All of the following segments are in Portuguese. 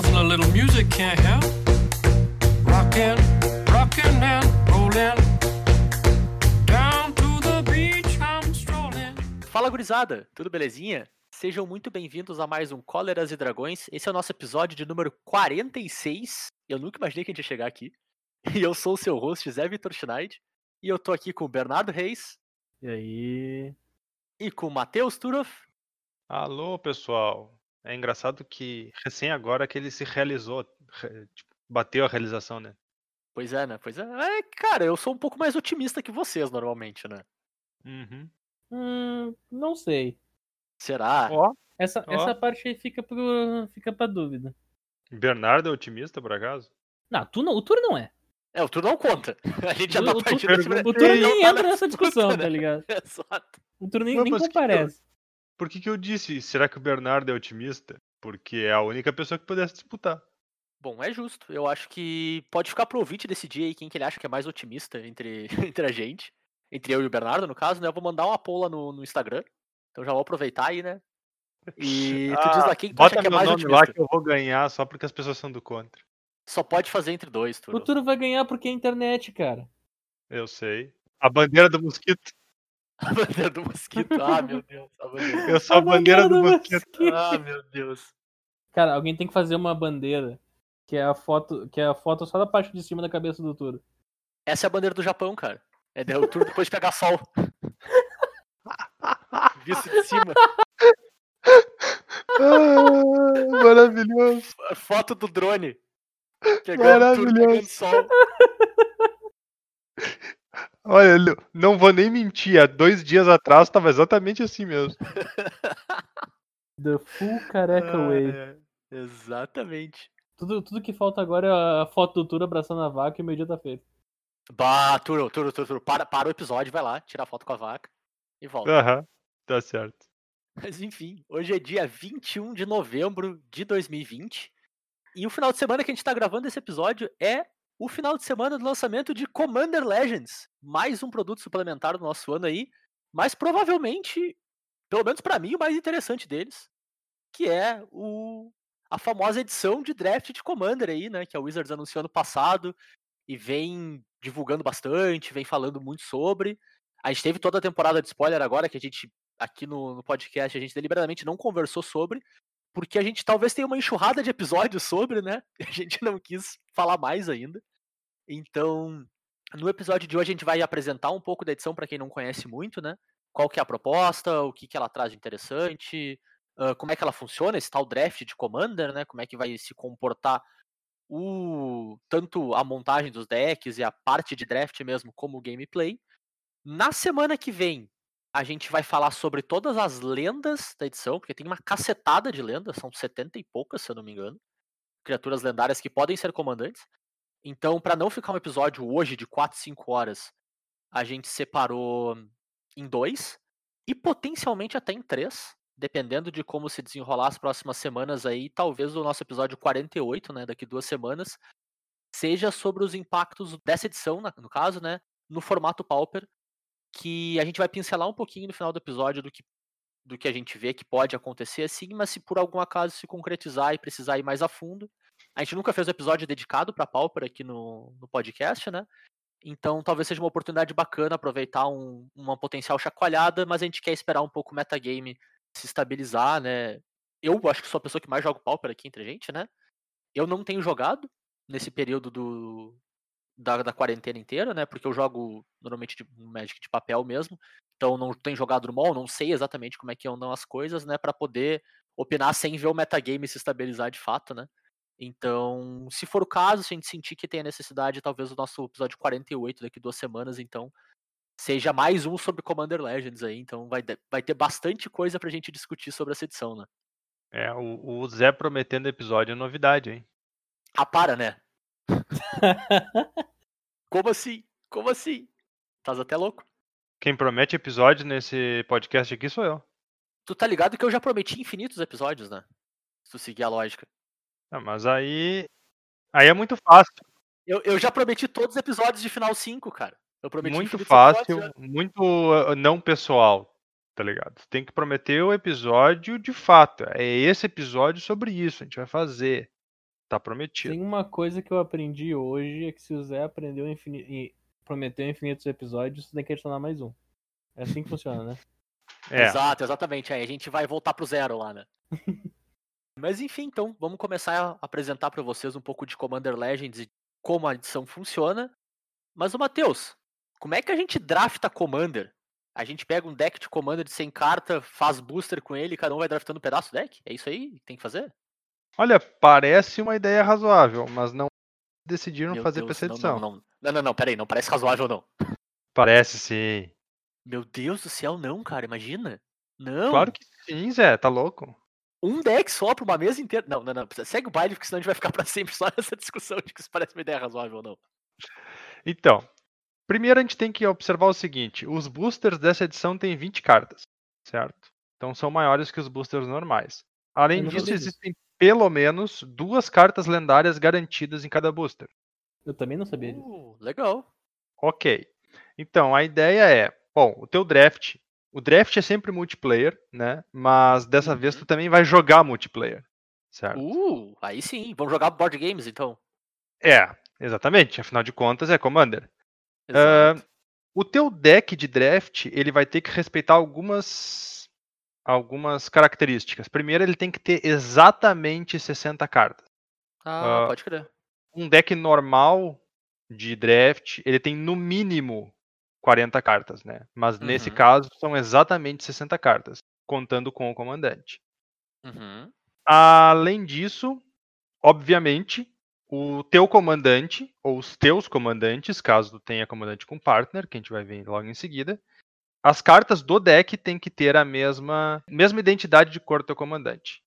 nothing a little music can't help. Rockin', rockin' and rollin'. Down to the beach I'm strolling. Fala gurizada, tudo belezinha? Sejam muito bem-vindos a mais um Cóleras e Dragões. Esse é o nosso episódio de número 46. Eu nunca imaginei que a gente ia chegar aqui. E eu sou o seu host, Zé Vitor Schneid. E eu tô aqui com o Bernardo Reis E aí? e com o Matheus Turoff. Alô, pessoal. É engraçado que recém agora que ele se realizou, re- tipo, bateu a realização, né? Pois é, né? Pois é. é. Cara, eu sou um pouco mais otimista que vocês normalmente, né? Uhum. Hum, não sei. Será? Ó, Essa, Ó. essa parte aí fica, pro, fica pra dúvida. Bernardo é otimista, por acaso? Não, tu não, o Tur não é. É, o Tur não conta. A gente já O- tá o partindo O Tur nem entra nessa discussão, disputa, tá ligado? Exato. O Tur nem, nem comparece. Por que, que eu disse, será que o Bernardo é otimista? Porque é a única pessoa que pudesse disputar. Bom, é justo. Eu acho que pode ficar pro ouvinte decidir aí quem que ele acha que é mais otimista entre, entre a gente. Entre eu e o Bernardo, no caso, né? Eu vou mandar uma poll lá no, no Instagram. Então já vou aproveitar aí, né? E tu diz lá quem que tu acha Bota que é mais nome otimista. lá que eu vou ganhar só porque as pessoas são do contra. Só pode fazer entre dois, O Turo. Tur vai ganhar porque é internet, cara. Eu sei. A bandeira do mosquito. A bandeira do mosquito. Ah, meu Deus. A bandeira. Eu sou a bandeira do mosquito. Ah, meu Deus. Cara, alguém tem que fazer uma bandeira que é a foto, que é a foto só da parte de cima da cabeça do Tur. Essa é a bandeira do Japão, cara. É o Turo depois de pegar sol. Visto de cima. Ah, maravilhoso. A Foto do drone. Pegando o Turo pegando Maravilhoso. sol. Olha, não- vou nem mentir, há dois dias atrás tava exatamente assim mesmo. The full careca way. Ah, é. Exatamente. Tudo, tudo que falta agora é a foto do Tur abraçando a vaca e o meu dia tá feito. Bah, Turo, Turo, Turo, Turo. Para, para o episódio, vai lá, tira a foto com a vaca e volta. Aham, tá certo. Mas enfim, hoje é dia 21 de novembro de 2020. E o final de semana que a gente tá gravando esse episódio é o final de semana do lançamento de Commander Legends. Mais um produto suplementar do nosso ano aí. Mas provavelmente, pelo menos pra mim, o mais interessante deles. Que é o, a famosa edição de draft de Commander aí, né? Que a Wizards anunciou ano passado. E vem divulgando bastante, vem falando muito sobre. A gente teve toda a temporada de spoiler agora, que a gente aqui no, no podcast a gente deliberadamente não conversou sobre, porque a gente talvez tenha uma enxurrada de episódios sobre, né? A gente não quis falar mais ainda. Então, no episódio de hoje a gente vai apresentar um pouco da edição para quem não conhece muito, né? Qual que é a proposta, o que, que ela traz de interessante, ah, como é que ela funciona, esse tal draft de Commander, né? Como é que vai se comportar o tanto a montagem dos decks e a parte de draft mesmo, como o gameplay. Na semana que vem, a gente vai falar sobre todas as lendas da edição, porque tem uma cacetada de lendas, são 70 e poucas, se eu não me engano. Criaturas lendárias que podem ser comandantes. Então, para não ficar um episódio hoje de 4, 5 horas, a gente separou em dois e potencialmente até em três, dependendo de como se desenrolar as próximas semanas aí, talvez o nosso episódio 48, né, daqui duas semanas, seja sobre os impactos dessa edição, no caso, né, no formato Pauper, que a gente vai pincelar um pouquinho no final do episódio do que, do que a gente vê que pode acontecer assim, mas se por algum acaso se concretizar e precisar ir mais a fundo, a gente nunca fez um episódio dedicado para Pauper aqui no, no podcast, né? Então talvez seja uma oportunidade bacana aproveitar um- uma potencial chacoalhada, mas a gente quer esperar um pouco o metagame se estabilizar, né? Eu acho que sou a pessoa que mais joga Pauper aqui entre a gente, né? Eu não tenho jogado nesse período do, da, da quarentena inteira, né? Porque eu jogo normalmente de, Magic de papel mesmo. Então não tenho jogado no mall, não sei exatamente como é que andam as coisas, né? Pra poder opinar sem ver o metagame se estabilizar de fato, né? Então, se for o caso, se a gente sentir que tem a necessidade, talvez o nosso episódio 48 daqui duas semanas, então, seja mais um sobre Commander Legends aí. Então vai, vai ter bastante coisa pra gente discutir sobre essa edição, né? É, o, o Zé prometendo episódio é novidade, hein? Ah, para, né? Como assim? Como assim? Tás até louco. Quem promete episódio nesse podcast aqui sou eu. Tu tá ligado que eu já prometi infinitos episódios, né? Se tu seguir a lógica. Ah, mas aí. Aí é muito fácil. Eu, eu já prometi todos os episódios de final 5, cara. Eu prometi Muito fácil, episódios, muito ah, não pessoal, tá ligado? Tem que prometer o episódio de fato. É esse episódio sobre isso, a gente vai fazer. Tá prometido. Tem uma coisa que eu aprendi hoje, é que se o Zé aprendeu e prometeu infinitos episódios, você tem que adicionar mais um. É assim que funciona, né? É, Exato, exatamente. Aí a gente vai voltar pro zero lá, né? Mas enfim, então, vamos começar a apresentar para vocês um pouco de Commander Legends e como a edição funciona. Mas, o Matheus, como é que a gente drafta Commander? A gente pega um deck de Commander de 100 cartas, faz booster com ele e cada um vai draftando um pedaço do deck? É isso aí que tem que fazer? Olha, parece uma ideia razoável, mas não decidiram Meu fazer Deus, pra essa não, edição. Não, não, não, não, não, peraí, não parece razoável não. Parece sim. Meu Deus do céu, não, cara, imagina. Não, Claro que sim, Zé, tá louco? Um deck só pra uma mesa inteira. Não, não, não, segue o baile, porque senão a gente vai ficar pra sempre só nessa discussão de que isso parece uma ideia razoável ou não. Então, primeiro a gente tem que observar o seguinte: os boosters dessa edição têm 20 cartas, certo? Então são maiores que os boosters normais. Além disso, existem pelo menos duas cartas lendárias garantidas em cada booster. Eu também não sabia disso. Uh, legal. Ok. Então, a ideia é, bom, o teu draft, o draft é sempre multiplayer, né? Mas dessa vez Uhum. tu também vai jogar multiplayer, certo? Uh, aí sim, vamos jogar board games então. É, exatamente. Afinal de contas, é Commander. Exato. O teu deck de draft, ele vai ter que respeitar algumas algumas características. Primeiro, ele tem que ter exatamente 60 cartas. Ah, ah, pode crer. Um deck normal de draft, ele tem no mínimo 40 cartas, né? Mas nesse Uhum. caso são exatamente 60 cartas, contando com o comandante. Uhum. Além disso, obviamente, o teu comandante, ou os teus comandantes, caso tu tenha comandante com partner, que a gente vai ver logo em seguida, as cartas do deck têm que ter a mesma, mesma identidade de cor do teu comandante.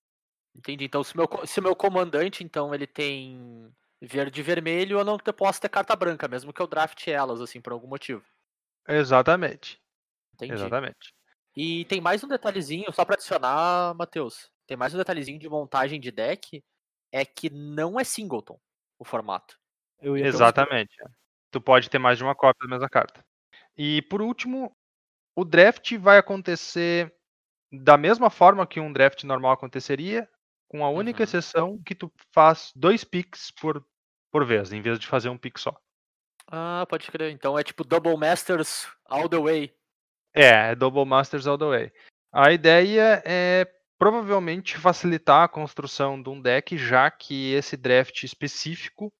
Entendi. Então, se o meu, se meu comandante, então, ele tem verde e vermelho, eu não posso ter carta branca, mesmo que eu drafte elas, assim, por algum motivo. Exatamente. Entendi. Exatamente. E tem mais um detalhezinho, só pra adicionar, Matheus. Tem mais um detalhezinho de montagem de deck, é que não é singleton o formato. Eu ia Exatamente. Tu pode ter mais de uma cópia da mesma carta. E por último, o draft vai acontecer da mesma forma que um draft normal aconteceria, com a única Uhum. exceção que tu faz dois picks por, por vez, em vez de fazer um pick só. Ah, pode crer. Então é tipo Double Masters all the way. É, é Double Masters all the way. A ideia é provavelmente facilitar a construção de um deck, já que esse draft específico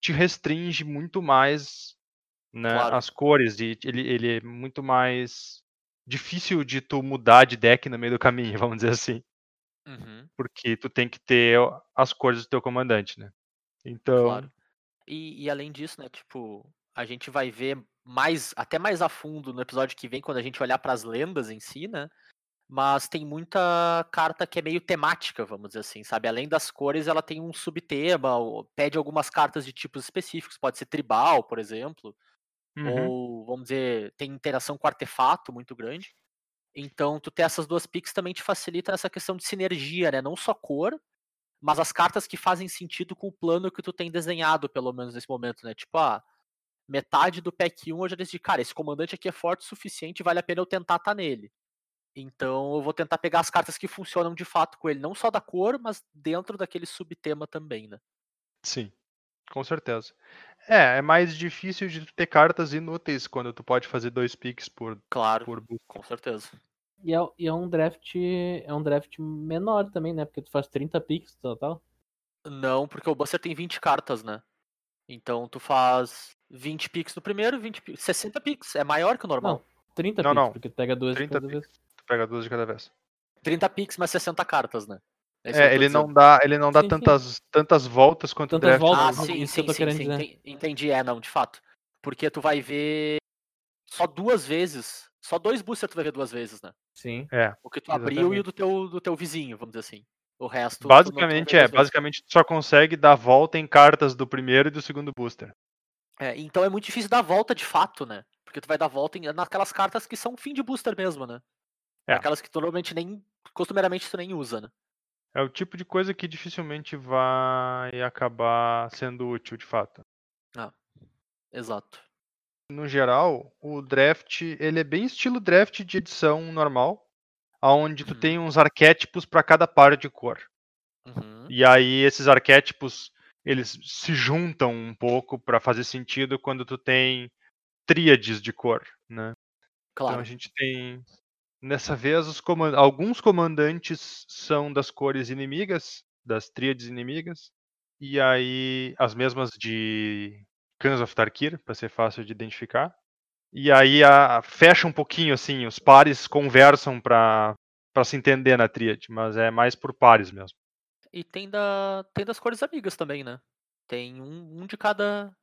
te restringe muito mais né, Claro. as cores e ele, ele é muito mais difícil de tu mudar de deck no meio do caminho, vamos dizer assim, Uhum, porque tu tem que ter as cores do teu comandante, né? Então, claro. E, e além disso, né, tipo, a gente vai ver mais, até mais a fundo no episódio que vem, quando a gente olhar para as lendas em si, né? Mas tem muita carta que é meio temática, vamos dizer assim, sabe? Além das cores, ela tem um subtema, ou pede algumas cartas de tipos específicos, pode ser tribal, por exemplo. uhum, ou vamos dizer, tem interação com artefato muito grande. Então, tu ter essas duas picks também te facilita essa questão de sinergia, né? Não só cor, mas as cartas que fazem sentido com o plano que tu tem desenhado, pelo menos nesse momento, né? Tipo, ah, metade do pack 1 eu já decidi, cara, esse comandante aqui é forte o suficiente, vale a pena eu tentar estar nele. Então, eu vou tentar pegar as cartas que funcionam de fato com ele, não só da cor, mas dentro daquele subtema também, né? sim, com certeza. É, é mais difícil de tu ter cartas inúteis quando tu pode fazer dois picks por, Claro, por com certeza. E é, e é um draft. É um draft menor também, né? Porque tu faz 30 picks total. Não, porque o Buster tem 20 cartas, né? Então tu faz 20 picks no primeiro, 20 picks, 60 picks, é maior que o normal. 30 Não, picks, não. porque tu pega duas de 30 cada vez. picks. Tu pega duas de cada vez. 30 picks, mas 60 cartas, né? eu É, tô ele não dá, ele não dá Sim, sim. tantas, tantas voltas quanto o Tantas draft. voltas, Ah, sim, isso que eu sim, tô sim, querendo sim, dizer. enten- entendi, é, não, de fato. Porque tu vai ver só duas vezes, só dois boosters tu vai ver duas vezes, né? Sim. É, O que tu abriu e o Exatamente. do teu, do teu vizinho, vamos dizer assim. O resto. basicamente é, basicamente tu só consegue dar volta em cartas do primeiro e do segundo booster. É, então é muito difícil dar volta de fato, né? Porque tu vai dar volta em, naquelas cartas que são fim de booster mesmo, né? É. Aquelas que tu normalmente nem. costumeiramente tu nem usa, né? É o tipo de coisa que dificilmente vai acabar sendo útil, de fato. Exato. No geral, o draft, ele é bem estilo draft de edição normal, aonde tu Uhum. tem uns arquétipos para cada par de cor. Uhum. E aí esses arquétipos eles se juntam um pouco para fazer sentido quando tu tem tríades de cor, né? Então Claro. a gente tem nessa vez os coman- alguns comandantes são das cores inimigas, das tríades inimigas, e aí as mesmas de Khans of Tarkir, para ser fácil de identificar. E aí a- fecha um pouquinho assim, os pares conversam para se entender na tríade, mas é mais por pares mesmo. E tem, da, tem das cores amigas também, né? Tem um, um de cada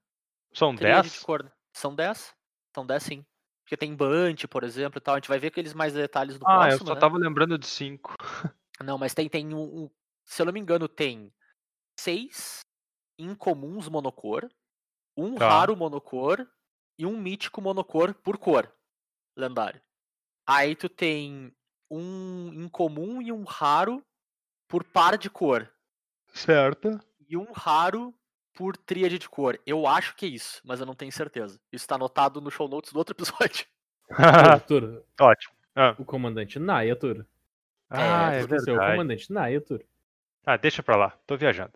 São tríade de 10? cor. né? São 10? São 10 sim. Porque tem Bunt, por exemplo, e tal. A gente vai ver aqueles mais detalhes no Ah, eu próximo, só né? tava lembrando de 5. Não, mas tem, tem um, um- Se eu não me engano, tem seis incomuns monocor, um Tá. raro monocor e um mítico monocor por cor. Lendário. Aí tu tem um incomum e um raro por par de cor. Certo. E um raro por tríade de cor. Eu acho que é isso, mas eu não tenho certeza. Isso tá anotado no show notes do outro episódio. Turo, Ótimo. Ah, o comandante Naya, Turo. Ah, é, Esqueceu, o comandante Naya, Turo. Ah, deixa pra lá. Tô viajando.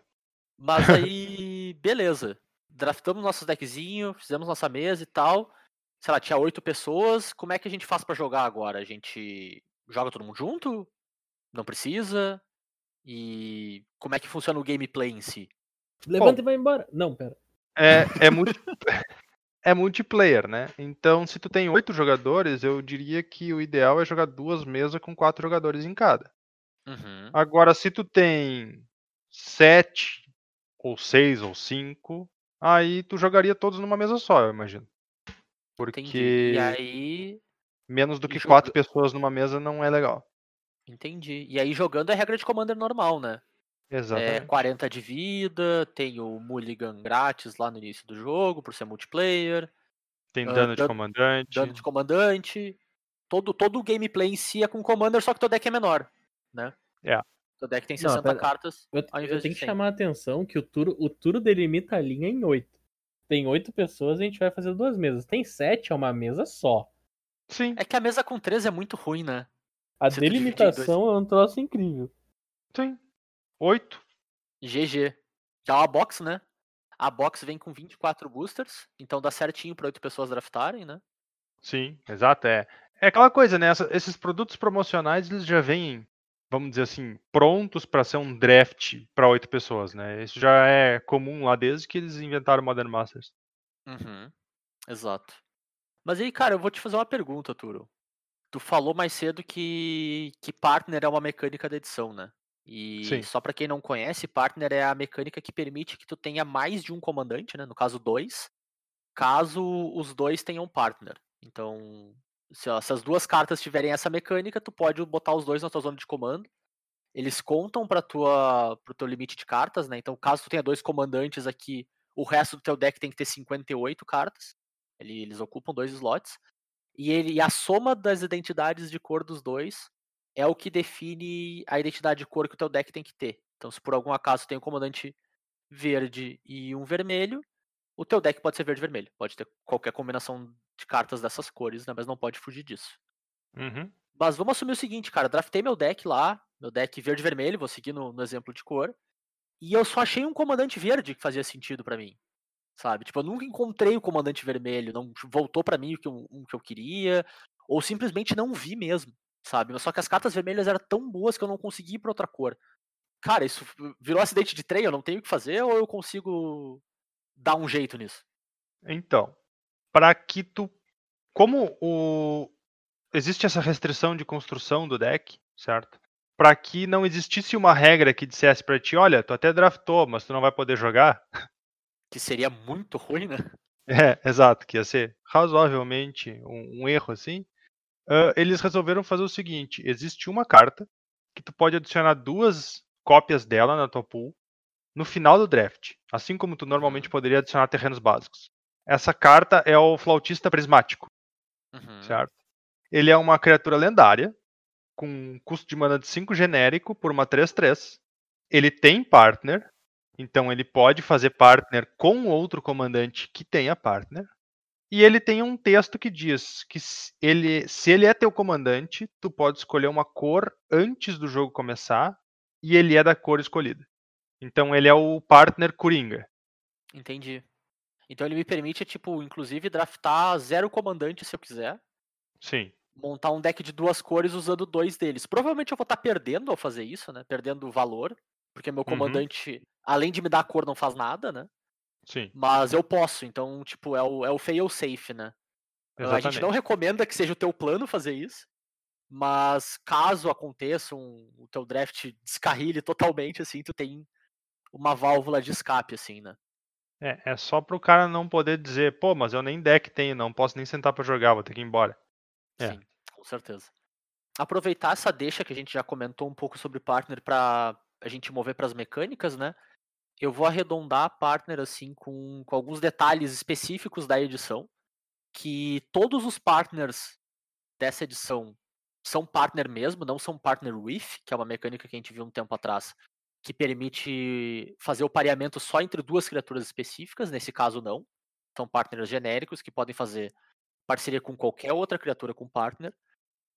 Mas aí, beleza. Draftamos nossos deckzinhos, fizemos nossa mesa e tal. Sei lá, tinha oito pessoas. Como é que a gente faz pra jogar agora? A gente joga todo mundo junto? Não precisa? E como é que funciona o gameplay em si? Levanta e vai embora. Não, pera. É, é, multi- é multiplayer, né? Então, se tu tem oito jogadores, eu diria que o ideal é jogar duas mesas com quatro jogadores em cada. Uhum. Agora, se tu tem sete, ou seis, ou cinco, aí tu jogaria todos numa mesa só, eu imagino. Porque Entendi. E aí. menos do que joga- quatro pessoas numa mesa não é legal. Entendi. E aí jogando é regra de Commander normal, né? É Exatamente. 40 de vida, tem o Mulligan grátis lá no início do jogo, por ser multiplayer, Tem ah, dano de dan- comandante. dano de comandante. Todo, todo o gameplay em si é com Commander, só que teu deck é menor, né? É. Teu deck tem Não, 60 pera- cartas Eu, ao eu invés tenho de que 100. chamar a atenção que o Turo, o Turo delimita a linha em oito. Tem oito pessoas, a gente vai fazer duas mesas. Tem sete, é uma mesa só. Sim, É que a mesa com 13 é muito ruim, né? A em delimitação é um troço incrível. sim. Oito. GG. Já é uma box, né? A box vem com 24 boosters, então dá certinho pra 8 pessoas draftarem, né? Sim, exato. É, é aquela coisa, né? esses produtos promocionais eles já vêm, vamos dizer assim, prontos para ser um draft para oito pessoas, né? Isso já é comum lá desde que eles inventaram Modern Masters. Uhum. Exato. Mas aí, cara, eu vou te fazer uma pergunta, Turo. Tu falou mais cedo que, que partner é uma mecânica da edição, né? E Sim. só pra quem não conhece, partner é a mecânica que permite que tu tenha mais de um comandante, né? No caso, dois. Caso os dois tenham partner. Então, se, se as duas cartas tiverem essa mecânica, tu pode botar os dois na tua zona de comando. Eles contam para tua pro teu limite de cartas, né? Então, caso tu tenha dois comandantes aqui, o resto do teu deck tem que ter 58 cartas. Ele- Eles ocupam dois slots. E, ele, e a soma das identidades de cor dos dois é o que define a identidade de cor que o teu deck tem que ter. Então, se por algum acaso tem um comandante verde e um vermelho, o teu deck pode ser verde e vermelho. Pode ter qualquer combinação de cartas dessas cores, né? Mas não pode fugir disso. Uhum. Mas vamos assumir o seguinte, cara. Draftei meu deck lá, meu deck verde e vermelho, vou seguir no, no exemplo de cor. E eu só achei um comandante verde que fazia sentido pra mim. Sabe? Tipo, eu nunca encontrei o comandante vermelho, não voltou pra mim o que eu, o que eu queria, ou simplesmente não vi mesmo, sabe? Só que as cartas vermelhas eram tão boas que eu não consegui ir pra outra cor. Cara, isso virou acidente de trem, eu não tenho o que fazer ou eu consigo dar um jeito nisso? Então, para que tu. Como o. Existe essa restrição de construção do deck, certo? Para que não existisse uma regra que dissesse para ti, olha, tu até draftou, mas tu não vai poder jogar. Que seria muito ruim, né? É, exato, que ia ser razoavelmente um, um erro assim. ah, eles resolveram fazer o seguinte: existe uma carta que tu pode adicionar duas cópias dela na tua pool no final do draft, assim como tu normalmente poderia adicionar terrenos básicos. Essa carta é o Flautista Prismático, Uhum. certo? Ele é uma criatura lendária com custo de mana de 5 genérico por uma 3/3. Ele tem partner, então ele pode fazer partner com outro comandante que tenha partner. E ele tem um texto que diz que se ele, se ele é teu comandante, tu pode escolher uma cor antes do jogo começar e ele é da cor escolhida. Então ele é o partner Coringa. Entendi. Então ele me permite, tipo, inclusive, draftar zero comandante se eu quiser. Sim. Montar um deck de duas cores usando dois deles. Provavelmente eu vou estar perdendo ao fazer isso, né? Perdendo valor. Porque meu Uhum. comandante, além de me dar a cor, não faz nada, né? Sim. Mas eu posso, então, tipo, é o, é o fail safe, né? A gente Exatamente. não recomenda que seja o teu plano fazer isso. Mas caso aconteça um, o teu draft descarrile totalmente, assim, tu tem uma válvula de escape, assim, né? É, é só pro cara não poder dizer, pô, mas eu nem deck tenho, não posso nem sentar pra jogar, vou ter que ir embora. É. Sim, com certeza. Aproveitar essa deixa que a gente já comentou um pouco sobre partner para a gente mover para as mecânicas, né? Eu vou arredondar a partner assim com, com alguns detalhes específicos da edição, que todos os partners dessa edição são partner mesmo, não são partner with, que é uma mecânica que a gente viu um tempo atrás, que permite fazer o pareamento só entre duas criaturas específicas, nesse caso não. São partners genéricos que podem fazer parceria com qualquer outra criatura com partner.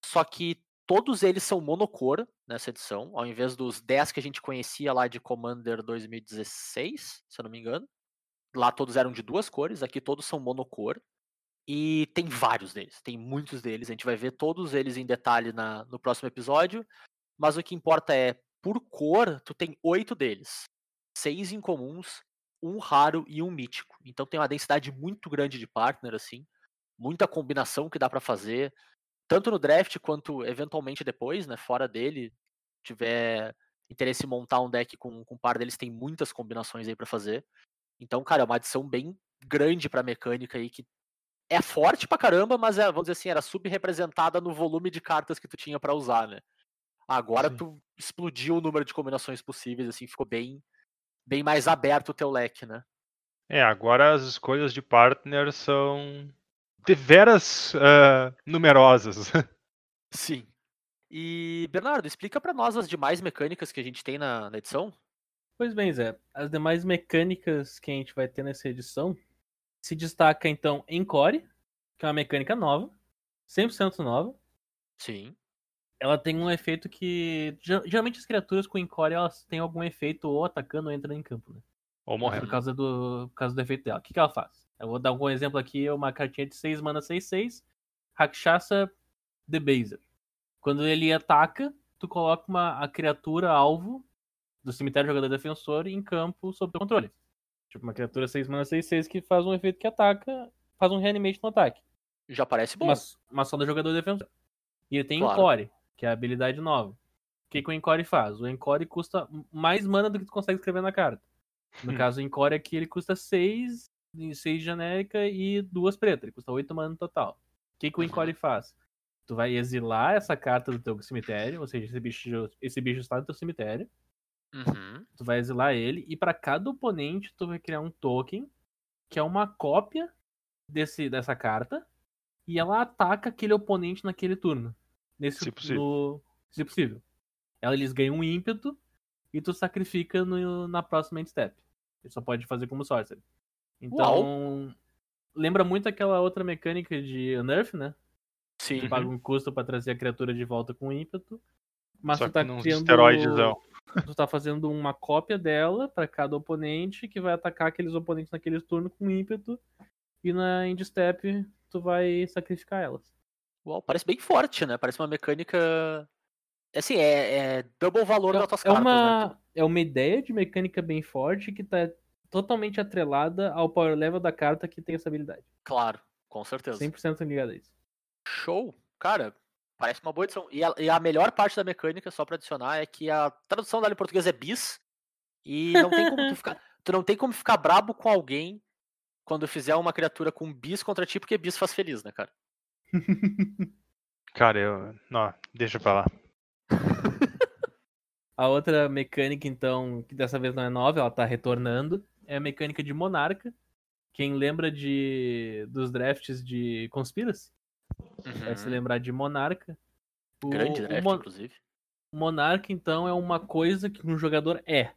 Só que todos eles são monocor nessa edição, ao invés dos 10 que a gente conhecia lá de Commander 2016, se eu não me engano. Lá todos eram de duas cores, aqui todos são monocor. E tem vários deles, tem muitos deles. A gente vai ver todos eles em detalhe na, no próximo episódio. Mas o que importa é, por cor, tu tem oito deles. Seis incomuns, um raro e um mítico. Então tem uma densidade muito grande de partner, assim. Muita combinação que dá pra fazer. Tanto no draft quanto eventualmente depois, né? Fora dele, tiver interesse em montar um deck com, com par deles, tem muitas combinações aí pra fazer. Então, cara, é uma adição bem grande pra mecânica aí que é forte pra caramba, mas é, vamos dizer assim, era subrepresentada no volume de cartas que tu tinha pra usar, né? Agora Sim. tu explodiu o número de combinações possíveis, assim, ficou bem, bem mais aberto o teu leque, né? É, agora as escolhas de partner são deveras ah, numerosas. Sim. E, Bernardo, explica pra nós as demais mecânicas que a gente tem na, na edição. Pois bem, Zé. As demais mecânicas que a gente vai ter nessa edição se destaca então Encore, que é uma mecânica nova, 100% nova. Sim. Ela tem um efeito que ge- geralmente as criaturas com Encore elas têm algum efeito ou atacando ou entrando em campo, né? Ou morrendo. Por causa do, por causa do efeito dela. O que, que ela faz? Eu vou dar algum exemplo aqui, uma cartinha de 6 mana 6-6, Rakshasa Debaser. Quando ele ataca, tu coloca uma, a criatura alvo do cemitério jogador defensor em campo sob controle. Tipo, uma criatura 6 mana 6-6 que faz um efeito que ataca, faz um reanimate no ataque. Já parece bom. Uma, uma só do jogador defensor. E ele tem Claro. Encore, que é a habilidade nova. O que, que o Encore faz? O Encore custa mais mana do que tu consegue escrever na carta. No Hum. caso, o Encore aqui ele custa 6, 6 genérica e 2 preta. Ele custa 8 mana no total. O que, que o. Encore faz? Tu vai exilar essa carta do teu cemitério, ou seja, esse bicho, esse bicho está no teu cemitério. Uhum. Tu vai exilar ele, e para cada oponente tu vai criar um token, que é uma cópia desse, dessa carta, e ela ataca aquele oponente naquele turno. Nesse, Se possível. no- se possível. Ela, eles ganham um ímpeto, e tu sacrifica no- na próxima end step. Ele só pode fazer como sorcerer. Então, lembra muito aquela outra mecânica de Nerf, né? Sim. Tu paga um custo pra trazer a criatura de volta com ímpeto. Mas Só tu tá criando esteroidezão. tu tá fazendo uma cópia dela pra cada oponente que vai atacar aqueles oponentes naquele turno com ímpeto e na end step tu vai sacrificar elas. Uau, parece bem forte, né? Parece uma mecânica. Assim, é, é double valor das tuas É cartas, né? uma é uma ideia de mecânica bem forte que tá totalmente atrelada ao power level da carta que tem essa habilidade. Claro, com certeza. 100% ligada a isso. Show! Cara, parece uma boa edição. E a, e a melhor parte da mecânica, só pra adicionar, é que a tradução dela em português é bis. E não tem como tu ficar. Tu não tem como ficar brabo com alguém quando fizer uma criatura com bis contra ti, porque bis faz feliz, né, cara? Cara, eu. Não, deixa pra lá. A outra mecânica, então, que dessa vez não é nova, ela tá retornando, é a mecânica de Monarca. Quem lembra de dos drafts de Conspiracy, vai se Uhum. lembrar de Monarca. O, Grande o draft, Mon- inclusive. o Monarca, então, é uma coisa que um jogador é.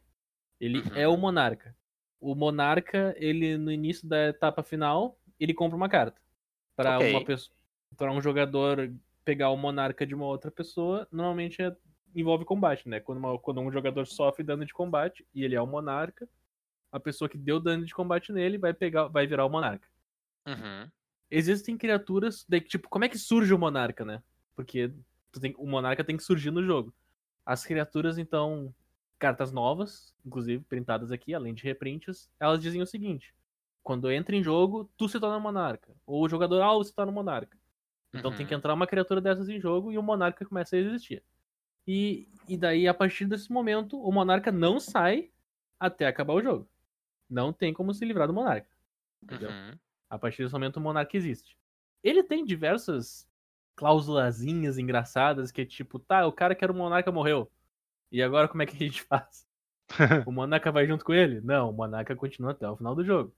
Ele Uhum. é o Monarca. O Monarca, ele, no início da etapa final, ele compra uma carta. Para Ok. uma pessoa. Para um jogador pegar o Monarca de uma outra pessoa, normalmente é envolve combate, né? Quando, uma- quando um jogador sofre dano de combate e ele é o monarca, a pessoa que deu dano de combate nele vai pegar, vai virar o monarca. Uhum. Existem criaturas, daí, tipo, como é que surge o monarca, né? Porque tem- o monarca tem que surgir no jogo. As criaturas, então, cartas novas, inclusive printadas aqui, além de reprints, elas dizem o seguinte: quando entra em jogo, tu se torna monarca. Ou o jogador alvo se torna monarca. Então tem Uhum. que entrar uma criatura dessas em jogo e o monarca começa a existir. E, e daí, a partir desse momento, o monarca não sai até acabar o jogo. Não tem como se livrar do monarca. Entendeu? Uhum. A partir desse momento o monarca existe. Ele tem diversas cláusulazinhas engraçadas que é tipo, tá, o cara que era o monarca morreu. E agora como é que a gente faz? o monarca vai junto com ele? Não, o monarca continua até o final do jogo.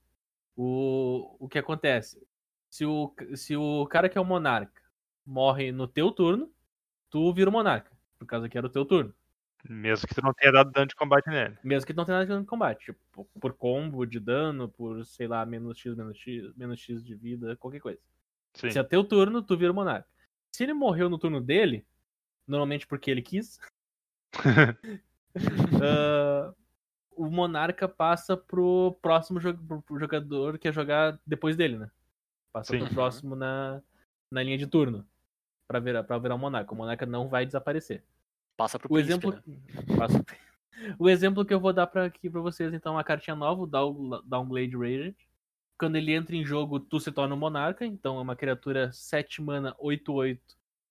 O, o que acontece? Se o, se o cara que é o monarca morre no teu turno, tu vira o monarca. Por causa que era o teu turno. Mesmo que tu não tenha dado dano de combate nele. Mesmo que não tenha nada de dano de combate. Tipo, por combo de dano, por, sei lá, menos X, menos X, menos X de vida, qualquer coisa. Sim. Se é teu turno, tu vira o monarca. Se ele morreu no turno dele, normalmente porque ele quis, ah, o monarca passa pro próximo jo- pro- jogador que ia jogar depois dele, né? Passa Sim. pro Uhum. próximo na, na linha de turno. Pra virar, pra virar o monarca. O monarca não vai desaparecer. Passa pro O príncipe, exemplo, né? passa- o exemplo que eu vou dar pra, aqui pra vocês, então, uma cartinha nova, o Down- Downglade Raged. Quando ele entra em jogo, tu se torna um monarca, então é uma criatura 7 mana 8-8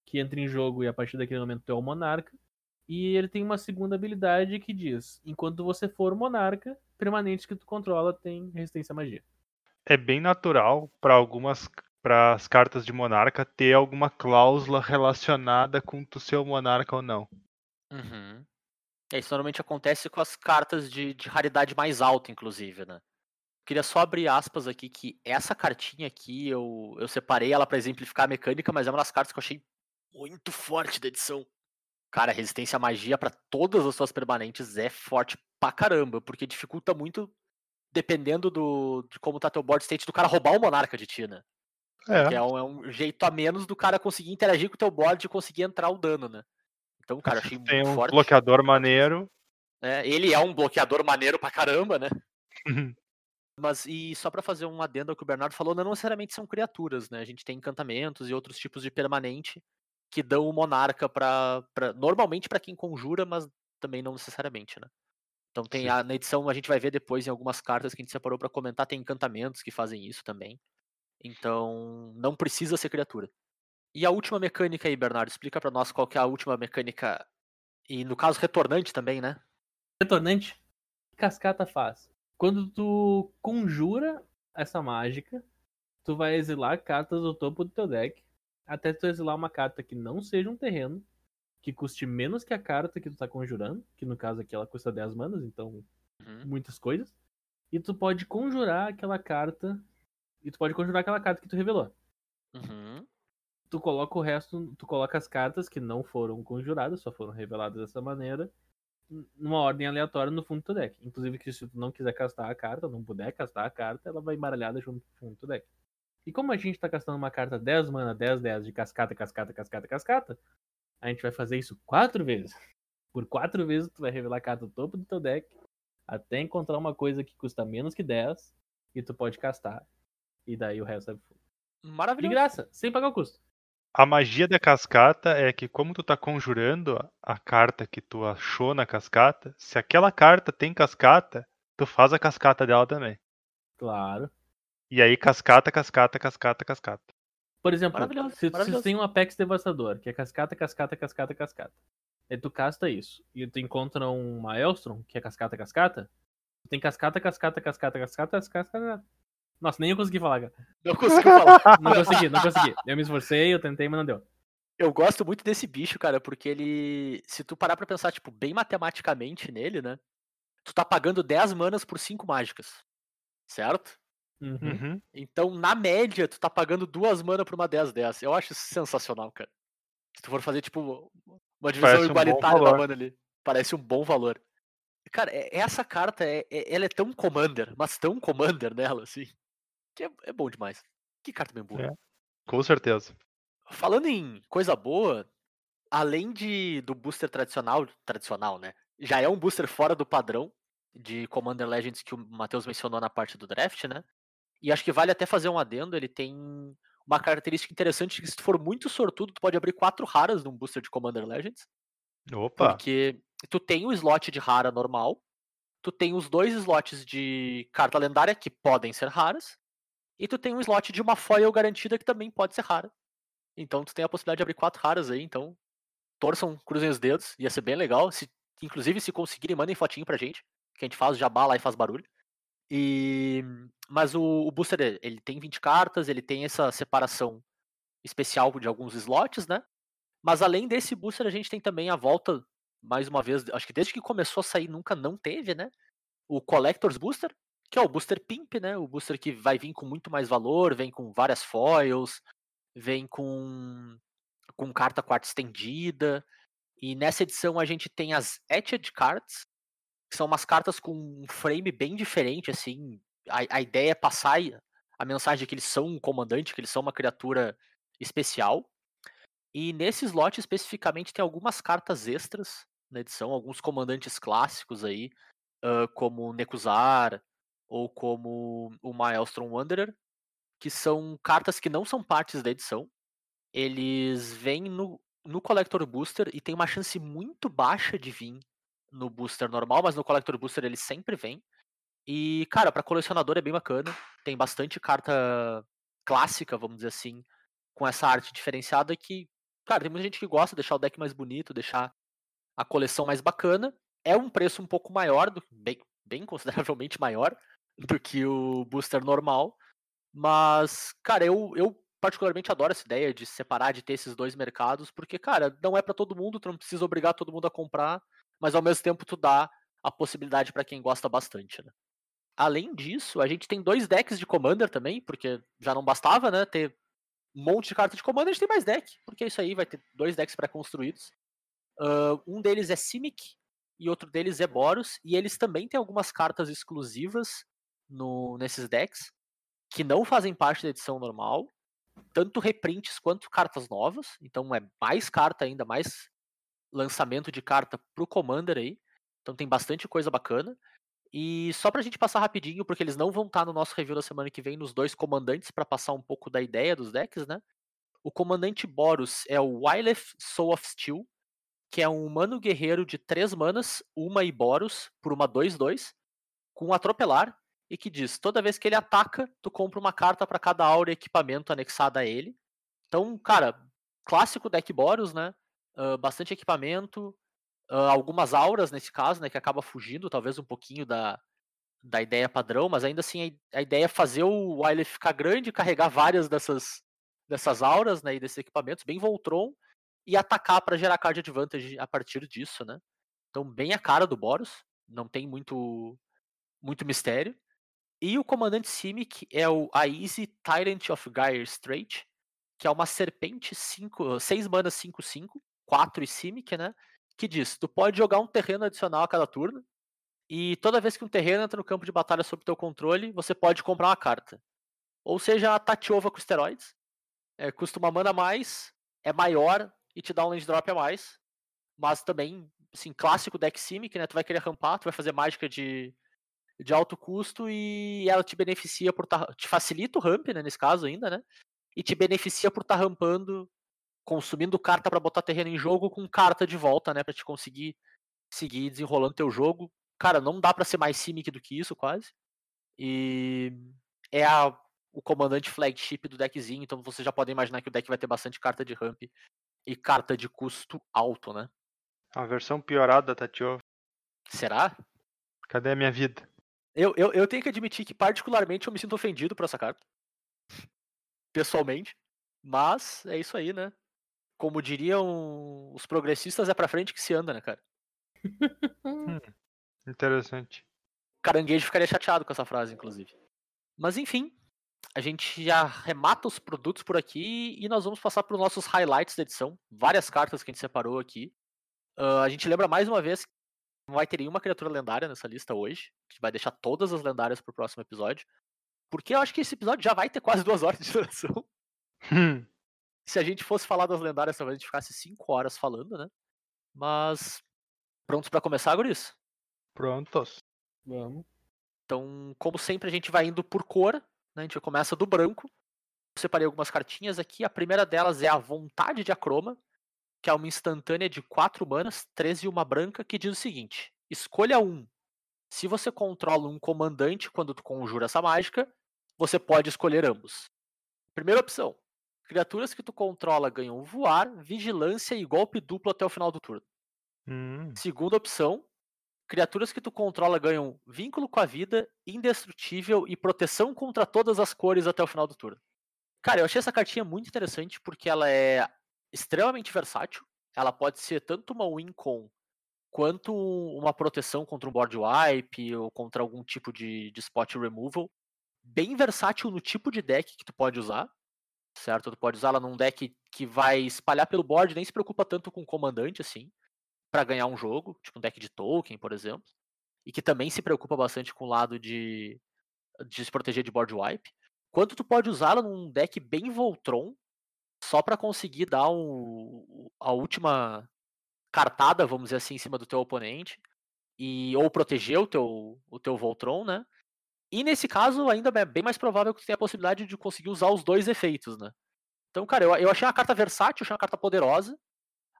que entra em jogo e a partir daquele momento tu é o monarca. E ele tem uma segunda habilidade que diz: enquanto você for monarca, permanentes que tu controla tem resistência à magia. É bem natural para algumas para as cartas de monarca ter alguma cláusula relacionada com o monarca ou não. Uhum. É, isso normalmente acontece com as cartas de, de raridade mais alta, inclusive, né? Queria só abrir aspas aqui que essa cartinha aqui, eu, eu separei ela pra exemplificar a mecânica, mas é uma das cartas que eu achei muito forte da edição. Cara, resistência à magia pra todas as suas permanentes é forte pra caramba, porque dificulta muito, dependendo do, de como tá teu board state, do cara roubar o monarca de ti, né? Que é um, é um jeito a menos do cara conseguir interagir com o teu board e conseguir entrar o dano, né? Então, cara, achei Tem muito um forte. bloqueador maneiro. É, ele é um bloqueador maneiro pra caramba, né? Mas e só pra fazer um adendo ao que o Bernardo falou, não necessariamente são criaturas, né? A gente tem encantamentos e outros tipos de permanente que dão o monarca pra normalmente pra quem conjura, mas também não necessariamente, né? Então tem Sim. a, na edição a gente vai ver depois em algumas cartas que a gente separou pra comentar, tem encantamentos que fazem isso também. Então não precisa ser criatura. E a última mecânica aí, Bernardo, explica pra nós qual que é a última mecânica e no caso retornante também, né? Retornante, o que cascata faz? Quando tu conjura essa mágica, tu vai exilar cartas do topo do teu deck, até tu exilar uma carta que não seja um terreno, que custe menos que a carta que tu tá conjurando, que no caso aqui ela custa 10 manas, então Uhum. muitas coisas. E tu pode conjurar aquela carta, e tu pode conjurar aquela carta que tu revelou. Uhum. tu coloca o resto, tu coloca as cartas que não foram conjuradas, só foram reveladas dessa maneira, numa ordem aleatória no fundo do teu deck. Inclusive que se tu não quiser castar a carta, não puder castar a carta, ela vai embaralhada junto com o fundo do teu deck. E como a gente tá castando uma carta 10 mana, 10, 10 de cascata, cascata, cascata, cascata, a gente vai fazer isso quatro vezes. Por quatro vezes tu vai revelar a carta do topo do teu deck, até encontrar uma coisa que custa menos que 10, e tu pode castar. E daí o resto é de Maravilhoso. graça, sem pagar o custo. A magia da cascata é que como tu tá conjurando a- a carta que tu achou na cascata, se aquela carta tem cascata, tu faz a cascata dela também. Claro. E aí cascata, cascata, cascata, cascata. Por exemplo, Maravilhoso, se, se maravilhoso. tu tem um Apex Devastador, que é cascata, cascata, cascata, cascata. Aí tu casta isso. E tu encontra um Maelstrom, que é cascata, cascata. Tu tem cascata, cascata, cascata, cascata, cascata. Nossa, nem eu consegui falar, cara. Não consigo falar. Não consegui, não consegui. Eu me esforcei, eu tentei, mas não deu. Eu gosto muito desse bicho, cara, porque ele. Se tu parar pra pensar, tipo, bem matematicamente nele, né? Tu tá pagando 10 manas por 5 mágicas. Certo? Uhum. Uhum. Então, na média, tu tá pagando duas manas por uma 10 dessa. Eu acho isso sensacional, cara. Se tu for fazer, tipo, uma divisão Parece um igualitária da valor. mana ali. Parece um bom valor. Cara, essa carta, é, é- ela é tão commander, mas tão commander nela, assim, que é, é bom demais. Que carta bem boa. É. Com certeza. Falando em coisa boa, além de do booster tradicional, tradicional, né? Já é um booster fora do padrão de Commander Legends que o Matheus mencionou na parte do draft, né? E acho que vale até fazer um adendo, ele tem uma característica interessante que se tu for muito sortudo, tu pode abrir quatro raras num booster de Commander Legends. Opa! Porque tu tem o slot de rara normal, tu tem os dois slots de carta lendária que podem ser raras, e tu tem um slot de uma foil garantida que também pode ser rara. Então tu tem a possibilidade de abrir quatro raras aí, então torçam, cruzem os dedos, ia ser bem legal. Se, inclusive, se conseguirem, mandem fotinho pra gente, que a gente faz o jabá lá e faz barulho. E mas o, o booster ele tem 20 cartas, ele tem essa separação especial de alguns slots, né? Mas além desse booster, a gente tem também a volta, mais uma vez, acho que desde que começou a sair nunca não teve, né? O Collector's Booster, que é o booster Pimp, né? O booster que vai vir com muito mais valor, vem com várias foils, vem com com carta quarta estendida. E nessa edição a gente tem as Etched Cards, são umas cartas com um frame bem diferente, assim. A, a ideia é passar a mensagem de que eles são um comandante, que eles são uma criatura especial. E nesse slot especificamente tem algumas cartas extras na edição, alguns comandantes clássicos aí, uh, como Nekuzar ou como o Maelstrom Wanderer, que são cartas que não são partes da edição. Eles vêm no, no Collector Booster e tem uma chance muito baixa de vir no booster normal, mas no Collector Booster ele sempre vem. E, cara, para colecionador é bem bacana. Tem bastante carta clássica, vamos dizer assim, com essa arte diferenciada que, cara, tem muita gente que gosta de deixar o deck mais bonito, deixar a coleção mais bacana. É um preço um pouco maior, do, bem, bem consideravelmente maior do que o booster normal. Mas, cara, eu, eu particularmente adoro essa ideia de separar, de ter esses dois mercados, porque, cara, não é para todo mundo, tu não precisa obrigar todo mundo a comprar mas ao mesmo tempo tu dá a possibilidade para quem gosta bastante, né? Além disso, a gente tem dois decks de Commander também, porque já não bastava, né, ter um monte de cartas de Commander, a gente tem mais deck, porque é isso aí vai ter dois decks pré-construídos. Uh, um deles é Simic e outro deles é Boros, e eles também têm algumas cartas exclusivas no, nesses decks, que não fazem parte da edição normal, tanto reprints quanto cartas novas, então é mais carta ainda, mais lançamento de carta pro Commander aí. Então tem bastante coisa bacana. E só pra gente passar rapidinho, porque eles não vão estar tá no nosso review da semana que vem nos dois comandantes para passar um pouco da ideia dos decks, né? O comandante Boros é o Wyleth Soul of Steel, que é um humano guerreiro de 3 manas, uma e Boros, por uma 2-2, com atropelar, e que diz: toda vez que ele ataca, tu compra uma carta para cada aura e equipamento anexada a ele. Então, cara, clássico deck Boros, né? Bastante equipamento, uh, algumas auras nesse caso, né, que acaba fugindo talvez um pouquinho da, da ideia padrão, mas ainda assim a, a ideia é fazer o Wily ficar grande, carregar várias dessas, dessas auras né, e desses equipamentos, bem Voltron, e atacar para gerar card advantage a partir disso, né? Então, bem a cara do Boros, não tem muito, muito mistério. E o comandante Simic é o Aizy Tyrant of Gyre Strait, que é uma serpente 6 manas 5-5, 4 e Simic, né? Que diz: tu pode jogar um terreno adicional a cada turno. E toda vez que um terreno entra no campo de batalha sob teu controle, você pode comprar uma carta. Ou seja, a Tatiova com esteroides. É, custa uma mana a mais, é maior e te dá um land drop a mais. Mas também, assim, clássico deck Simic, né? Tu vai querer rampar, tu vai fazer mágica de, de alto custo e ela te beneficia por tá, te facilita o ramp, né, nesse caso ainda, né? E te beneficia por estar tá rampando consumindo carta para botar terreno em jogo com carta de volta, né, para te conseguir seguir desenrolando teu jogo. Cara, não dá para ser mais Simic do que isso, quase. E é a, o comandante flagship do deckzinho, então você já pode imaginar que o deck vai ter bastante carta de ramp e carta de custo alto, né? A versão piorada, Tatiova. Será? Cadê a minha vida? Eu, eu, eu tenho que admitir que, particularmente, eu me sinto ofendido por essa carta. Pessoalmente. Mas é isso aí, né? Como diriam os progressistas, é pra frente que se anda, né, cara? hum, interessante. Caranguejo ficaria chateado com essa frase, inclusive. Mas enfim, a gente já remata os produtos por aqui e nós vamos passar para os nossos highlights da edição. Várias cartas que a gente separou aqui. Uh, a gente lembra mais uma vez que não vai ter nenhuma criatura lendária nessa lista hoje. A gente vai deixar todas as lendárias para o próximo episódio. Porque eu acho que esse episódio já vai ter quase duas horas de duração. Hum. Se a gente fosse falar das lendárias, talvez a gente ficasse 5 horas falando, né? Mas. Prontos pra começar, Guris? Prontos. Vamos. Então, como sempre, a gente vai indo por cor. Né? A gente começa do branco. Eu separei algumas cartinhas aqui. A primeira delas é a Vontade de Acroma, que é uma instantânea de 4 manas, 13 e uma branca, que diz o seguinte: escolha um. Se você controla um comandante quando tu conjura essa mágica, você pode escolher ambos. Primeira opção: criaturas que tu controla ganham voar, vigilância e golpe duplo até o final do turno. Hum, Segunda opção: criaturas que tu controla ganham vínculo com a vida, indestrutível e proteção contra todas as cores até o final do turno. Cara, eu achei essa cartinha muito interessante porque ela é extremamente versátil. Ela pode ser tanto uma win con quanto uma proteção contra um board wipe ou contra algum tipo de, de spot removal. Bem versátil no tipo de deck que tu pode usar, certo? Tu pode usá-la num deck que vai espalhar pelo board, nem se preocupa tanto com o comandante assim, para ganhar um jogo, tipo um deck de token, por exemplo, e que também se preocupa bastante com o lado de, de se proteger de board wipe. Quanto tu pode usá-la num deck bem Voltron, só para conseguir dar um, a última cartada, vamos dizer assim, em cima do teu oponente e ou proteger o teu o teu Voltron, né? E nesse caso ainda é bem mais provável que tu tenha a possibilidade de conseguir usar os dois efeitos, né? Então, cara, eu, eu achei uma carta versátil, achei uma carta poderosa.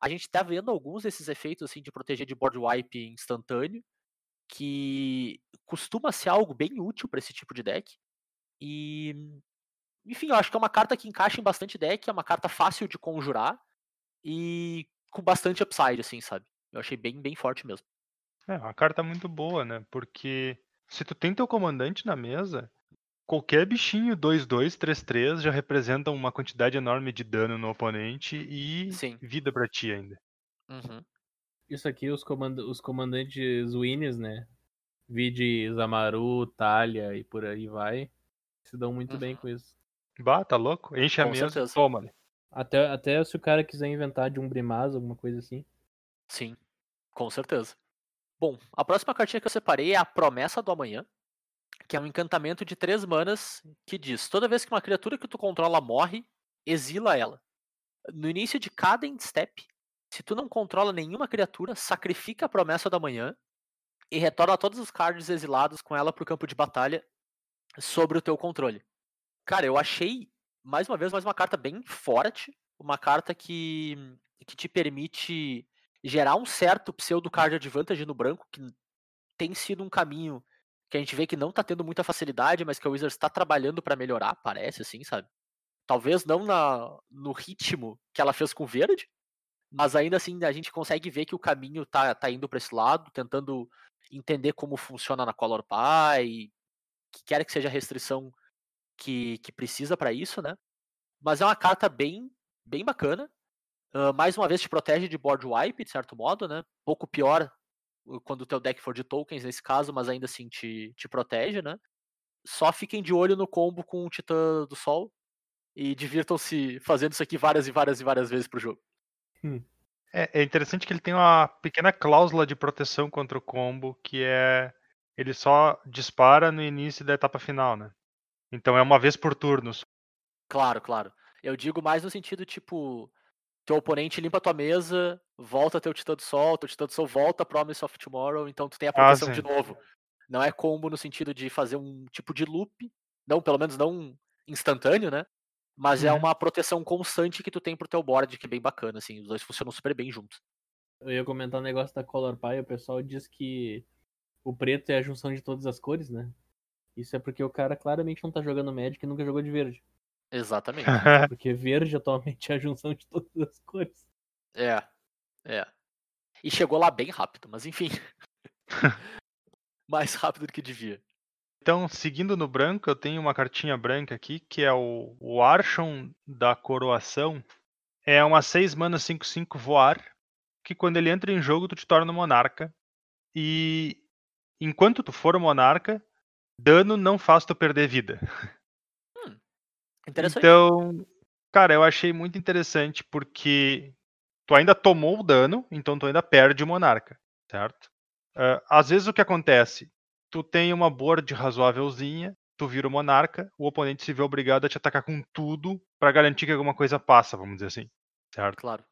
A gente tá vendo alguns desses efeitos assim de proteger de board wipe instantâneo, que costuma ser algo bem útil para esse tipo de deck. E enfim, eu acho que é uma carta que encaixa em bastante deck, é uma carta fácil de conjurar e com bastante upside, assim, sabe? Eu achei bem, bem forte mesmo. É uma carta muito boa, né? Porque se tu tem teu comandante na mesa, qualquer bichinho 2-2, 3-3 já representa uma quantidade enorme de dano no oponente e Sim. vida pra ti ainda. Uhum. Isso aqui, os, comanda os comandantes Winners, né? Vide Zamaru, Talia e por aí vai. Se dão muito bem Uhum. com isso. Bah, tá louco? Enche a Com mesa, certeza. toma. né? Até, até se o cara quiser inventar de um Brimaz, alguma coisa assim. Sim, com certeza. Bom, a próxima cartinha que eu separei é a Promessa do Amanhã, que é um encantamento de três manas que diz: toda vez que uma criatura que tu controla morre, exila ela. No início de cada end step, se tu não controla nenhuma criatura, sacrifica a Promessa do Amanhã e retorna todos os cards exilados com ela pro campo de batalha sobre o teu controle. Cara, eu achei, mais uma vez, mais uma carta bem forte, uma carta que, que te permite gerar um certo pseudo card advantage no branco, que tem sido um caminho que a gente vê que não tá tendo muita facilidade, mas que a Wizards está trabalhando para melhorar, parece assim, sabe? Talvez não na, no ritmo que ela fez com o verde, mas ainda assim a gente consegue ver que o caminho tá, tá indo para esse lado, tentando entender como funciona na Color Pie, que quer que seja a restrição que, que precisa para isso, né? Mas é uma carta bem, bem bacana. Uh, mais uma vez te protege de board wipe, de certo modo, né? Pouco pior quando o teu deck for de tokens nesse caso, mas ainda assim te, te protege, né? Só fiquem de olho no combo com o Titã do Sol e divirtam-se fazendo isso aqui várias e várias e várias vezes pro jogo. É, é interessante que ele tem uma pequena cláusula de proteção contra o combo, que é ele só dispara no início da etapa final, né? Então é uma vez por turno. Claro, claro. Eu digo mais no sentido, tipo, teu oponente limpa tua mesa, volta teu Titã do Sol, teu Titã do Sol volta Promise of Tomorrow, então tu tem a Ah, proteção de sim. novo. Não é combo no sentido de fazer um tipo de loop, não, pelo menos não instantâneo, né? Mas é Uhum. uma proteção constante que tu tem pro teu board, que é bem bacana, assim, os dois funcionam super bem juntos. Eu ia comentar um negócio da Color Pie, o pessoal diz que o preto é a junção de todas as cores, né? Isso é porque o cara claramente não tá jogando Magic e nunca jogou de verde. Exatamente. Porque verde atualmente é a junção de todas as cores. é, é. E chegou lá bem rápido, mas enfim. Mais rápido do que devia. Então, seguindo no branco, eu tenho uma cartinha branca aqui, que é o, o Archon da Coroação. É uma 6 mana 5-5 voar, que quando ele entra em jogo, tu te torna monarca. E enquanto tu for monarca, dano não faz tu perder vida. Interessante. Então, cara, eu achei muito interessante porque tu ainda tomou o dano, então tu ainda perde o monarca, certo? Ah, às vezes o que acontece? Tu tem uma board razoávelzinha, tu vira o monarca, o oponente se vê obrigado a te atacar com tudo pra garantir que alguma coisa passa, vamos dizer assim. Certo? Claro.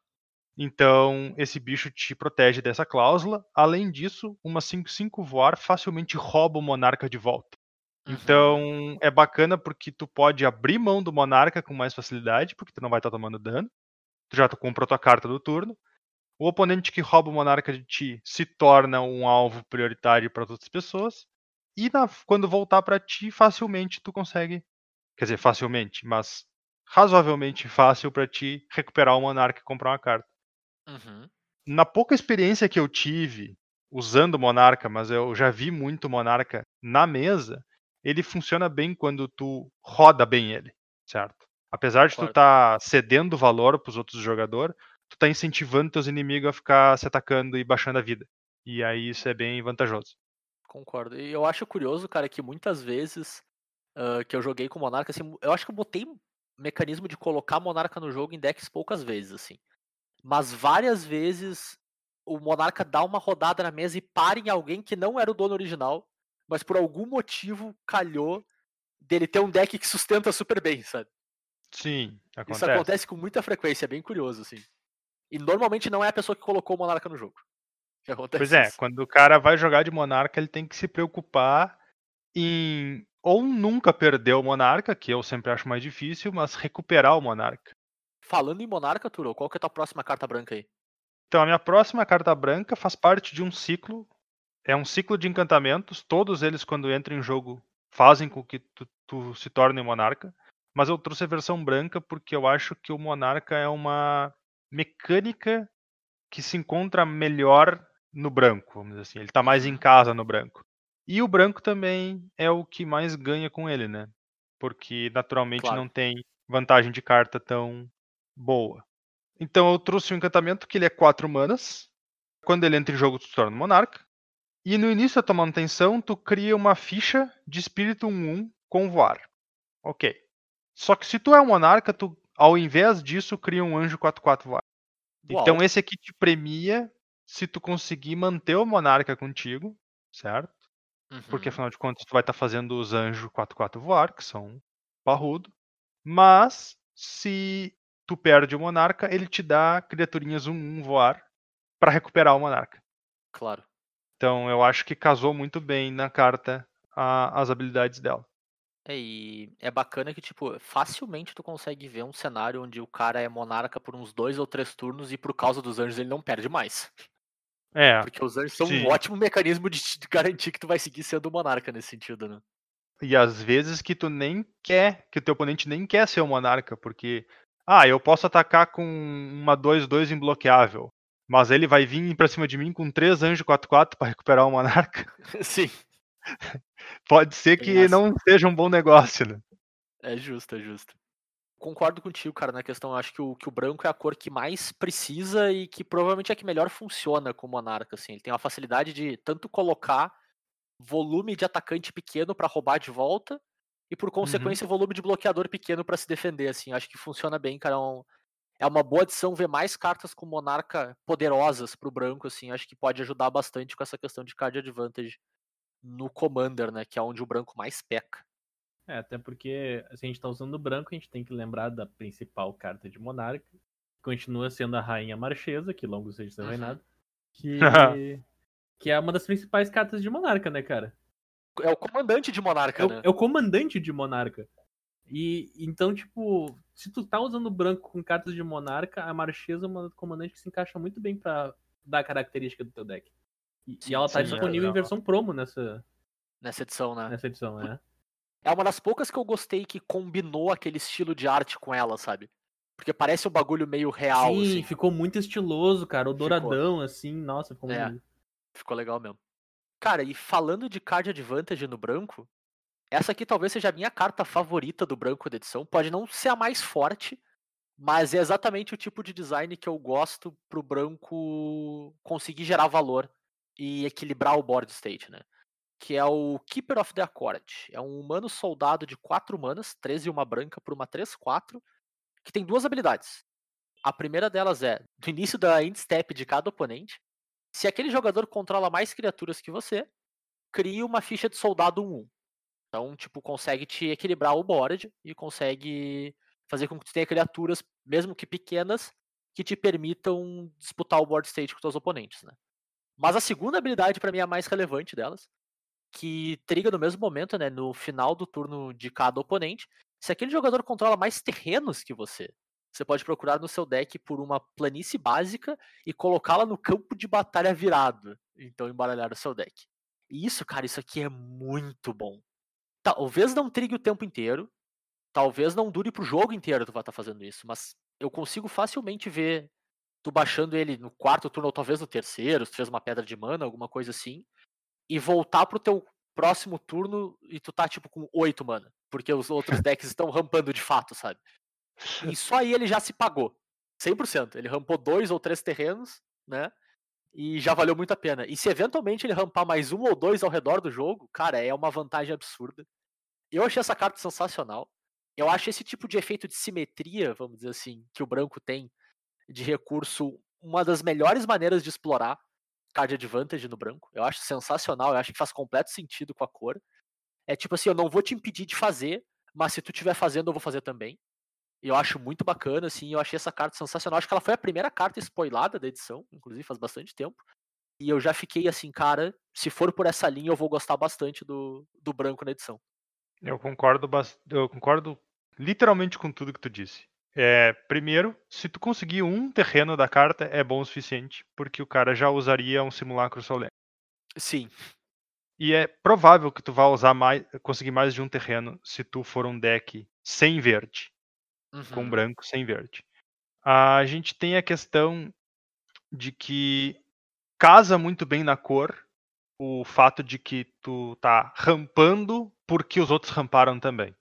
Então, esse bicho te protege dessa cláusula. Além disso, uma 5-5 voar facilmente rouba o monarca de volta. Uhum. Então, é bacana porque tu pode abrir mão do monarca com mais facilidade, porque tu não vai estar tomando dano. Tu já comprou a tua carta do turno. O oponente que rouba o monarca de ti se torna um alvo prioritário para outras pessoas. E na- quando voltar para ti, facilmente tu consegue. Quer dizer, facilmente, mas razoavelmente fácil para ti recuperar o monarca e comprar uma carta. Uhum. Na pouca experiência que eu tive usando o monarca, mas eu já vi muito monarca na mesa, ele funciona bem quando tu roda bem ele, certo? Apesar de tu Concordo. estar cedendo valor para os outros jogadores, tu tá incentivando teus inimigos a ficar se atacando e baixando a vida. E aí isso é bem vantajoso. Concordo. E eu acho curioso, cara, que muitas vezes ah, que eu joguei com Monarca, assim, eu acho que eu botei mecanismo de colocar Monarca no jogo em decks poucas vezes, assim. Mas várias vezes o Monarca dá uma rodada na mesa e para em alguém que não era o dono original, mas por algum motivo calhou dele ter um deck que sustenta super bem, sabe? Sim, acontece. Isso acontece com muita frequência, é bem curioso, assim. E normalmente não é a pessoa que colocou o Monarca no jogo. Que acontece Pois é, isso. quando o cara vai jogar de monarca, ele tem que se preocupar em ou nunca perder o monarca, que eu sempre acho mais difícil, mas recuperar o monarca. Falando em Monarca, Turo, qual que é a tua próxima carta branca aí? Então, a minha próxima carta branca faz parte de um ciclo. É um ciclo de encantamentos. Todos eles, quando entram em jogo, fazem com que tu, tu se torne monarca. Mas eu trouxe a versão branca porque eu acho que o monarca é uma mecânica que se encontra melhor no branco, vamos dizer assim. Ele tá mais em casa no branco. E o branco também é o que mais ganha com ele, né? Porque naturalmente Claro. não tem vantagem de carta tão boa. Então eu trouxe um encantamento que ele é 4 manas. Quando ele entra em jogo, tu se torna monarca. E no início da tua manutenção, tu cria uma ficha de espírito 1-1 com voar. Ok. Só que se tu é um monarca, tu, ao invés disso, cria um anjo 4-4 voar. Então Uau. esse aqui te premia se tu conseguir manter o monarca contigo, certo? Porque Uhum. afinal de contas tu vai estar fazendo os anjos 4-4 voar, que são parrudo. Mas se tu perde o monarca, ele te dá criaturinhas 1-1 voar para recuperar o monarca. Claro. Então eu acho que casou muito bem na carta a- as habilidades dela. É, e é bacana que, tipo, facilmente tu consegue ver um cenário onde o cara é monarca por uns dois ou três turnos e por causa dos anjos ele não perde mais. É, Porque os anjos são sim. um ótimo mecanismo de garantir que tu vai seguir sendo monarca nesse sentido, né? e às vezes que tu nem quer, que o teu oponente nem quer ser o monarca, porque ah, eu posso atacar com uma 2-2 imbloqueável, mas ele vai vir pra cima de mim com três anjos 4-4 para recuperar o monarca. Sim, Pode ser que essa. não seja um bom negócio, né? é justo, é justo. Concordo contigo, cara, na questão. Acho que o, que o branco é a cor que mais precisa e que provavelmente é a que melhor funciona com o monarca, assim. Ele tem uma facilidade de tanto colocar volume de atacante pequeno pra roubar de volta e por consequência volume de bloqueador pequeno pra se defender, assim. Acho que funciona bem, cara. É, um- é uma boa adição ver mais cartas com monarca poderosas pro branco, assim. Acho que pode ajudar bastante com essa questão de card advantage no commander, né, que é onde o branco mais peca. É, até porque se a gente tá usando o branco, a gente tem que lembrar da principal carta de monarca. que Continua sendo a rainha marchesa, que longo seja seu Uhum. reinado. Que, que é uma das principais cartas de monarca, né, cara? É o comandante de monarca, É o, né? é o comandante de monarca. E então, tipo, se tu tá usando branco com cartas de monarca, a marchesa é uma comandante que se encaixa muito bem pra dar a característica do teu deck. E, e ela tá sim, é disponível em legal. versão promo nessa, Nessa edição, né? nessa edição, né? É uma das poucas que eu gostei que combinou aquele estilo de arte com ela, sabe? Porque parece um bagulho meio real, Sim, assim. ficou muito estiloso, cara. O Ficou. douradão, assim, nossa, ficou É. muito. Ficou legal mesmo. Cara, e falando de card advantage no branco, essa aqui talvez seja a minha carta favorita do branco da edição. Pode não ser a mais forte, mas é exatamente o tipo de design que eu gosto pro branco conseguir gerar valor e equilibrar o board state, né? Que é o Keeper of the Accord. É um humano soldado de 4 manas, 13 e uma branca por uma 3-4, que tem duas habilidades. A primeira delas é, no início da end step de cada oponente, se aquele jogador controla mais criaturas que você, crie uma ficha de soldado 1-1. Então, tipo, consegue te equilibrar o board e consegue fazer com que tu tenha criaturas, mesmo que pequenas, que te permitam disputar o board state com teus oponentes, né? Mas a segunda habilidade, para mim, é a mais relevante delas, que triga no mesmo momento, né, no final do turno de cada oponente. Se aquele jogador controla mais terrenos que você, você pode procurar no seu deck por uma planície básica e colocá-la no campo de batalha virado. Então embaralhar o seu deck. E isso, cara, isso aqui é muito bom. Talvez não trigue o tempo inteiro. Talvez não dure pro jogo inteiro tu vai estar tá fazendo isso. Mas eu consigo facilmente ver tu baixando ele no quarto turno, ou talvez no terceiro, se tu fez uma pedra de mana, alguma coisa assim. E voltar pro teu próximo turno e tu tá tipo com oito mana. Porque os outros decks estão rampando de fato, sabe? E só aí ele já se pagou. 100%. Ele rampou dois ou três terrenos, né? E já valeu muito a pena. E se eventualmente ele rampar mais um ou dois ao redor do jogo, cara, é uma vantagem absurda. Eu achei essa carta sensacional. Eu acho esse tipo de efeito de simetria, vamos dizer assim, que o branco tem de recurso, uma das melhores maneiras de explorar card advantage no branco. Eu acho sensacional, eu acho que faz completo sentido com a cor. É tipo assim, eu não vou te impedir de fazer, mas se tu estiver fazendo, eu vou fazer também. Eu acho muito bacana, assim, eu achei essa carta sensacional. Acho que ela foi a primeira carta spoilada da edição, inclusive faz bastante tempo. E eu já fiquei assim, cara, se for por essa linha, eu vou gostar bastante do, do branco na edição. Eu concordo, eu concordo literalmente com tudo que tu disse. É, primeiro, se tu conseguir um terreno da carta, é bom o suficiente, porque o cara já usaria um simulacro solene. Sim. E é provável que tu vá usar mais, conseguir mais de um terreno se tu for um deck sem verde uhum. com branco sem verde. A gente tem a questão de que casa muito bem na cor o fato de que tu tá rampando porque os outros ramparam também.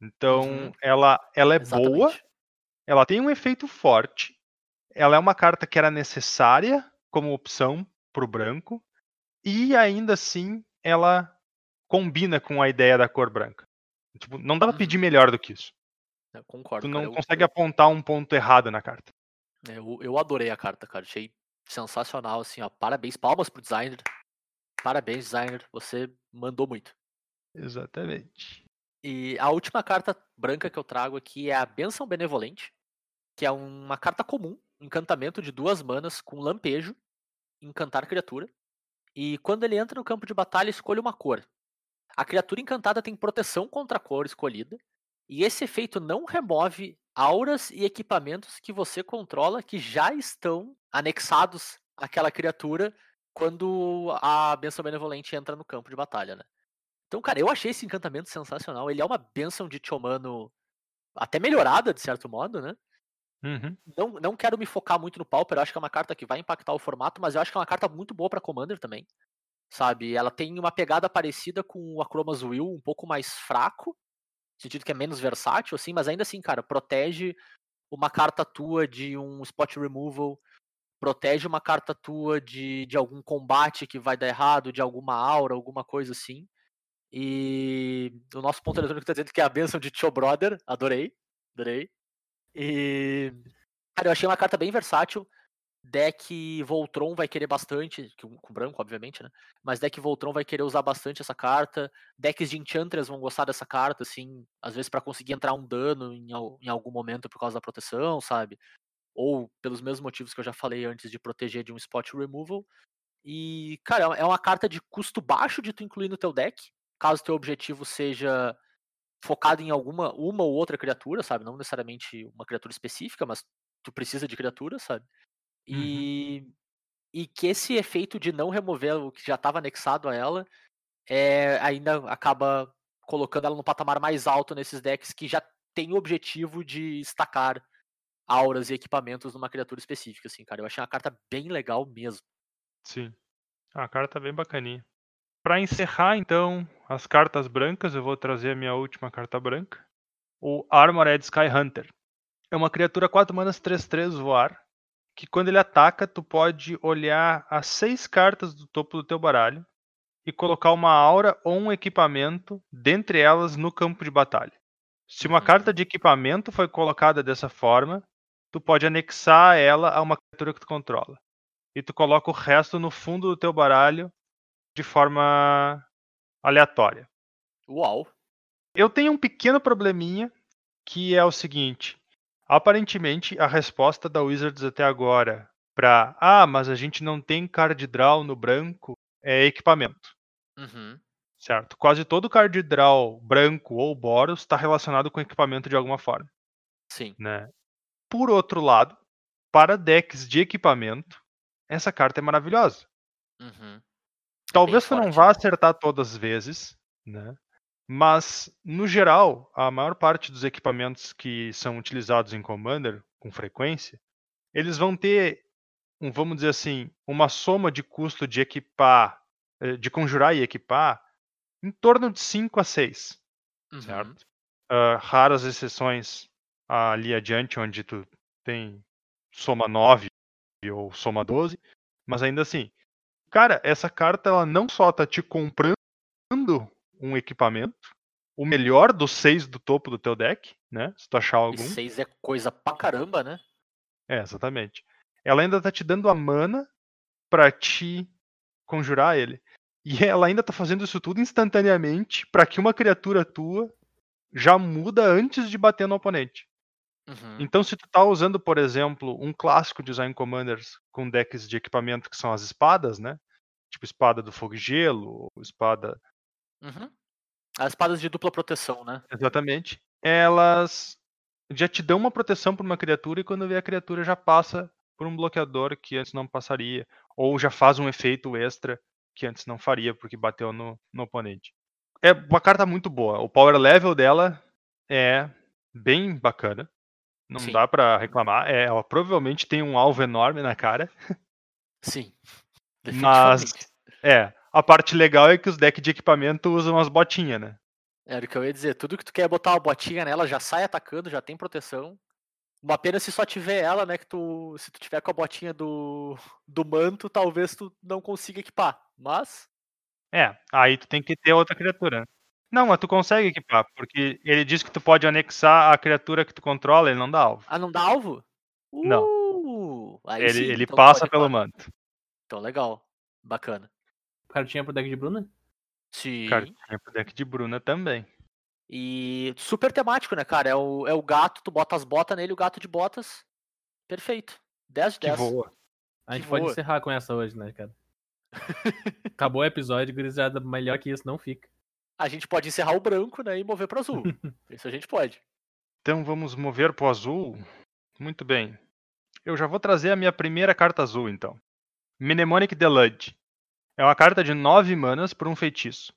Então, uhum. ela, ela é Exatamente. boa, ela tem um efeito forte, ela é uma carta que era necessária como opção pro branco, e ainda assim ela combina com a ideia da cor branca. Tipo, não dá pra pedir uhum. melhor do que isso. Eu concordo. Tu não cara, consegue eu... apontar um ponto errado na carta. É, eu, eu adorei a carta, cara. Achei sensacional, assim, ó. Parabéns, palmas pro designer. Parabéns, designer. Você mandou muito. Exatamente. E a última carta branca que eu trago aqui é a Benção Benevolente, que é uma carta comum, encantamento de duas manas com lampejo, encantar criatura. E quando ele entra no campo de batalha, escolha uma cor. A criatura encantada tem proteção contra a cor escolhida e esse efeito não remove auras e equipamentos que você controla que já estão anexados àquela criatura quando a benção benevolente entra no campo de batalha, né? Então, cara, eu achei esse encantamento sensacional. Ele é uma benção de Tiomano até melhorada, de certo modo, né? Uhum. Não, não quero me focar muito no Pauper, eu acho que é uma carta que vai impactar o formato, mas eu acho que é uma carta muito boa para Commander também. Sabe? Ela tem uma pegada parecida com o Acromas Will, um pouco mais fraco, sentido que é menos versátil, assim, mas ainda assim, cara, protege uma carta tua de um spot removal, protege uma carta tua de, de algum combate que vai dar errado, de alguma aura, alguma coisa assim. E o nosso ponto eletrônico tá dizendo que é a benção de Tio Brother, adorei, adorei. E, cara, eu achei uma carta bem versátil. Deck Voltron vai querer bastante, com branco, obviamente, né? Mas deck Voltron vai querer usar bastante essa carta. Decks de Enchantress vão gostar dessa carta, assim, às vezes para conseguir entrar um dano em, em algum momento por causa da proteção, sabe? Ou pelos mesmos motivos que eu já falei antes de proteger de um spot removal. E, cara, é uma carta de custo baixo de tu incluir no teu deck, caso teu objetivo seja focado em alguma, uma ou outra criatura, sabe? Não necessariamente uma criatura específica, mas tu precisa de criatura, sabe? Uhum. E, uhum. e que esse efeito de não remover o que já estava anexado a ela é, ainda acaba colocando ela no patamar mais alto nesses decks que já tem o objetivo de estacar auras e equipamentos numa criatura específica, assim, cara. Eu achei uma carta bem legal mesmo. Sim. A carta bem bacaninha. Para encerrar, então, as cartas brancas, eu vou trazer a minha última carta branca. O Armored Sky Hunter. É uma criatura 4 manas 3-3 voar que quando ele ataca, tu pode olhar as seis cartas do topo do teu baralho e colocar uma aura ou um equipamento dentre elas no campo de batalha. Se uma uhum. carta de equipamento foi colocada dessa forma, tu pode anexar ela a uma criatura que tu controla. E tu coloca o resto no fundo do teu baralho de forma aleatória. Uau. Eu tenho um pequeno probleminha que é o seguinte. Aparentemente, a resposta da Wizards até agora para ah, mas a gente não tem card draw no branco é equipamento, Uhum. certo? Quase todo card draw branco ou Boros está relacionado com equipamento de alguma forma, Sim. né? Por outro lado, para decks de equipamento, essa carta é maravilhosa. Uhum. Talvez tu não forte, vá né? acertar todas as vezes, né? Mas, no geral, a maior parte dos equipamentos que são utilizados em Commander com frequência, eles vão ter, um, vamos dizer assim, uma soma de custo de equipar, eh, de conjurar e equipar, em torno de 5 a 6, Uhum. certo? Ah, raras exceções ali adiante, onde tu tem soma 9 ou soma 12, mas ainda assim, cara, essa carta ela não só tá te comprando um equipamento, o melhor dos seis do topo do teu deck, né? Se tu achar E algum. seis é coisa pra caramba, né? É, exatamente. Ela ainda tá te dando a mana pra te conjurar ele. E ela ainda tá fazendo isso tudo instantaneamente pra que uma criatura tua já muda antes de bater no oponente. Uhum. Então, se tu tá usando, por exemplo, um clássico design commanders com decks de equipamento que são as espadas, né? Tipo espada do fogo e gelo, ou espada Uhum. As espadas de dupla proteção, né? Exatamente. Elas já te dão uma proteção para uma criatura e quando vê a criatura já passa por um bloqueador que antes não passaria. Ou já faz um efeito extra que antes não faria porque bateu no, no oponente. É uma carta muito boa. O power level dela é bem bacana. Não Sim. dá pra reclamar. É, ela provavelmente tem um alvo enorme na cara. Sim. Mas, é. A parte legal é que os decks de equipamento usam as botinhas, né? Era o que eu ia dizer. Tudo que tu quer botar uma botinha nela já sai atacando, já tem proteção. Uma pena se só tiver ela, né? Que tu. Se tu tiver com a botinha do, do manto, talvez tu não consiga equipar. Mas. É, aí tu tem que ter outra criatura. Não, mas tu consegue equipar, porque ele diz que tu pode anexar a criatura que tu controla, ele não dá alvo. Ah, não dá alvo? Não. Uh, aí Ele, sim, ele então tu passa pelo equipar. manto. Então, legal. Bacana. Cartinha pro deck de Bruna? Sim. Cartinha pro deck de Bruna também. E super temático, né, cara? É o, é o gato, tu bota as botas nele, o gato de botas. Perfeito. 10 de Que 10. voa. A gente Que pode voa. encerrar com essa hoje, né, cara? Acabou o episódio, gurizada. Melhor que isso, não fica. A gente pode encerrar o branco, né, e mover pro azul. Isso a gente pode. Então vamos mover pro azul. Muito bem. Eu já vou trazer a minha primeira carta azul, então. Mnemonic Deluge. É uma carta de 9 manas por um feitiço.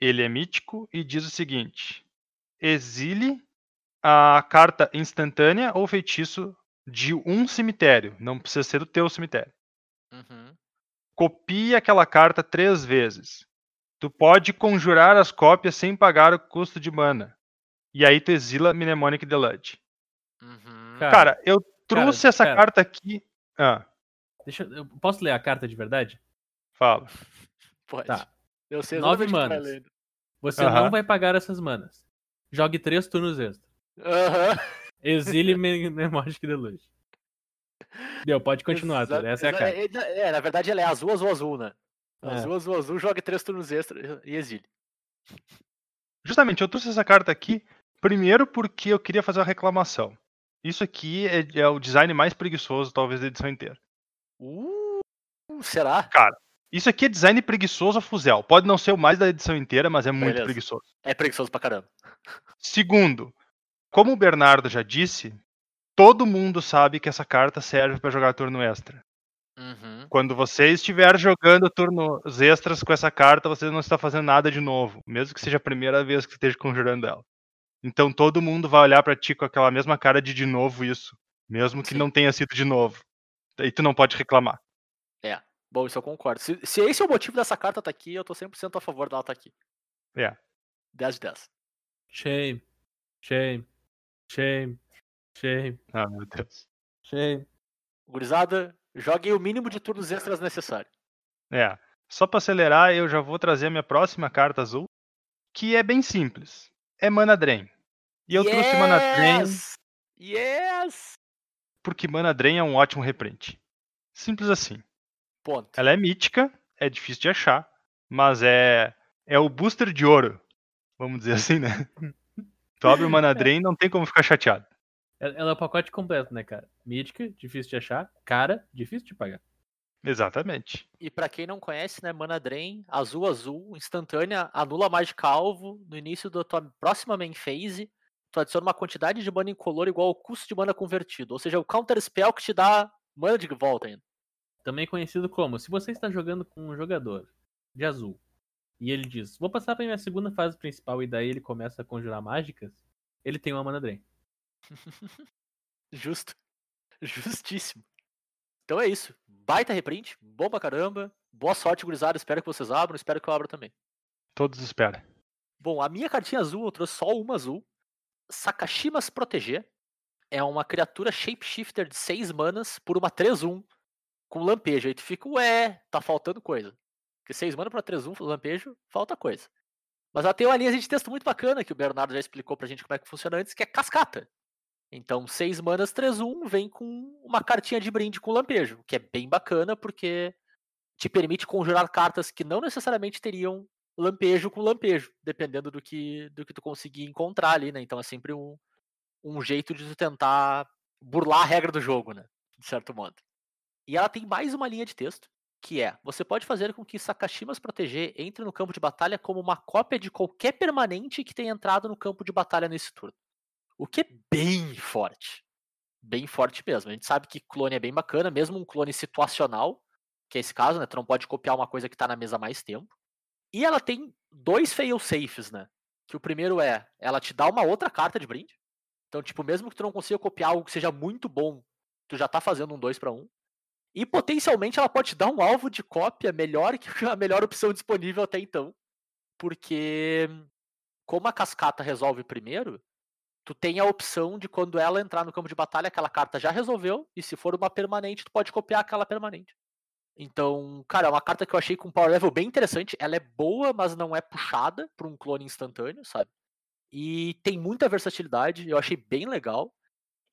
Ele é mítico e diz o seguinte: exile a carta instantânea ou feitiço de um cemitério. Não precisa ser do teu cemitério. Uhum. Copie aquela carta três vezes. Tu pode conjurar as cópias sem pagar o custo de mana. E aí tu exila Mnemonic Deluge. Uhum. Cara, Cara, eu trouxe essa cara. carta aqui. Ah, Deixa, eu eu posso ler a carta de verdade? fala. Pode. Tá. Eu sei Nove vai manas. Você Aham. não vai pagar essas manas. Jogue três turnos extra. Aham. Exile Mnemonic Deluge. Deu, pode continuar. Essa é a carta. é, é, na verdade ela é azul, azul, azul, né? É. Azul, azul, azul, jogue três turnos extra e exile. Justamente, eu trouxe essa carta aqui primeiro porque eu queria fazer uma reclamação. Isso aqui é, é o design mais preguiçoso, talvez, da edição inteira. Uh, será? Isso aqui é design preguiçoso a fuzel. Pode não ser o mais da edição inteira, mas é muito Beleza. preguiçoso. É preguiçoso pra caramba. Segundo, como o Bernardo já disse, todo mundo sabe que essa carta serve para jogar turno extra. Uhum. Quando você estiver jogando turnos extras com essa carta, você não está fazendo nada de novo, mesmo que seja a primeira vez que você esteja conjurando ela. Então todo mundo vai olhar pra ti com aquela mesma cara de de novo isso, mesmo que Sim. não tenha sido de novo. Aí tu não pode reclamar. Bom, isso eu concordo. Se, se esse é o motivo dessa carta tá aqui, eu tô 100% a favor dela tá aqui. É. 10 de 10. Shame. Shame. Shame. Shame. Ah, meu Deus. Shame. Gurizada, joguem o mínimo de turnos extras necessário. É. Só pra acelerar, eu já vou trazer a minha próxima carta azul, que é bem simples. É Mana Drain. E eu trouxe Mana Drain Yes! Yes! porque Mana Drain é um ótimo reprint. Simples assim. Ponto. Ela é mítica, é difícil de achar, mas é é o booster de ouro Vamos dizer assim, né? Tu abre o Mana Drain não tem como ficar chateado. Ela é o pacote completo, né, cara? Mítica, difícil de achar. Cara, difícil de pagar. Exatamente. E pra quem não conhece, né, Mana Drain, azul azul, instantânea, anula mágica alvo no início da tua próxima main phase. Tu adiciona uma quantidade de mana incolor igual ao custo de mana convertido, ou seja, o counter spell que te dá mana de volta ainda. Também conhecido como, se você está jogando com um jogador de azul e ele diz, vou passar pra minha segunda fase principal e daí ele começa a conjurar mágicas, ele tem uma mana drain. Justo. Justíssimo. Então é isso. Baita reprint, bom pra caramba. Boa sorte, gurizada. Espero que vocês abram, espero que eu abra também. Todos esperam. Bom, a minha cartinha azul, eu trouxe só uma azul. Sakashimas Proteger. É uma criatura shapeshifter de 6 manas por uma 3-1 com lampejo. Aí tu fica, ué, tá faltando coisa. Porque 6 manas pra 3-1 lampejo, falta coisa. Mas ela tem uma linha de texto muito bacana que o Bernardo já explicou pra gente como é que funciona antes, que é cascata. Então, 6 manas 3-1 vem com uma cartinha de brinde com lampejo, que é bem bacana porque te permite conjurar cartas que não necessariamente teriam lampejo com lampejo, dependendo do que, do que tu conseguir encontrar ali, né? Então é sempre um, um jeito de tu tentar burlar a regra do jogo, né? De certo modo. E ela tem mais uma linha de texto, que é: você pode fazer com que Sakashimas Proteger entre no campo de batalha como uma cópia de qualquer permanente que tenha entrado no campo de batalha nesse turno. O que é bem forte. Bem forte mesmo. A gente sabe que clone é bem bacana, mesmo um clone situacional, que é esse caso, né? Tu não pode copiar uma coisa que tá na mesa há mais tempo. E ela tem dois fail safes, né? Que o primeiro é, ela te dá uma outra carta de brinde. Então, tipo, mesmo que tu não consiga copiar algo que seja muito bom, tu já tá fazendo um 2 para 1. E potencialmente ela pode te dar um alvo de cópia melhor que a melhor opção disponível até então. Porque como a cascata resolve primeiro, tu tem a opção de quando ela entrar no campo de batalha, aquela carta já resolveu, e se for uma permanente, tu pode copiar aquela permanente. Então, cara, é uma carta que eu achei com power level bem interessante. Ela é boa, mas não é puxada para um clone instantâneo, sabe? E tem muita versatilidade, eu achei bem legal.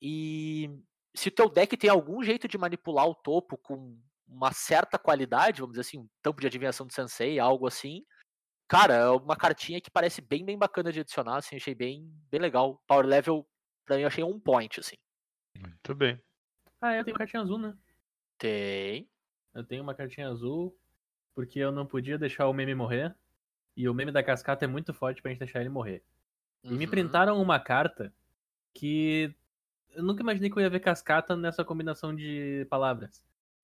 E se o teu deck tem algum jeito de manipular o topo com uma certa qualidade, vamos dizer assim, um tampo de adivinhação do sensei, algo assim, cara, é uma cartinha que parece bem, bem bacana de adicionar, assim, achei bem, bem legal. Power level, pra mim, eu achei um point, assim. Muito bem. Ah, eu tenho cartinha azul, né? Tem. Eu tenho uma cartinha azul porque eu não podia deixar o meme morrer. E o meme da cascata é muito forte pra gente deixar ele morrer. E me Uhum. printaram uma carta que eu nunca imaginei que eu ia ver cascata nessa combinação de palavras.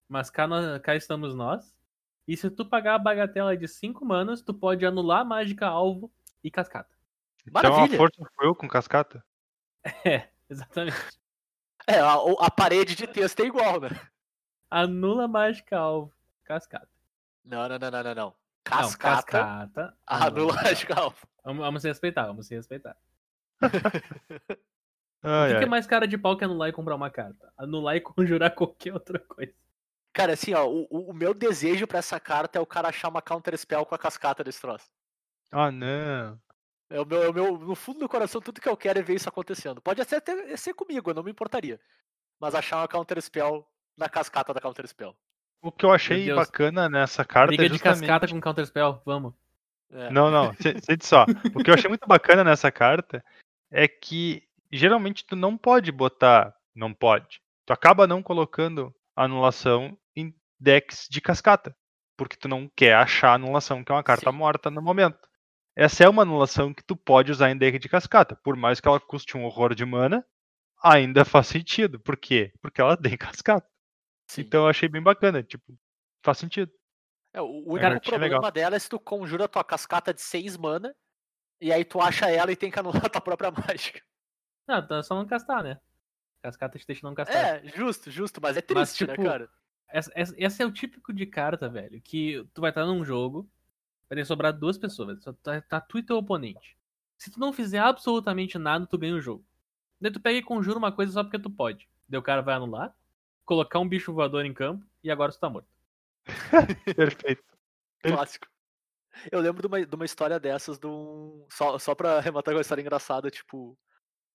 Mas cá, nó- cá estamos nós. E se tu pagar a bagatela de 5 manas, tu pode anular a mágica alvo e cascata. Então a Maravilha. força foi eu com cascata? É, exatamente. É, a, o- a parede de texto é igual, né? Anula a mágica alvo, cascata. Não, não, não, não, não, não. Não, Cascata, cascata. anula a mágica alvo. Vamos, vamos se respeitar, vamos se respeitar. O Ai, que, que ai. é mais cara de pau que anular e comprar uma carta? Anular e conjurar qualquer outra coisa. Cara, assim, ó, o, o- meu desejo pra essa carta é o cara achar uma counter spell com a cascata desse troço. Ah, não. É o meu, é o meu, no fundo do coração, tudo que eu quero é ver isso acontecendo. Pode até ter- ser comigo, eu não me importaria. Mas achar uma counter spell na cascata da counter spell. O que eu achei bacana nessa carta Briga é de justamente... cascata com counterspell, vamos. É. Não, não, se- sente só. O que eu achei muito bacana nessa carta é que geralmente tu não pode botar. Não pode. Tu acaba não colocando anulação em decks de cascata. Porque tu não quer achar anulação, que é uma carta Sim. morta no momento. Essa é uma anulação que tu pode usar em deck de cascata. Por mais que ela custe um horror de mana, ainda faz sentido. Por quê? Porque ela tem cascata. Sim. Então eu achei bem bacana. Tipo, faz sentido. É, o o único problema legal. dela é se tu conjura tua cascata de 6 mana, e aí tu acha ela e tem que anular tua própria mágica. Não, tá só não castar, né? Cascata te deixa não castar. É, justo, justo, mas é Mas, triste, tipo, né, cara? Esse é o típico de carta, velho, que tu vai estar num jogo, vai ter sobrar duas pessoas, só tá, tá tu e teu oponente. Se tu não fizer absolutamente nada, tu ganha o jogo. Daí tu pega e conjura uma coisa só porque tu pode. Daí o cara vai anular, colocar um bicho voador em campo e agora tu tá morto. Perfeito. Clássico. Eu lembro de uma, de uma história dessas, de um... só, só pra arrematar com uma história engraçada, tipo,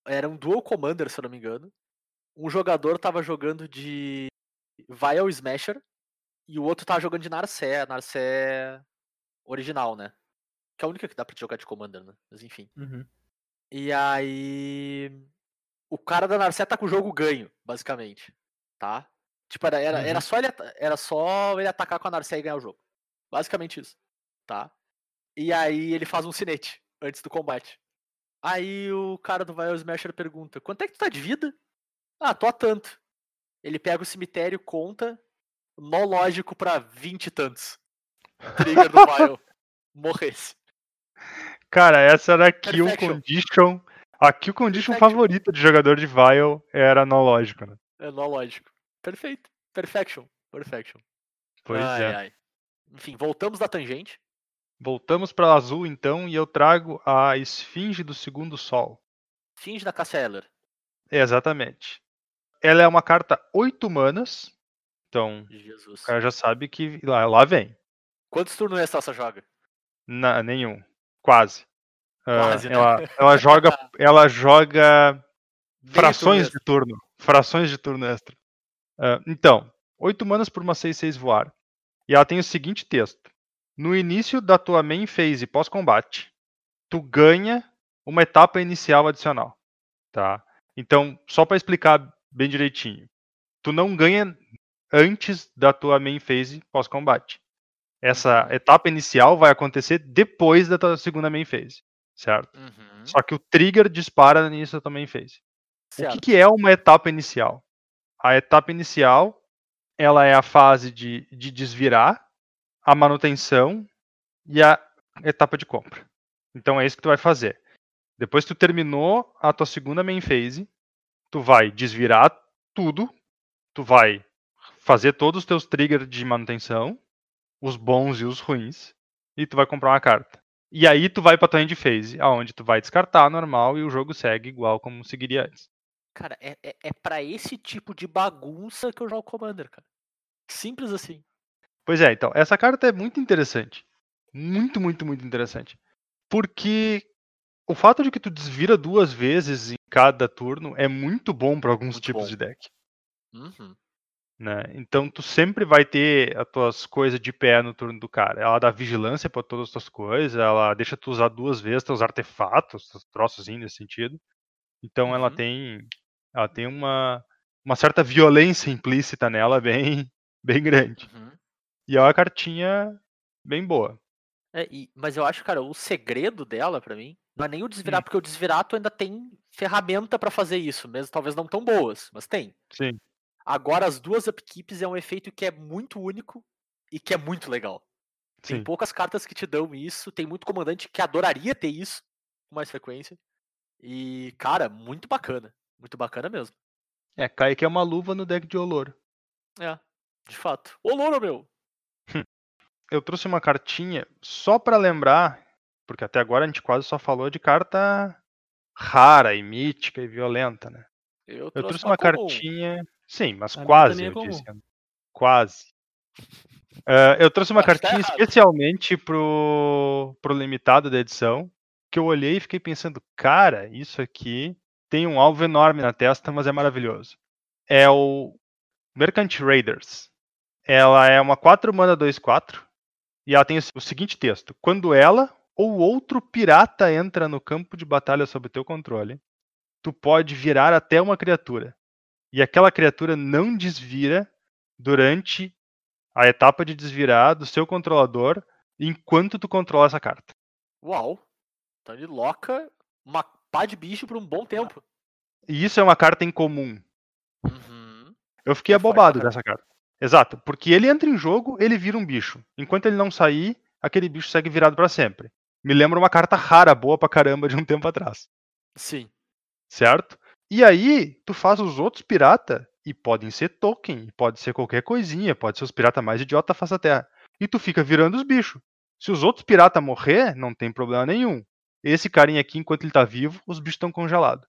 era um dual commander, se eu não me engano. Um jogador tava jogando de Vial Smasher e o outro tava jogando de Narcé, Narcé original, né? que é a única que dá pra jogar de Commander, né? Mas enfim. Uhum. E aí. O cara da Narset tá com o jogo ganho, basicamente. Tá? Tipo, era, era, era, Uhum. só, ele, era só ele atacar com a Narset e ganhar o jogo. Basicamente isso. Tá? E aí ele faz um sinete antes do combate. Aí o cara do Vial Smasher pergunta: quanto é que tu tá de vida? Ah, tô a tanto. Ele pega o cemitério, conta, nó lógico pra 20 e tantos. Trigger do Vial. Morresse. Cara, essa era a kill Perfection. condition. A kill condition Perfection. favorita de jogador de Vial era no lógico, né? É nó lógico. Perfeito. Perfection. Perfection. Pois ai, é. ai. Enfim, voltamos da tangente. Voltamos para azul então e eu trago a Esfinge do Segundo Sol. Finge da Cassia Eller. Exatamente. Ela é uma carta 8 manas. Então, Jesus. o cara já sabe que lá, lá vem. Quantos turnos essa joga? Na- nenhum. Quase. Ah, Quase, né? ela, ela joga. Ela joga frações de turno. Frações de turno extra. Ah, então, 8 manas por uma 6-6 voar. E ela tem o seguinte texto. No início da tua main phase pós-combate, tu ganha uma etapa inicial adicional. Tá? Então, só para explicar bem direitinho. Tu não ganha antes da tua main phase pós-combate. Essa Uhum. etapa inicial vai acontecer depois da tua segunda main phase, certo? Uhum. Só que o trigger dispara nisso da tua main phase. O que, que é uma etapa inicial? A etapa inicial, ela é a fase de, de desvirar, a manutenção e a etapa de compra. Então é isso que tu vai fazer. Depois que tu terminou a tua segunda main phase, tu vai desvirar tudo, tu vai fazer todos os teus triggers de manutenção, os bons e os ruins, e tu vai comprar uma carta. E aí tu vai pra tua end phase, aonde tu vai descartar normal e o jogo segue igual como seguiria antes. Cara, é, é, é pra esse tipo de bagunça que eu jogo Commander, cara. Simples assim. Pois é, então, essa carta é muito interessante. Muito, muito, muito interessante. Porque o fato de que tu desvira duas vezes em cada turno é muito bom para alguns Muito tipos bom. de deck. Uhum. Né? Então tu sempre vai ter as tuas coisas de pé no turno do cara. Ela dá vigilância para todas as tuas coisas, ela deixa tu usar duas vezes teus artefatos, teus troçozinhos nesse sentido. Então ela Uhum. tem ela tem uma, uma certa violência implícita nela bem bem grande. Uhum. E é uma cartinha bem boa. É, e- mas eu acho, cara, o segredo dela, pra mim, não é nem o desvirar, Hum. porque o desvirar tu ainda tem ferramenta pra fazer isso, mesmo talvez não tão boas, mas tem. Sim. Agora, as duas upkeeps é um efeito que é muito único e que é muito legal. Tem Sim. poucas cartas que te dão isso, tem muito comandante que adoraria ter isso com mais frequência. E, cara, muito bacana. Muito bacana mesmo. É, cai que é uma luva no deck de Olor. É, de fato. Ô, Louro, meu! Eu trouxe uma cartinha só pra lembrar, porque até agora a gente quase só falou de carta rara e mítica e violenta, né? Eu Eu trouxe, trouxe uma comum. cartinha. Sim, mas A quase, é eu comum. disse. Quase. Ah, eu trouxe uma tá cartinha errado. especialmente pro, pro limitado da edição, que eu olhei e fiquei pensando, cara, isso aqui tem um alvo enorme na testa, mas é maravilhoso. É o Mercant Raiders. Ela é uma 4 mana 2-4 e ela tem o seguinte texto: quando ela ou outro pirata entra no campo de batalha sob teu controle, tu pode virar até uma criatura. E aquela criatura não desvira durante a etapa de desvirar do seu controlador enquanto tu controla essa carta. Uau! Então ele loca uma pá de bicho por um bom tempo. E isso é uma carta incomum. Uhum. Eu fiquei É abobado dessa carta. Exato, porque ele entra em jogo, ele vira um bicho. Enquanto ele não sair, aquele bicho segue virado pra sempre. Me lembra uma carta rara, boa pra caramba de um tempo atrás. Sim. certo? E aí, tu faz os outros pirata, e podem ser token, pode ser qualquer coisinha, pode ser os pirata mais idiota da face da terra. E tu fica virando os bichos. Se os outros pirata morrer, não tem problema nenhum. Esse carinha aqui, enquanto ele tá vivo, os bichos estão congelados.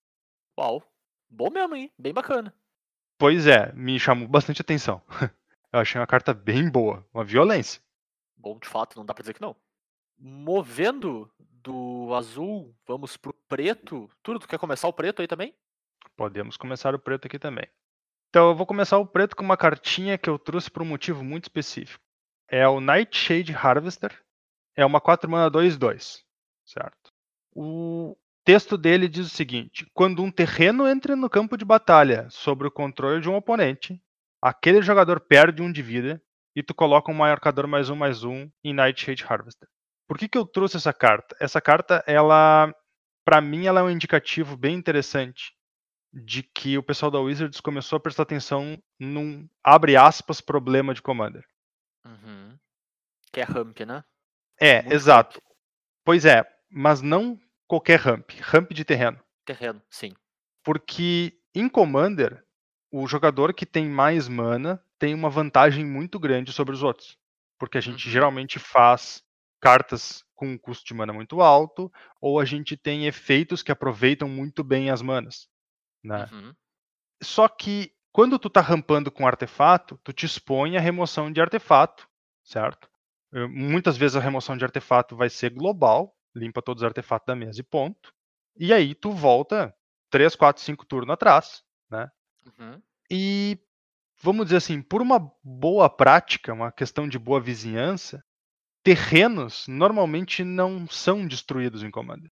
Uau. Bom mesmo, hein? Bem bacana. Pois é, me chamou bastante atenção. Eu achei uma carta bem boa, uma violência. Bom, de fato, não dá pra dizer que não. Movendo do azul, vamos pro preto. Tudo, tu quer começar o preto aí também? Podemos começar o preto aqui também. Então eu vou começar o preto com uma cartinha que eu trouxe por um motivo muito específico. É o Nightshade Harvester. é uma 4 mana 2-2, certo? O texto dele diz o seguinte: quando um terreno entra no campo de batalha sob o controle de um oponente, aquele jogador perde um de vida e tu coloca um marcador mais um mais um em Nightshade Harvester. Por que, que eu trouxe essa carta? Essa carta, ela, para mim, ela é um indicativo bem interessante de que o pessoal da Wizards começou a prestar atenção num abre aspas problema de Commander. Uhum. Que é ramp, né? É, Muito exato. ramp. Pois é, mas não qualquer ramp, ramp de terreno. Terreno, sim. Porque em Commander, o jogador que tem mais mana tem uma vantagem muito grande sobre os outros. Porque a gente Uhum. geralmente faz cartas com um custo de mana muito alto, ou a gente tem efeitos que aproveitam muito bem as manas. Né? Uhum. Só que quando tu tá rampando com artefato, tu te expõe à remoção de artefato, certo? Muitas vezes a remoção de artefato vai ser global, limpa todos os artefatos da mesa e ponto. E aí tu volta 3, 4, 5 turnos atrás, né? Uhum. E vamos dizer assim, por uma boa prática, uma questão de boa vizinhança, terrenos normalmente não são destruídos em Commander,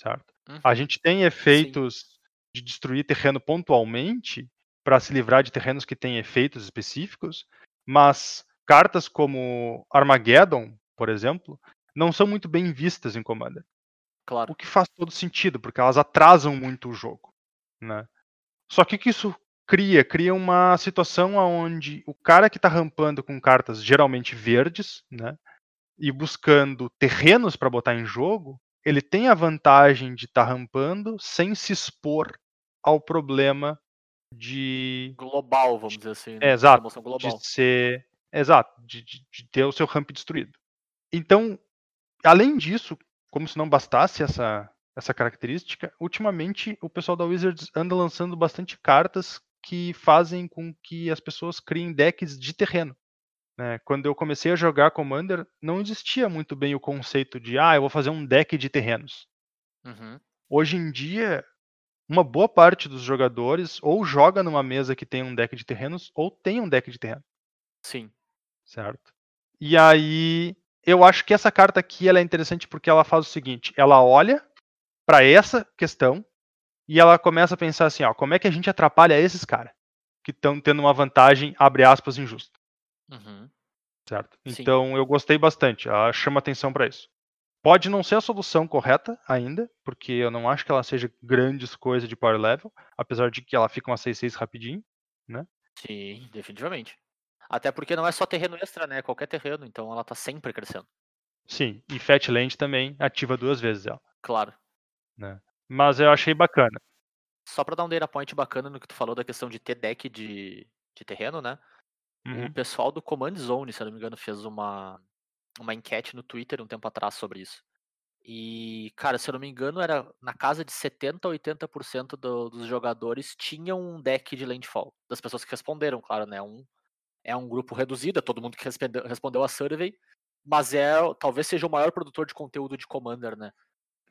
certo? A Uhum. gente tem efeitos de destruir terreno pontualmente para se livrar de terrenos que têm efeitos específicos, mas cartas como Armageddon, por exemplo, não são muito bem vistas em Commander. Claro. O que faz todo sentido, porque elas atrasam muito o jogo. Né? Só que o que isso cria? Cria uma situação onde o cara que está rampando com cartas geralmente verdes, né? E buscando terrenos para botar em jogo, ele tem a vantagem de estar rampando sem se expor ao problema de, Global, vamos dizer assim. né? É, exato, de ser. Exato, de, de- de ter o seu ramp destruído. Então, além disso, como se não bastasse essa, essa característica, ultimamente o pessoal da Wizards anda lançando bastante cartas que fazem com que as pessoas criem decks de terreno. Né? Quando eu comecei a jogar Commander, não existia muito bem o conceito de, ah, eu vou fazer um deck de terrenos. Uhum. Hoje em dia, uma boa parte dos jogadores ou joga numa mesa que tem um deck de terrenos ou tem um deck de terreno, Sim. certo? E aí, eu acho que essa carta aqui ela é interessante porque ela faz o seguinte, ela olha para essa questão e ela começa a pensar assim, ó, como é que a gente atrapalha esses caras que estão tendo uma vantagem, abre aspas, injusta, Uhum. certo? Sim. Então, eu gostei bastante, ela chama atenção para isso. Pode não ser a solução correta ainda, porque eu não acho que ela seja grandes coisas de power level, apesar de que ela fica uma 6-6 rapidinho. Sim, definitivamente. Até porque não é só terreno extra, né? Qualquer terreno, então ela tá sempre crescendo. Sim, e Fatland também ativa duas vezes ela. Claro. Mas eu achei bacana. Só pra dar um data point bacana no que tu falou da questão de ter deck de, de terreno, né? Uhum. O pessoal do Command Zone, se eu não me engano, fez uma, uma enquete no Twitter um tempo atrás sobre isso. E, cara, se eu não me engano, era na casa de 70% a 80% do, dos jogadores tinham um deck de landfall. Das pessoas que responderam, claro, né? Um, é um grupo reduzido, é todo mundo que respondeu, respondeu a survey, mas é talvez seja o maior produtor de conteúdo de Commander, né?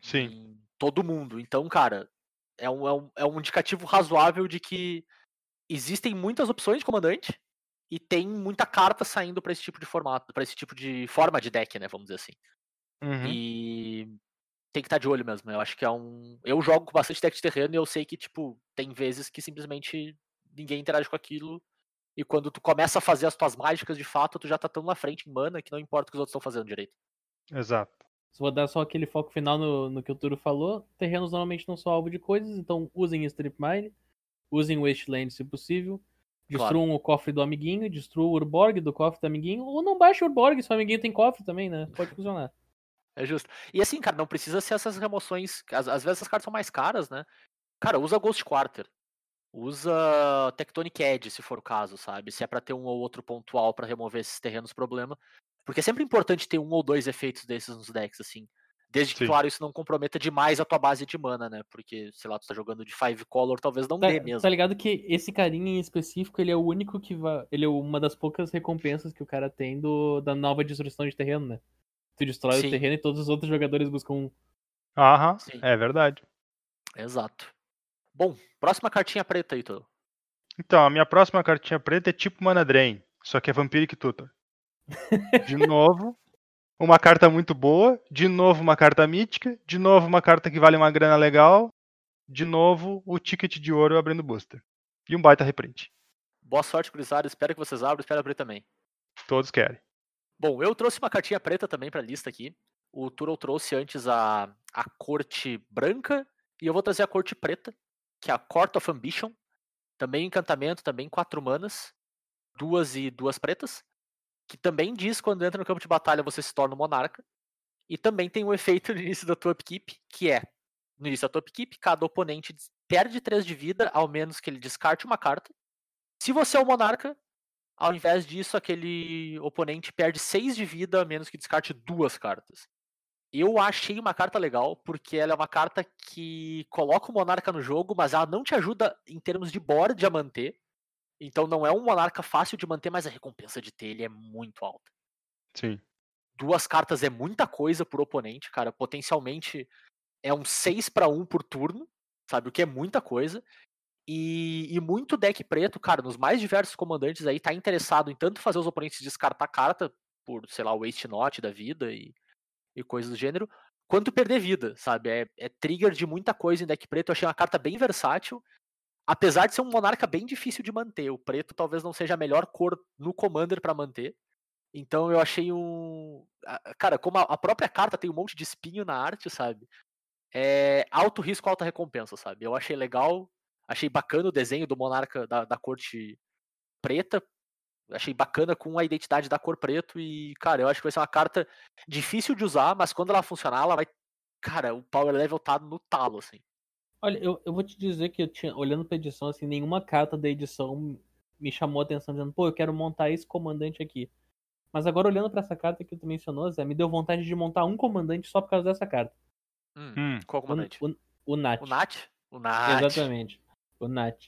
Sim, em todo mundo. Então, cara, é um, é um, é um indicativo razoável de que existem muitas opções de comandante e tem muita carta saindo pra esse tipo de formato, pra esse tipo de forma de deck, né? Vamos dizer assim. Uhum. E tem que estar de olho mesmo. Eu acho que é um. Eu jogo com bastante deck de terreno e eu sei que, tipo, tem vezes que simplesmente ninguém interage com aquilo. E quando tu começa a fazer as tuas mágicas de fato, tu já tá tão na frente em mana que não importa o que os outros estão fazendo direito. exato. Se vou dar só aquele foco final no, no que o Turo falou, terrenos normalmente não são alvo de coisas, então usem Strip Mine, usem Wasteland se possível, destruam o cofre do amiguinho, destruam o Urborg do cofre do amiguinho, ou não baixe o Urborg se o amiguinho tem cofre também, né? Pode funcionar. É justo. E assim, cara, não precisa ser essas remoções. Às, às vezes essas cartas são mais caras, né? Cara, usa Ghost Quarter. Usa Tectonic Edge, se for o caso, sabe? Se é pra ter um ou outro pontual pra remover esses terrenos problema. Porque é sempre importante ter um ou dois efeitos desses nos decks, assim. Desde que, Sim. claro, isso não comprometa demais a tua base de mana, né? Porque, sei lá, tu tá jogando de Five Color, talvez não Tá, dê mesmo. tá ligado que esse carinha em específico, ele é o único que vai. Ele é uma das poucas recompensas que o cara tem do, da nova destruição de terreno, né? Tu destrói Sim. o terreno e todos os outros jogadores buscam um. Aham, Sim. é verdade. Exato. Bom, próxima cartinha preta aí, Tudo. Então, a minha próxima cartinha preta é tipo Mana Drain, só que é Vampiric Tutor. De novo, uma carta muito boa, de novo uma carta mítica, de novo uma carta que vale uma grana legal, de novo o ticket de ouro abrindo booster. E um baita reprint. Boa sorte, gurizada. Espero que vocês abram. Espero abrir também. Todos querem. Bom, eu trouxe uma cartinha preta também pra lista aqui. O Turo trouxe antes a, a corte branca e eu vou trazer a corte preta, que é a Court of Ambition. Também encantamento, também quatro manas, duas e duas pretas. Que também diz quando entra no campo de batalha você se torna um monarca. E também tem um efeito no início da tua upkeep, que é no início da tua upkeep, cada oponente perde 3 de vida, ao menos que ele descarte uma carta. Se você é o monarca, ao invés disso, aquele oponente perde 6 de vida, a menos que descarte duas cartas. Eu achei uma carta legal, porque ela é uma carta que coloca o monarca no jogo, mas ela não te ajuda em termos de board a manter. Então não é um monarca fácil de manter, mas a recompensa de ter ele é muito alta. Sim. Duas cartas é muita coisa por oponente, cara. Potencialmente é um 6 para 1 por turno, sabe? O que é muita coisa. E, e muito deck preto, cara, nos mais diversos comandantes aí, tá interessado em tanto fazer os oponentes descartar carta por, sei lá, waste not da vida e, e coisas do gênero, quanto perder vida, sabe? É, é trigger de muita coisa em deck preto. Eu achei uma carta bem versátil, apesar de ser um monarca bem difícil de manter. O preto talvez não seja a melhor cor no Commander para manter. Então eu achei um. Cara, como a a própria carta tem um monte de espinho na arte, sabe? É alto risco, alta recompensa, sabe? Eu achei legal, achei bacana o desenho do monarca da, da corte preta. Achei bacana com a identidade da cor preto e, cara, eu acho que vai ser uma carta difícil de usar, mas quando ela funcionar, ela vai. Cara, o power level tá no talo, assim. Olha, eu, eu vou te dizer que eu tinha, olhando pra edição, assim, nenhuma carta da edição me chamou a atenção, dizendo, pô, eu quero montar esse comandante aqui. Mas agora, olhando pra essa carta que tu mencionou, Zé, me deu vontade de montar um comandante só por causa dessa carta. Hum, Hum. Qual O, comandante? o, o Nat. O Nat? O Nat. Exatamente. O Nat.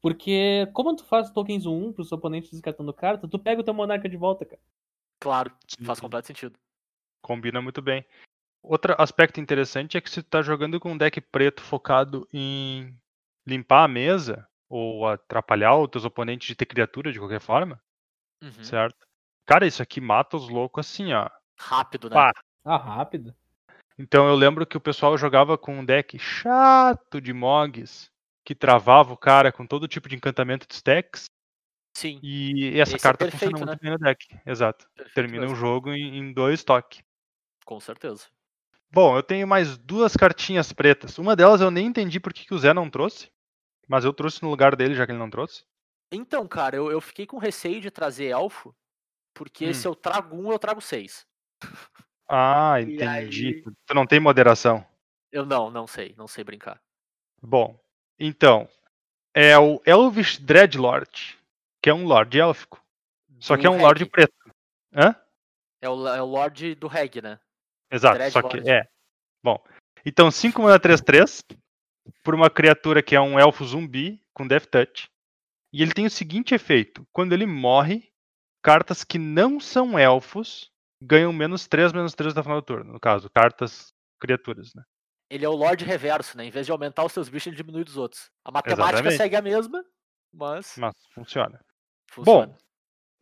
Porque, como tu faz tokens 1 pros oponentes descartando carta, tu pega o teu monarca de volta, cara. Claro, faz Sim. completo sentido. Combina muito bem. Outro aspecto interessante é que se tu tá jogando com um deck preto focado em limpar a mesa ou atrapalhar os teus oponentes de ter criatura de qualquer forma, Uhum. certo? Cara, isso aqui mata os loucos assim, ó. Rápido, né? Pá. Ah, rápido. Então eu lembro que o pessoal jogava com um deck chato de Mogs, que travava o cara com todo tipo de encantamento de stacks, Sim. e essa Esse é carta perfeito, funciona né? muito bem no deck. Exato. perfeito Termina mesmo. o jogo em, em dois toques. Com certeza. Bom, eu tenho mais duas cartinhas pretas. Uma delas eu nem entendi por que, que o Zé não trouxe, mas eu trouxe no lugar dele, já que ele não trouxe. Então, cara, eu, eu fiquei com receio de trazer elfo, porque Hum. se eu trago um, eu trago seis. Ah, entendi. aí- Tu não tem moderação. Eu não, não sei, não sei brincar. Bom, então, é o Elvish Dreadlord, que é um Lorde élfico. Só que é Do um Lorde preto. Hã? É o, é o Lorde do Reg, né? Exato, só que é. Bom, então 5 mana 3-3 por uma criatura que é um elfo zumbi com Death Touch. E ele tem o seguinte efeito: quando ele morre, cartas que não são elfos ganham menos 3, menos 3 da final do turno. No caso, cartas criaturas, né? Ele é o Lorde Reverso, né? Em vez de aumentar os seus bichos, ele diminui dos outros. A matemática Exatamente. segue a mesma, mas Mas funciona. funciona.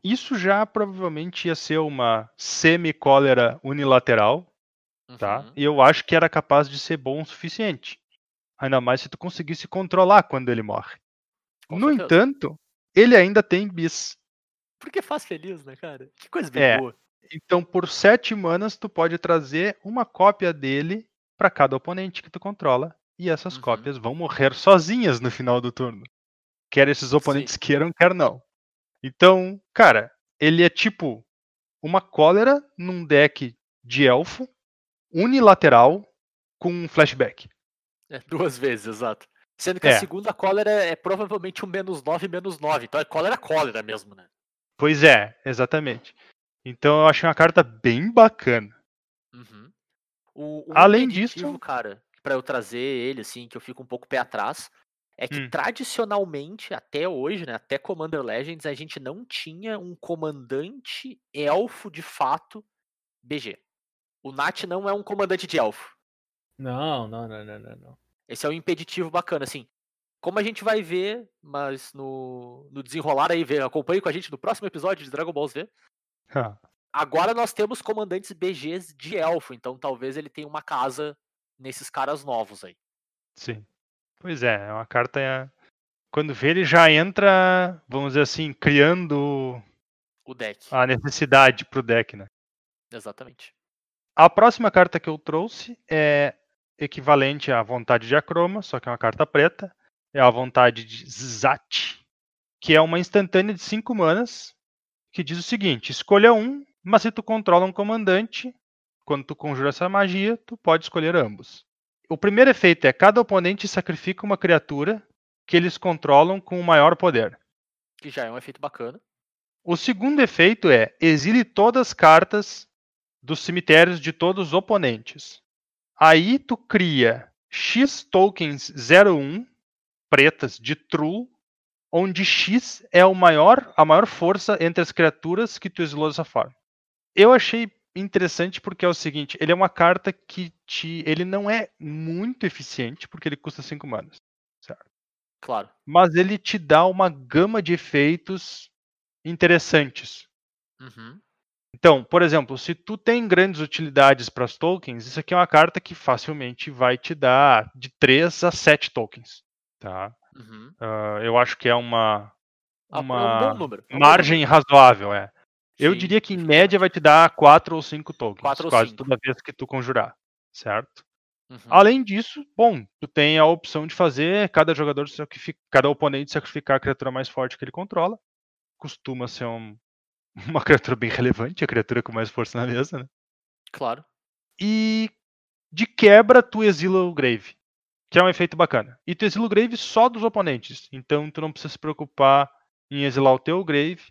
Isso já provavelmente ia ser uma semi-cólera unilateral, tá? Uhum. E eu acho que era capaz de ser bom o suficiente. Ainda mais se tu conseguisse controlar quando ele morre. Com no certeza. entanto, ele ainda tem bis. Porque faz feliz, né, cara? Que coisa bem É. boa. Então, por 7 manas, tu pode trazer uma cópia dele para cada oponente que tu controla. E essas Uhum. cópias vão morrer sozinhas no final do turno. Quer esses oponentes queiram, quer não. Então, cara, ele é tipo uma cólera num deck de elfo, unilateral, com um flashback. É, duas vezes, exato. Sendo que É. a segunda cólera é provavelmente um menos 9, menos 9. Então é cólera cólera mesmo, né? Pois é, exatamente. Então eu achei uma carta bem bacana. Uhum. O, um Além disso- cara, pra eu trazer ele, assim, que eu fico um pouco pé atrás, é que Hum. tradicionalmente, até hoje, né, até Commander Legends, a gente não tinha um comandante elfo de fato BG. O Nat não é um comandante de elfo. Não, não, não, não, não, não. Esse é um impeditivo bacana, assim. Como a gente vai ver, mas no, no desenrolar aí, vê, acompanhe com a gente no próximo episódio de Dragon Ball Z. Agora nós temos comandantes BGs de elfo, então talvez ele tenha uma casa nesses caras novos aí. Sim. Pois é, é uma carta. Quando vê, ele já entra, vamos dizer assim, criando O deck. a necessidade pro deck, né? Exatamente. A próxima carta que eu trouxe é equivalente à vontade de Acroma, só que é uma carta preta. É a vontade de Zat, que é uma instantânea de 5 manas, que diz o seguinte: escolha um, mas se tu controla um comandante, quando tu conjura essa magia, tu pode escolher ambos. O primeiro efeito é cada oponente sacrifica uma criatura que eles controlam com o maior poder. Que já é um efeito bacana. O segundo efeito é exile todas as cartas dos cemitérios de todos os oponentes. Aí tu cria X tokens 01 pretas de true, onde X é o maior, a maior força entre as criaturas que tu exilou dessa forma. Eu achei interessante porque é o seguinte, ele é uma carta que te, ele não é muito eficiente porque ele custa 5 manas, certo? Claro. Mas ele te dá uma gama de efeitos interessantes. Uhum. Então, por exemplo, se tu tem grandes utilidades para as tokens, isso aqui é uma carta que facilmente vai te dar de 3 a 7 tokens. Tá? Uhum. Ah, eu acho que é uma, Ah, é um uma é um margem razoável. É. Eu Sim. diria que em média vai te dar 4 ou 5 tokens, Quatro quase toda vez que tu conjurar. Certo? Uhum. Além disso, bom, tu tem a opção de fazer cada jogador sacrificar, cada oponente sacrificar a criatura mais forte que ele controla. Costuma ser um- uma criatura bem relevante, a criatura com mais força na mesa, né? Claro. E de quebra tu exila o Grave, que é um efeito bacana. E tu exila o Grave só dos oponentes, então tu não precisa se preocupar em exilar o teu Grave,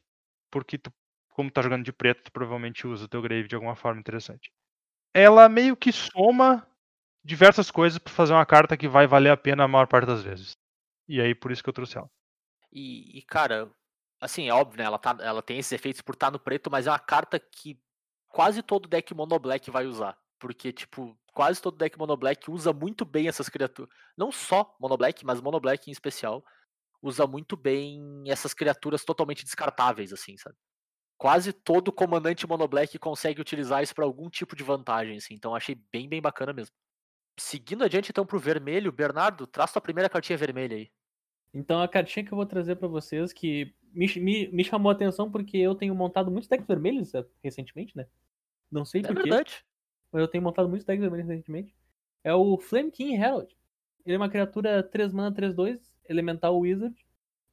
porque tu, como tá jogando de preto, tu provavelmente usa o teu Grave de alguma forma interessante. Ela meio que soma diversas coisas pra fazer uma carta que vai valer a pena a maior parte das vezes. E aí por isso que eu trouxe ela. E, e, cara, assim, é óbvio, né? Ela, tá, ela tem esses efeitos por estar no preto, mas é uma carta que quase todo deck mono black vai usar. Porque, tipo, quase todo deck mono black usa muito bem essas criaturas. Não só mono black, mas mono black em especial. Usa muito bem essas criaturas totalmente descartáveis, assim, sabe? Quase todo comandante mono black consegue utilizar isso pra algum tipo de vantagem, assim. Então achei bem, bem bacana mesmo. Seguindo adiante, então, pro vermelho, Bernardo, traz tua primeira cartinha vermelha aí. Então a cartinha que eu vou trazer pra vocês, que me, me, me chamou a atenção porque eu tenho montado muitos decks vermelhos eh, recentemente, né? Não sei É porquê, verdade. mas eu tenho montado muitos decks vermelhos recentemente. É o Flame King Herald. Ele é uma criatura 3 mana, 3-2, elemental wizard.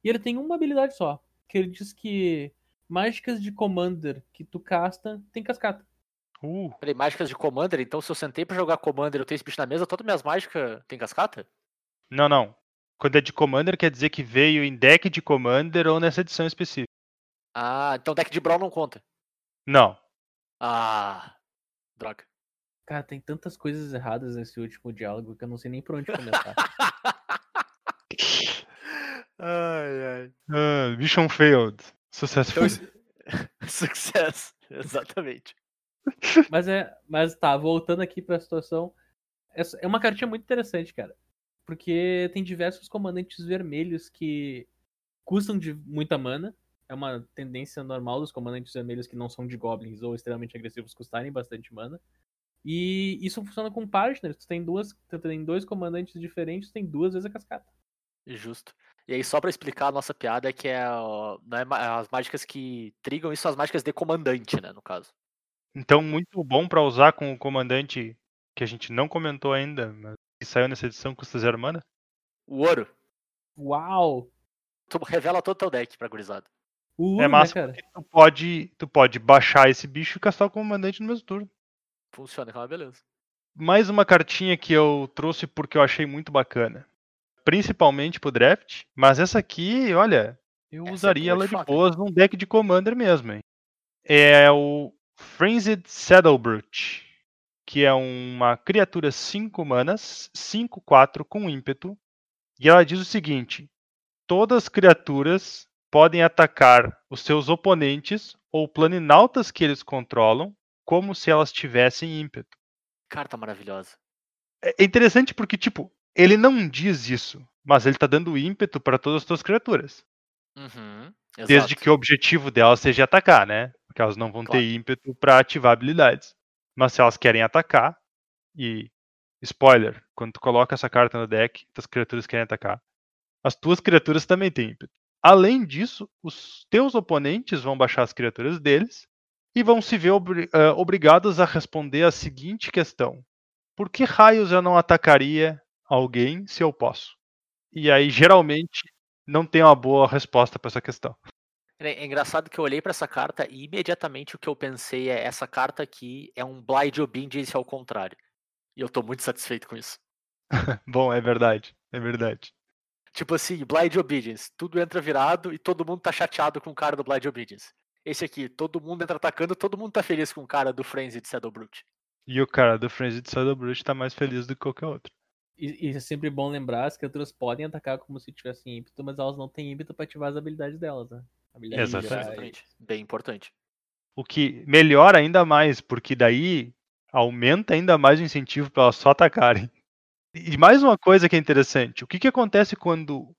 E ele tem uma habilidade só. Que ele diz que mágicas de commander que tu casta tem cascata. Uh, Peraí, mágicas de Commander, então se eu sentei pra jogar Commander e eu tenho esse bicho na mesa, todas minhas mágicas tem cascata? não, não. Quando é de Commander, quer dizer que veio em deck de Commander ou nessa edição específica. Ah, então deck de Brawl não conta. Não. Ah, droga. Cara, tem tantas coisas erradas nesse último diálogo que eu não sei nem por onde começar. ai, ai. Ah, Mission failed. Successful. Então, sucesso, exatamente. Mas é. Mas tá, voltando aqui pra situação. essa- É uma cartinha muito interessante, cara. Porque tem diversos comandantes vermelhos que custam de muita mana. É uma tendência normal dos comandantes vermelhos que não são de goblins ou extremamente agressivos custarem bastante mana. E isso funciona com partners. Tu tem duas. Tu tem dois comandantes diferentes, tem duas vezes a cascata. Justo. E aí, só pra explicar a nossa piada, é que é, não é ma- as mágicas que trigam isso são as mágicas de comandante, né, no caso. Então, muito bom pra usar com o comandante que a gente não comentou ainda, mas que saiu nessa edição custa zero mana. O ouro. Uau! Tu revela todo o teu deck pra gurizada. O É né, massa cara? porque tu pode, tu pode baixar esse bicho e castar o comandante no mesmo turno. Funciona, que é uma beleza. Mais uma cartinha que eu trouxe porque eu achei muito bacana. Principalmente pro draft, mas essa aqui, olha, eu Essa é usaria boa ela de boas num deck de commander mesmo, hein? É o Frenzied Saddlebrute, que é uma criatura 5 manas, 5-4 com ímpeto, e ela diz o seguinte: todas as criaturas podem atacar os seus oponentes ou planinautas que eles controlam, como se elas tivessem ímpeto. Carta maravilhosa. É interessante porque, tipo, ele não diz isso, mas ele tá dando ímpeto para todas as suas criaturas. Uhum. Desde que o objetivo delas seja atacar, né? Porque elas não vão Claro. ter ímpeto pra ativar habilidades. Mas se elas querem atacar, e spoiler, quando tu coloca essa carta no deck, as criaturas querem atacar. As tuas criaturas também têm ímpeto. Além disso, os teus oponentes vão baixar as criaturas deles e vão se ver ah, obrigados a responder a seguinte questão: Por que raios eu não atacaria alguém se eu posso? E aí, geralmente, não tem uma boa resposta para essa questão. É é engraçado que eu olhei pra essa carta e imediatamente o que eu pensei é essa carta aqui é um Blind Obedience ao contrário. E eu tô muito satisfeito com isso. Bom, é verdade, é verdade. Tipo assim, Blind Obedience, tudo entra virado e todo mundo tá chateado com o cara do Blind Obedience. Esse aqui, todo mundo entra atacando, todo mundo tá feliz com o cara do Frenzy de Brute. E o cara do Frenzy Shadow Brute tá mais feliz do que qualquer outro. E, e é sempre bom lembrar, as criaturas podem atacar como se tivessem ímpeto, mas elas não têm ímpeto pra ativar as habilidades delas, né? Exatamente. Bem importante. O que melhora ainda mais, porque daí aumenta ainda mais o incentivo para elas só atacarem. E mais uma coisa que é interessante: o que, que acontece quando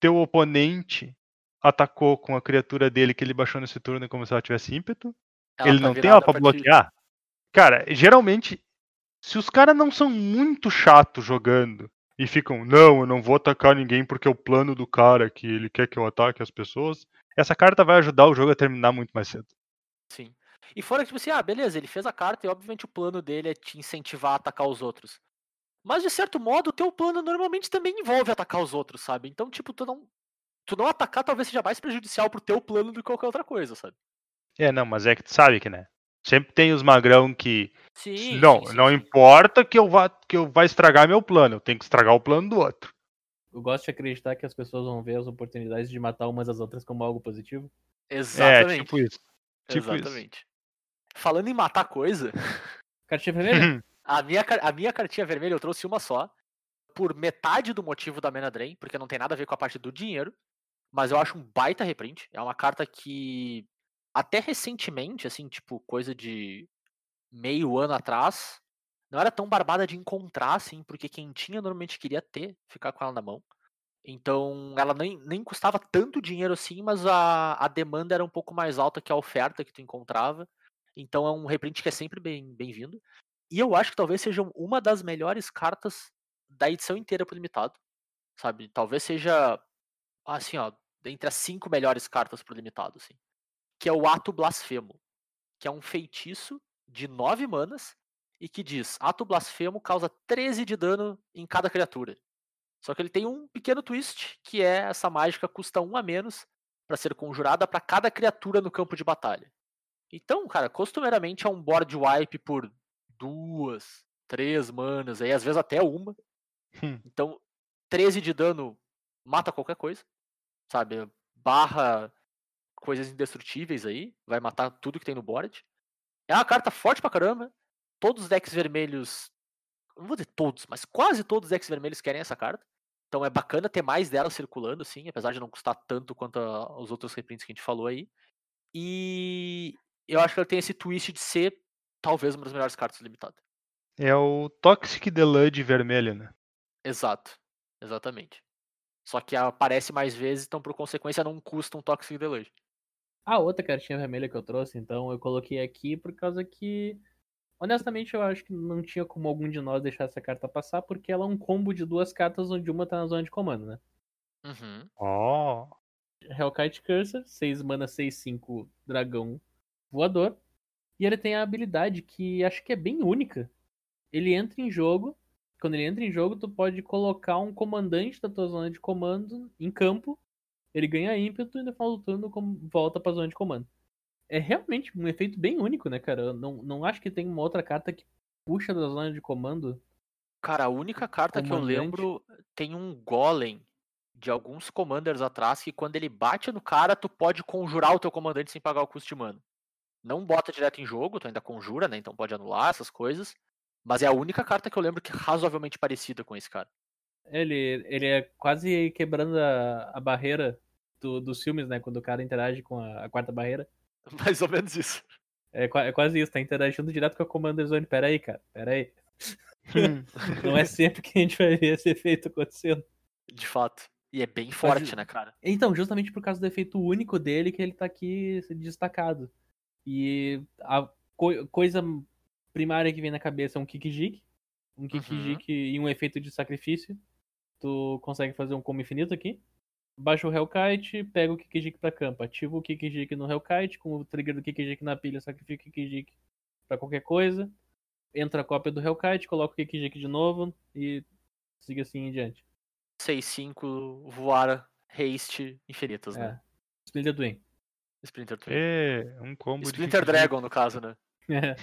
teu oponente atacou com a criatura dele que ele baixou nesse turno como se ela tivesse ímpeto? Ela ele tá não tem ela pra bloquear? Cara, geralmente, se os caras não são muito chatos jogando e ficam, não, eu não vou atacar ninguém porque é o plano do cara que ele quer que eu ataque as pessoas, essa carta vai ajudar o jogo a terminar muito mais cedo. Sim. E fora que, tipo assim, ah, beleza, ele fez a carta e obviamente o plano dele é te incentivar a atacar os outros. Mas de certo modo, o teu plano normalmente também envolve atacar os outros, sabe? Então, tipo, tu não. Tu não atacar talvez seja mais prejudicial pro teu plano do que qualquer outra coisa, sabe? É, não, mas é que tu sabe que, né? Sempre tem os magrão que. Sim. não, sim, sim, não importa que eu vá que eu vá estragar meu plano, eu tenho que estragar o plano do outro. Eu gosto de acreditar que as pessoas vão ver as oportunidades de matar umas às outras como algo positivo. Exatamente. É, tipo isso. Tipo isso. exatamente. Falando em matar coisa, Cartinha vermelha? a minha, a minha cartinha vermelha eu trouxe uma só. Por metade do motivo da Mana Drain, porque não tem nada a ver com a parte do dinheiro. Mas eu acho um baita reprint. É uma carta que até recentemente, assim, tipo, coisa de meio ano atrás, não era tão barbada de encontrar, assim, porque quem tinha normalmente queria ter, ficar com ela na mão. Então, ela nem, nem custava tanto dinheiro assim, mas a, a demanda era um pouco mais alta que a oferta que tu encontrava. Então é um reprint que é sempre bem- bem-vindo. e eu acho que talvez seja uma das melhores cartas da edição inteira pro limitado. Sabe? Talvez seja, assim, ó, dentre as cinco melhores cartas pro limitado, assim. Que é o Ato Blasfemo. Que é um feitiço de nove manas e que diz: Ato Blasfemo causa 13 de dano em cada criatura. Só que ele tem um pequeno twist, que é essa mágica custa um a menos para ser conjurada para cada criatura no campo de batalha. Então, cara, costumeiramente é um board wipe por duas, três manas, aí às vezes até uma. Hum. Então, 13 de dano mata qualquer coisa, sabe? Barra coisas indestrutíveis aí, vai matar tudo que tem no board. É uma carta forte pra caramba. Todos os decks vermelhos, não vou dizer todos, mas quase todos os decks vermelhos querem essa carta. Então é bacana ter mais dela circulando, assim, apesar de não custar tanto quanto a- os outros reprints que a gente falou aí. E eu acho que ela tem esse twist de ser talvez uma das melhores cartas limitadas. É o Toxic Delude vermelho, né? Exato, exatamente. Só que aparece mais vezes, então por consequência não custa um Toxic Deluge. A outra cartinha vermelha que eu trouxe, então, eu coloquei aqui por causa que. Honestamente, eu acho que não tinha como algum de nós deixar essa carta passar, porque ela é um combo de duas cartas onde uma tá na zona de comando, né? Uhum. Ó. Hellkite Cursor, 6 mana, 6, 5, dragão voador. E ele tem a habilidade que acho que é bem única. Ele entra em jogo. Quando ele entra em jogo, tu pode colocar um comandante da tua zona de comando em campo. Ele ganha ímpeto e no final do turno volta pra zona de comando. É realmente um efeito bem único, né, cara? Eu não, não acho que tem uma outra carta que puxa da zona de comando. Cara, a única carta que eu Comandante. lembro tem um golem de alguns commanders atrás que quando ele bate no cara, tu pode conjurar o teu comandante sem pagar o custo de mana. Não bota direto em jogo, tu ainda conjura, né? Então pode anular essas coisas. Mas é a única carta que eu lembro que é razoavelmente parecida com esse cara. Ele, ele é quase quebrando a, a barreira do- dos filmes, né? Quando o cara interage com a- a quarta barreira. Mais ou menos isso. É, é quase isso, tá interagindo direto com a Commander Zone. Pera aí, cara, pera aí. Hum. Não é sempre que a gente vai ver esse efeito acontecendo. De fato. E é bem forte, Mas- né, cara? Então, justamente por causa do efeito único dele que ele tá aqui destacado. E a coi- coisa primária que vem na cabeça é um Kikijik. Um Kikijik e um efeito de sacrifício. Tu consegue fazer um combo infinito aqui. Baixa o Hellkite, pega o Kikijik pra campo. Ativa o Kikijik no Hellkite, com o trigger do Kikijik na pilha, sacrifica o Kikijik pra qualquer coisa. Entra a cópia do Hellkite, coloca o Kikijik de novo e siga assim em diante. 6-5, voar, haste, infinitos, É. né? Splinter Twin. Splinter Twin. É, um combo de Splinter Kiki Dragon, no caso, né? É.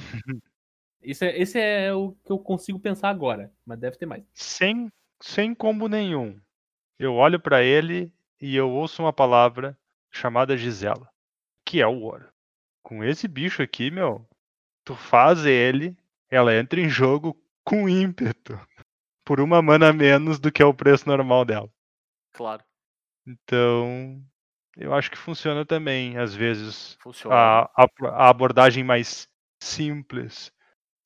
Isso é, esse é o que eu consigo pensar agora, mas deve ter mais. sem, sem combo nenhum. Eu olho pra ele e eu ouço uma palavra chamada Gisela, que é o ouro. Com esse bicho aqui, meu, tu faz ele, ela entra em jogo com ímpeto, por uma mana a menos do que é o preço normal dela. Claro, Então, eu acho que funciona também, às vezes, funciona. a, a, a abordagem mais simples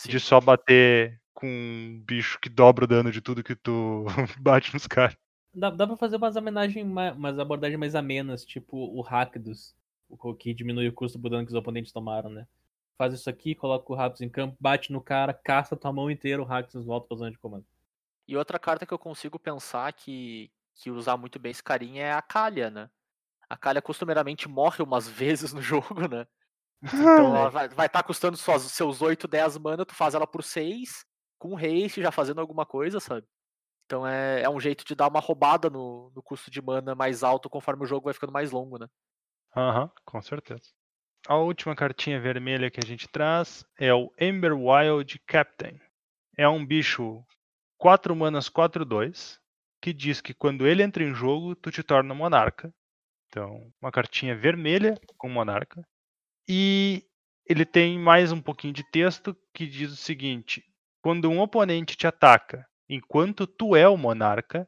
Sim. de só bater com um bicho que dobra o dano de tudo que tu bate nos caras. Dá, dá pra fazer umas homenagens, ma- umas abordagens mais amenas, tipo o Rakdos, o que diminui o custo do dano que os oponentes tomaram, né? Faz isso aqui, coloca o Rakdos em campo, bate no cara, caça tua mão inteira, o Rakdos volta pra zona de comando. E outra carta que eu consigo pensar que, que usar muito bem esse carinha é a Kalia, né? A Kalia costumeiramente morre umas vezes no jogo, né? Então ela vai estar tá custando suas, seus 8, 10 mana, tu faz ela por 6, com haste, já fazendo alguma coisa, sabe? Então é, é um jeito de dar uma roubada no, no custo de mana mais alto conforme o jogo vai ficando mais longo, né? Aham, com certeza. A última cartinha vermelha que a gente traz é o Ember Wild Captain. É um bicho 4 manas 4-2, que diz que quando ele entra em jogo, tu te torna monarca. Então, uma cartinha vermelha com monarca. E ele tem mais um pouquinho de texto que diz o seguinte: quando um oponente te ataca enquanto tu é o monarca,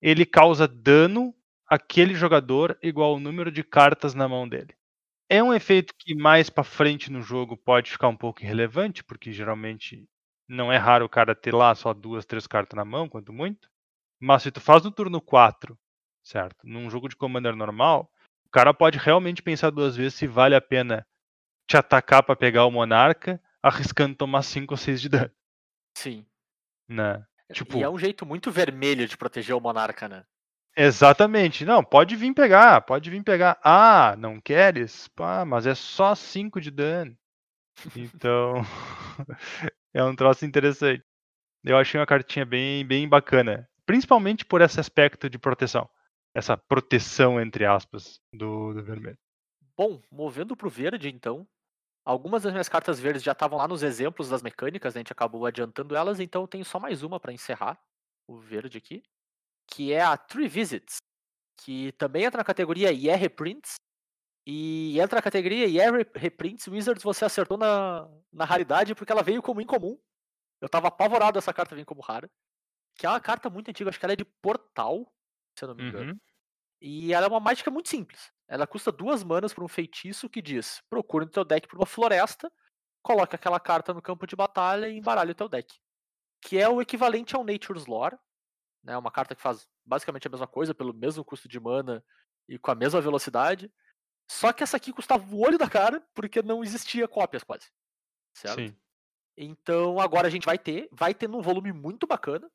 ele causa dano àquele jogador igual ao número de cartas na mão dele. É um efeito que mais pra frente no jogo pode ficar um pouco irrelevante, porque geralmente não é raro o cara ter lá só duas, três cartas na mão, quanto muito. Mas se tu faz no turno 4, certo? Num jogo de Commander normal, o cara pode realmente pensar duas vezes se vale a pena te atacar pra pegar o monarca, arriscando tomar 5 ou 6 de dano, Sim. né? Tipo, E é um jeito muito vermelho de proteger o monarca, né? Exatamente. Não, pode vir pegar, pode vir pegar. Ah, não queres? Pá, mas é só 5 de dano. Então, é um troço interessante. Eu achei uma cartinha bem, bem bacana. Principalmente por esse aspecto de proteção. Essa proteção, entre aspas, do, do vermelho. Bom, movendo pro verde, então. Algumas das minhas cartas verdes já estavam lá nos exemplos das mecânicas, né? a gente acabou adiantando elas, então eu tenho só mais uma para encerrar o verde aqui, que é a Three Visits, que também entra na categoria IE Reprints, e entra na categoria IE Re- Reprints Wizards, você acertou na, na raridade porque ela veio como incomum. Eu tava apavorado essa carta vir como rara, que é uma carta muito antiga, acho que ela é de portal, se eu não me engano. Uhum. E ela é uma mágica muito simples. Ela custa duas manas por um feitiço que diz: procure no teu deck por uma floresta, coloque aquela carta no campo de batalha e embaralhe o teu deck. Que é o equivalente ao Nature's Lore. Né? Uma carta que faz basicamente a mesma coisa, pelo mesmo custo de mana e com a mesma velocidade. Só que essa aqui custava o olho da cara, porque não existia cópias quase. Certo? Sim. Então agora a gente vai ter, vai ter num volume muito bacana,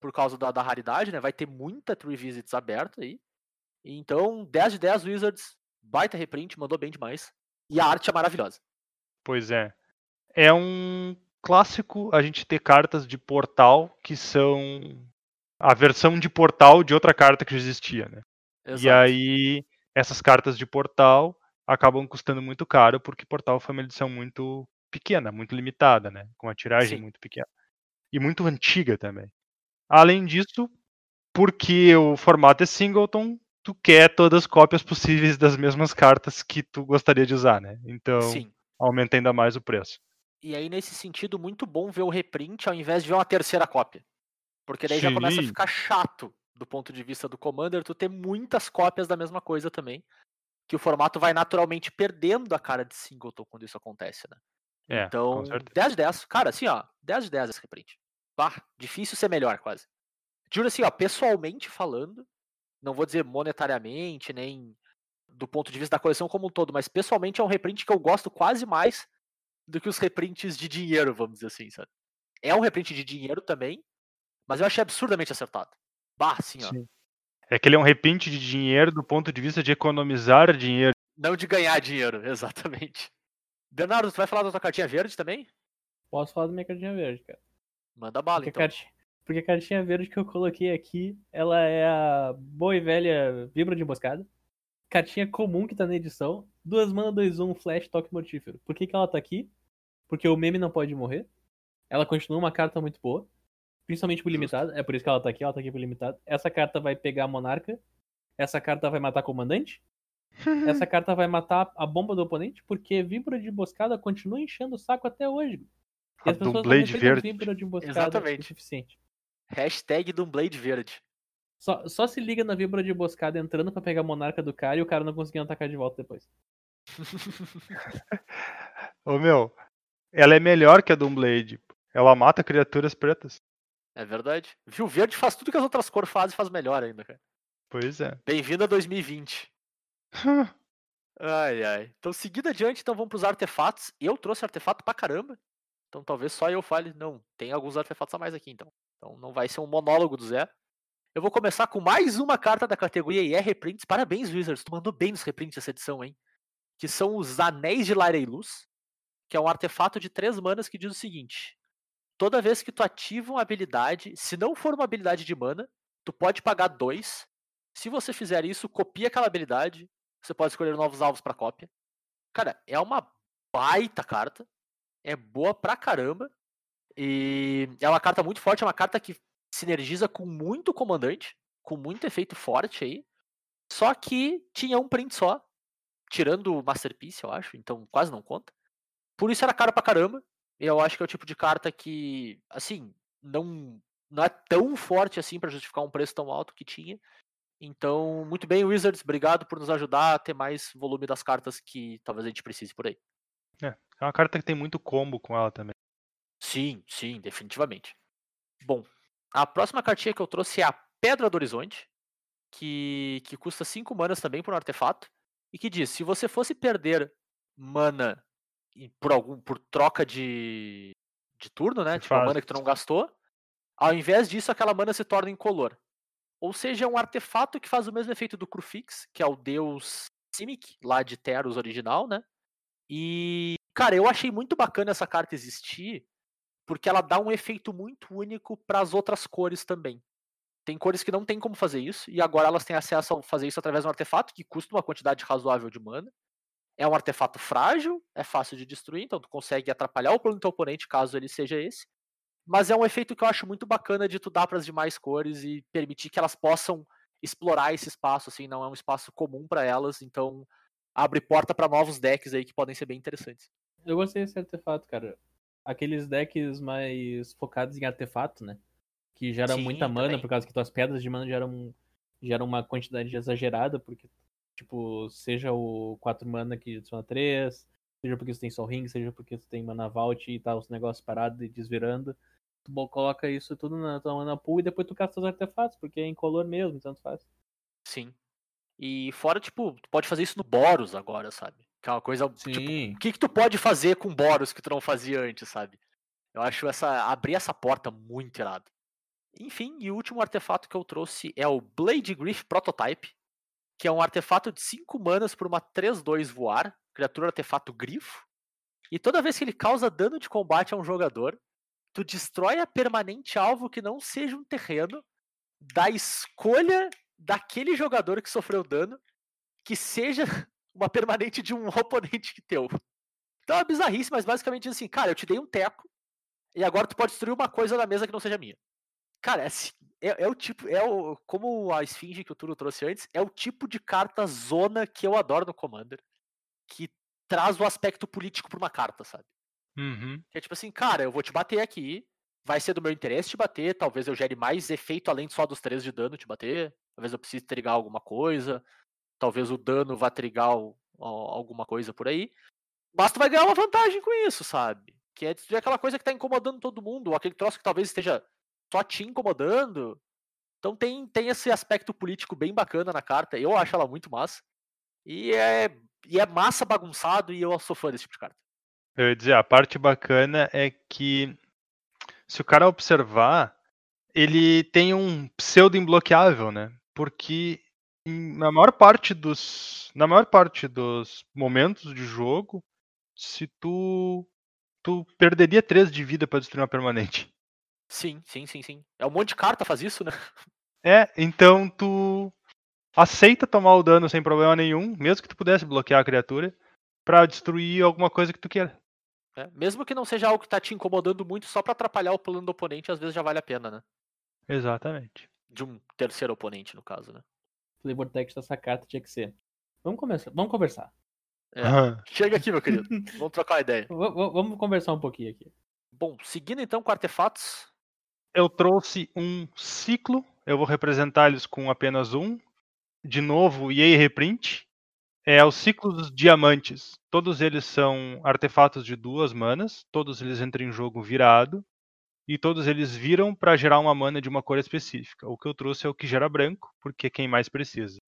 por causa da, da raridade, né? Vai ter muita True Visits aberta aí. Então, 10 de 10 Wizards, baita reprint, mandou bem demais. E a arte é maravilhosa. Pois é. É um clássico a gente ter cartas de portal que são a versão de portal de outra carta que já existia, né? E Exato. aí, essas cartas de portal acabam custando muito caro, porque portal foi uma edição muito pequena, muito limitada, né? Com uma tiragem Sim. muito pequena. E muito antiga também. Além disso, porque o formato é singleton, tu quer todas as cópias possíveis das mesmas cartas que tu gostaria de usar, né? Então, Sim. aumenta ainda mais o preço. E aí, nesse sentido, muito bom ver o reprint ao invés de ver uma terceira cópia. Porque daí já começa a Sim. ficar chato do ponto de vista do Commander, tu ter muitas cópias da mesma coisa também. Que o formato vai naturalmente perdendo a cara de singleton quando isso acontece, né? É, Então, com certeza. 10 de 10. Cara, assim, ó, 10 de 10 esse reprint. Bah, difícil ser melhor, quase. Juro assim, ó, pessoalmente falando, não vou dizer monetariamente, nem do ponto de vista da coleção como um todo, mas pessoalmente é um reprint que eu gosto quase mais do que os reprints de dinheiro, vamos dizer assim, sabe? É um reprint de dinheiro também, mas eu achei absurdamente acertado. Bah, assim, ó. Sim. É que ele é um repinte de dinheiro do ponto de vista de economizar dinheiro. Não de ganhar dinheiro, exatamente. Bernardo, tu vai falar da tua cartinha verde também? Posso falar da minha cartinha verde, cara. Manda bala, Porque, então. a cartinha, porque a cartinha verde que eu coloquei aqui, ela é a boa e velha vibra de emboscada. Cartinha comum que tá na edição. Duas mana, dois, um, flash, toque mortífero. Por que, que ela tá aqui? Porque o meme não pode morrer. Ela continua uma carta muito boa. Principalmente pro Justo. limitado. É por isso que ela tá aqui, ela tá aqui pro limitado. Essa carta vai pegar a monarca. Essa carta vai matar comandante. Essa carta vai matar a bomba do oponente, porque vibra de emboscada continua enchendo o saco até hoje. E A as pessoas não verde. de emboscada Exatamente. o suficiente. Hashtag do Blade Verde. Só, só se liga na vibra de emboscada entrando pra pegar a monarca do cara e o cara não conseguindo atacar de volta depois. Ô meu, ela é melhor que a Doomblade. Ela mata criaturas pretas. É verdade. Viu? Verde faz tudo que as outras cores fazem e faz melhor ainda, cara. Pois é. Bem-vindo a 2020. Ai, ai. Então, seguindo adiante, então vamos pros artefatos. Eu trouxe artefato pra caramba. Então talvez só eu fale. Não, tem alguns artefatos a mais aqui, então. Então não vai ser um monólogo do Zé. Eu vou começar com mais uma carta da categoria e é reprints. Parabéns, Wizards. Tu mandou bem nos reprints essa edição, hein? Que são os Anéis de Lara e Luz. Que é um artefato de três manas que diz o seguinte. Toda vez que tu ativa uma habilidade, se não for uma habilidade de mana, tu pode pagar dois. Se você fizer isso, copia aquela habilidade. Você pode escolher novos alvos pra cópia. Cara, é uma baita carta. É boa pra caramba. E é uma carta muito forte, é uma carta que sinergiza com muito comandante, com muito efeito forte aí. Só que tinha um print só, tirando o Masterpiece, eu acho, então quase não conta. Por isso era caro pra caramba. Eu acho que é o tipo de carta que, assim, não, não é tão forte assim pra justificar um preço tão alto que tinha. Então, muito bem, Wizards, obrigado por nos ajudar a ter mais volume das cartas que talvez a gente precise por aí. É uma carta que tem muito combo com ela também. Sim, sim, definitivamente. Bom, a próxima cartinha que eu trouxe é a Pedra do Horizonte, que, que custa 5 manas também por um artefato, e que diz: se você fosse perder mana por algum por troca de, de turno, né? Tipo, mana que tu não gastou, ao invés disso, aquela mana se torna incolor. Ou seja, é um artefato que faz o mesmo efeito do Crufix, que é o deus Simic, lá de Teros original, né? E, cara, eu achei muito bacana essa carta existir, porque ela dá um efeito muito único para as outras cores também. Tem cores que não tem como fazer isso, e agora elas têm acesso a fazer isso através de um artefato que custa uma quantidade razoável de mana. É um artefato frágil, é fácil de destruir, então tu consegue atrapalhar o plano do teu oponente caso ele seja esse. Mas é um efeito que eu acho muito bacana de tu dar para as demais cores e permitir que elas possam explorar esse espaço, assim, não é um espaço comum para elas, então abre porta para novos decks aí que podem ser bem interessantes. Eu gostei desse artefato, cara. Aqueles decks mais focados em artefato, né? Que geram Sim, muita mana, também. por causa que tuas pedras de mana geram, geram uma quantidade exagerada, porque, tipo, seja o 4 mana que adiciona 3, seja porque tu tem Sol Ring, seja porque tu tem Mana Vault e tá os negócios parados e desvirando. Tu coloca isso tudo na tua mana pool e depois tu casta os artefatos, porque é incolor mesmo, tanto faz. Sim. E fora, tipo, tu pode fazer isso no Boros agora, sabe? Que é uma coisa, tipo, Sim. o que, que tu pode fazer com Boros que tu não fazia antes, sabe? Eu acho essa abrir essa porta muito irado. Enfim, e o último artefato que eu trouxe é o Blade Griff Prototype, que é um artefato de 5 manas por uma 3-2 voar, criatura artefato grifo. E toda vez que ele causa dano de combate a um jogador, tu destrói a permanente alvo que não seja um terreno da escolha daquele jogador que sofreu dano que seja uma permanente de um oponente que teu. Então é uma bizarrice, mas basicamente diz assim, cara, eu te dei um teco e agora tu pode destruir uma coisa na mesa que não seja minha. Cara, é, assim, é, é o tipo, é o, como a esfinge que o Turo trouxe antes, é o tipo de carta zona que eu adoro no Commander, que traz o aspecto político pra uma carta, sabe? Uhum. Que é tipo assim, cara, eu vou te bater aqui, vai ser do meu interesse te bater, talvez eu gere mais efeito além só dos 3 de dano te bater, talvez eu precise trigar alguma coisa, talvez o dano vá trigar alguma coisa por aí, mas tu vai ganhar uma vantagem com isso, sabe? Que é aquela coisa que tá incomodando todo mundo, aquele troço que talvez esteja só te incomodando. Então tem, tem esse aspecto político bem bacana na carta. Eu acho ela muito massa. E é, e é massa bagunçado e eu sou fã desse tipo de carta. Eu ia dizer, a parte bacana é que se o cara observar, ele tem um pseudo imbloqueável, né? Porque na maior parte dos na maior parte dos momentos de jogo, se tu tu perderia 3 de vida pra destruir uma permanente. Sim, sim, sim, sim. É um monte de carta faz isso, né? É, então tu aceita tomar o dano sem problema nenhum, mesmo que tu pudesse bloquear a criatura, pra destruir alguma coisa que tu queira. É, Mesmo que não seja algo que tá te incomodando muito, só pra atrapalhar o plano do oponente, às vezes já vale a pena, né? Exatamente. De um terceiro oponente, no caso, né? Flavor text dessa carta tinha que ser. Vamos começar. Vamos conversar. É. Aham. Chega aqui, meu querido. Vamos trocar uma ideia. V- v- vamos conversar um pouquinho aqui. Bom, seguindo então com artefatos. Eu trouxe um ciclo, eu vou representar eles com apenas um. De novo, EA Reprint. É o ciclo dos diamantes. Todos eles são artefatos de duas manas, todos eles entram em jogo virado. E todos eles viram para gerar uma mana de uma cor específica. O que eu trouxe é o que gera branco, porque é quem mais precisa.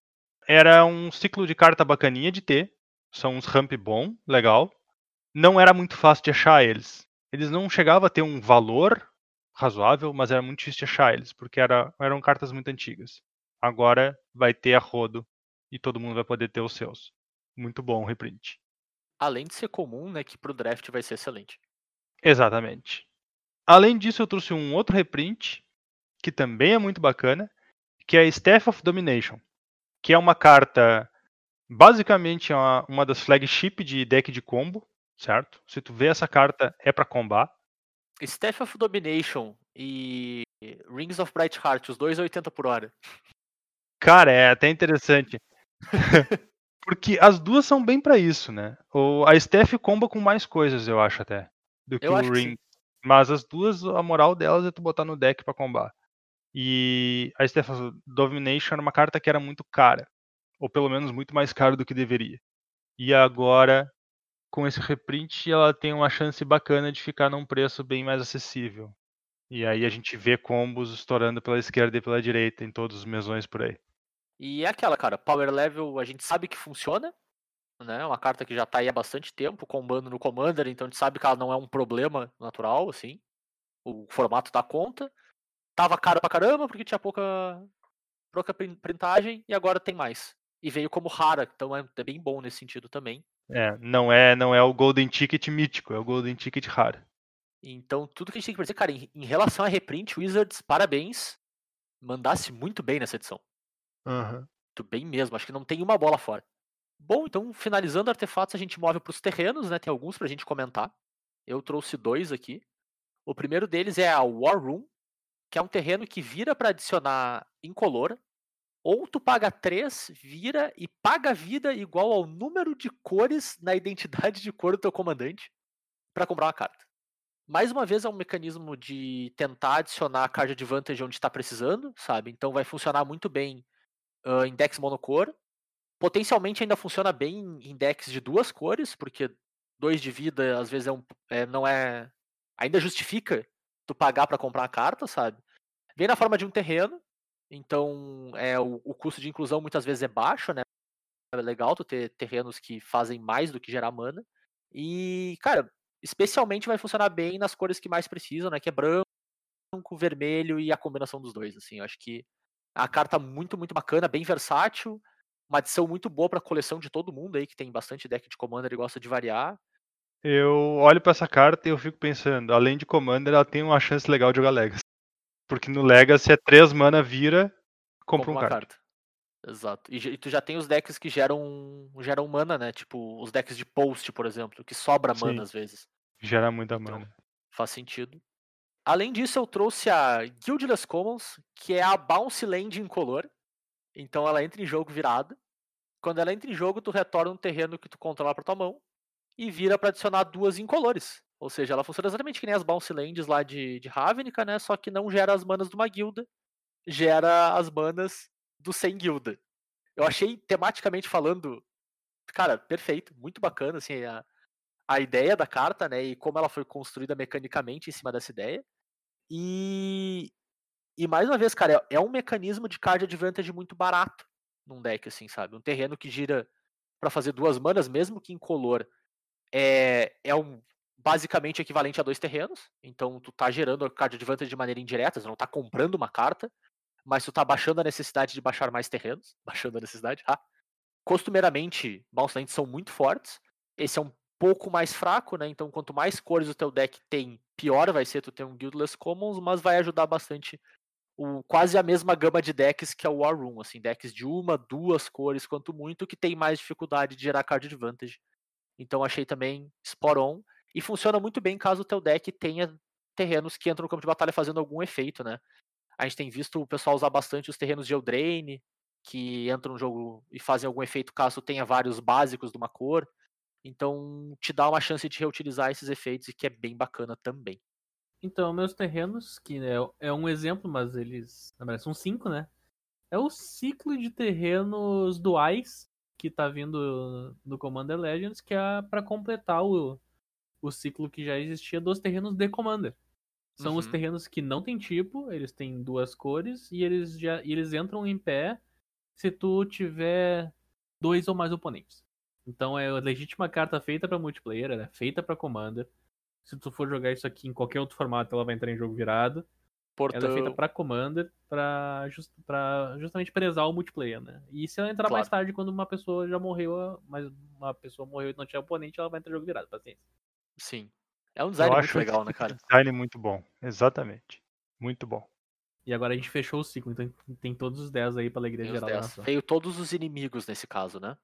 Era um ciclo de carta bacaninha de ter. São uns ramp bom, legal. Não era muito fácil de achar eles. Eles não chegavam a ter um valor razoável, mas era muito difícil de achar eles, porque era, eram cartas muito antigas. Agora vai ter a rodo e todo mundo vai poder ter os seus. Muito bom o reprint. Além de ser comum, né? Que pro draft vai ser excelente. Exatamente. Além disso, eu trouxe um outro reprint, que também é muito bacana, que é a Staff of Domination, que é uma carta, basicamente é uma, uma das flagship de deck de combo, certo? Se tu vê essa carta, é para combar. Staff of Domination e Rings of Bright Heart, os dois a 80 por hora. Cara, é até interessante. Porque as duas são bem pra isso, né? O, a Steph comba com mais coisas, eu acho até, do que Eu o Ring. Mas as duas, a moral delas é tu botar no deck pra combar. E a Steph of Domination era uma carta que era muito cara. Ou pelo menos muito mais cara do que deveria. E agora, com esse reprint, ela tem uma chance bacana de ficar num preço bem mais acessível. E aí a gente vê combos estourando pela esquerda e pela direita em todos os mesões por aí. E é aquela, cara, Power Level a gente sabe que funciona, né? É uma carta que já tá aí há bastante tempo, combando no Commander, então a gente sabe que ela não é um problema natural, assim. O formato dá conta. Tava caro pra caramba, porque tinha pouca, pouca prin- printagem, e agora tem mais. E veio como rara, então é, é bem bom nesse sentido também. É, não é, não é o Golden Ticket mítico, é o Golden Ticket raro. Então, tudo que a gente tem que dizer, cara, em, em relação a reprint, Wizards, parabéns. Mandasse muito bem nessa edição. Muito bem mesmo, acho que não tem uma bola fora. Bom, então, finalizando artefatos, a gente move para os terrenos, né? Tem alguns pra gente comentar. Eu trouxe dois aqui. O primeiro deles é a War Room, que é um terreno que vira para adicionar incolor. Ou tu paga 3, vira e paga vida igual ao número de cores na identidade de cor do teu comandante para comprar uma carta. Mais uma vez é um mecanismo de tentar adicionar a card advantage onde está precisando, sabe? Então vai funcionar muito bem ah, em decks monocor. Potencialmente ainda funciona bem em decks de duas cores, porque dois de vida às vezes é um, é, não é. Ainda justifica tu pagar para comprar a carta, sabe? Vem na forma de um terreno, então é, o, o custo de inclusão muitas vezes é baixo, né? É legal tu ter terrenos que fazem mais do que gerar mana. E, cara, especialmente vai funcionar bem nas cores que mais precisam, né? Que é branco, vermelho e a combinação dos dois, assim. Eu acho que a carta muito, muito bacana, bem versátil, uma adição muito boa pra coleção de todo mundo aí, que tem bastante deck de Commander e gosta de variar. Eu olho pra essa carta e eu fico pensando, além de Commander, ela tem uma chance legal de jogar Legacy. Porque no Legacy é 3 mana, vira, compra um uma card. carta. Exato. E, e tu já tem os decks que geram, geram mana, né? Tipo, os decks de post, por exemplo, que sobra Sim. mana às vezes. Gera muita Então, mana. Faz sentido. Além disso, eu trouxe a Guildless Commons, que é a Bounce Land incolor. Então ela entra em jogo virada. Quando ela entra em jogo, tu retorna um terreno que tu controla pra tua mão e vira pra adicionar duas incolores. Ou seja, ela funciona exatamente que nem as Bounce Lands lá de, de Ravnica, né? Só que não gera as manas de uma guilda, gera as manas do sem guilda. Eu achei, tematicamente falando, cara, perfeito, muito bacana, assim, a, a ideia da carta, né, e como ela foi construída mecanicamente em cima dessa ideia. E, E mais uma vez, cara, é, é um mecanismo de card advantage muito barato num deck, assim, sabe? Um terreno que gira para fazer duas manas, mesmo que incolor, é, é um basicamente equivalente a dois terrenos. Então tu tá gerando a card advantage de maneira indireta, você não tá comprando uma carta, mas tu tá baixando a necessidade de baixar mais terrenos. Baixando a necessidade, ah. Costumeiramente, Bounce Lands são muito fortes. Esse é um pouco mais fraco, né? Então, quanto mais cores o teu deck tem, pior vai ser tu ter um Guildless Commons, mas vai ajudar bastante o, quase a mesma gama de decks que é o War Room, assim, decks de uma, duas cores, quanto muito, que tem mais dificuldade de gerar card advantage. Então achei também spot on, e funciona muito bem caso o teu deck tenha terrenos que entram no campo de batalha fazendo algum efeito, né? A gente tem visto o pessoal usar bastante os terrenos de Eldraine, que entram no jogo e fazem algum efeito caso tenha vários básicos de uma cor. Então te dá uma chance de reutilizar esses efeitos e que é bem bacana também. Então, meus terrenos, que é, é um exemplo, mas eles, na verdade, são cinco, né? É o ciclo de terrenos duais que tá vindo no Commander Legends, que é para completar o, o ciclo que já existia dos terrenos de Commander. São uhum. os terrenos que não tem tipo, eles têm duas cores e eles já e eles entram em pé se tu tiver dois ou mais oponentes. Então é a legítima carta feita para multiplayer, é feita para Commander se tu for jogar isso aqui em qualquer outro formato, ela vai entrar em jogo virado. Portão... Ela é feita para Commander, para just, justamente prezar o multiplayer, né? E se ela entrar claro. mais tarde, quando uma pessoa já morreu, mas uma pessoa morreu e não tinha oponente, ela vai entrar em jogo virado, paciência. Sim. É um design Eu muito legal, né, cara? Design muito bom, exatamente. Muito bom. E agora a gente fechou o ciclo, então tem todos os 10 aí pra alegria tem geral. Veio todos os inimigos nesse caso, né?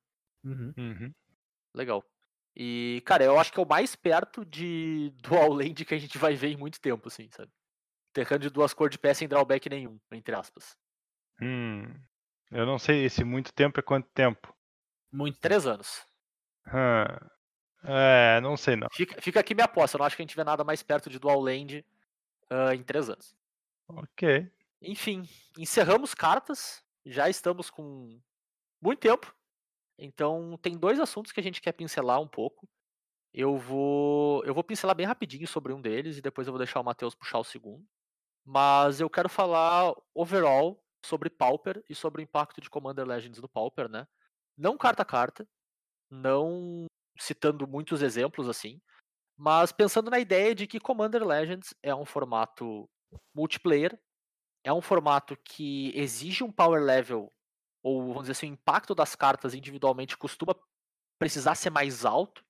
Uhum. Uhum. Legal. E, cara, eu acho que é o mais perto de Dual Land que a gente vai ver em muito tempo, assim, sabe? Terrano de duas cores de pé sem drawback nenhum, entre aspas. Hum. Eu não sei, esse muito tempo é quanto tempo? Muito. Três anos. Hum. É, não sei não. Fica, fica aqui minha aposta, eu não acho que a gente vê nada mais perto de Dual Land uh, em três anos. Ok. Enfim, encerramos cartas. Já estamos com muito tempo. Então, tem dois assuntos que a gente quer pincelar um pouco. Eu vou, eu vou pincelar bem rapidinho sobre um deles e depois eu vou deixar o Matheus puxar o segundo. Mas eu quero falar overall sobre Pauper e sobre o impacto de Commander Legends no Pauper, né? Não carta a carta, não citando muitos exemplos assim, mas pensando na ideia de que Commander Legends é um formato multiplayer, é um formato que exige um power level ou vamos dizer assim, o impacto das cartas individualmente costuma precisar ser mais alto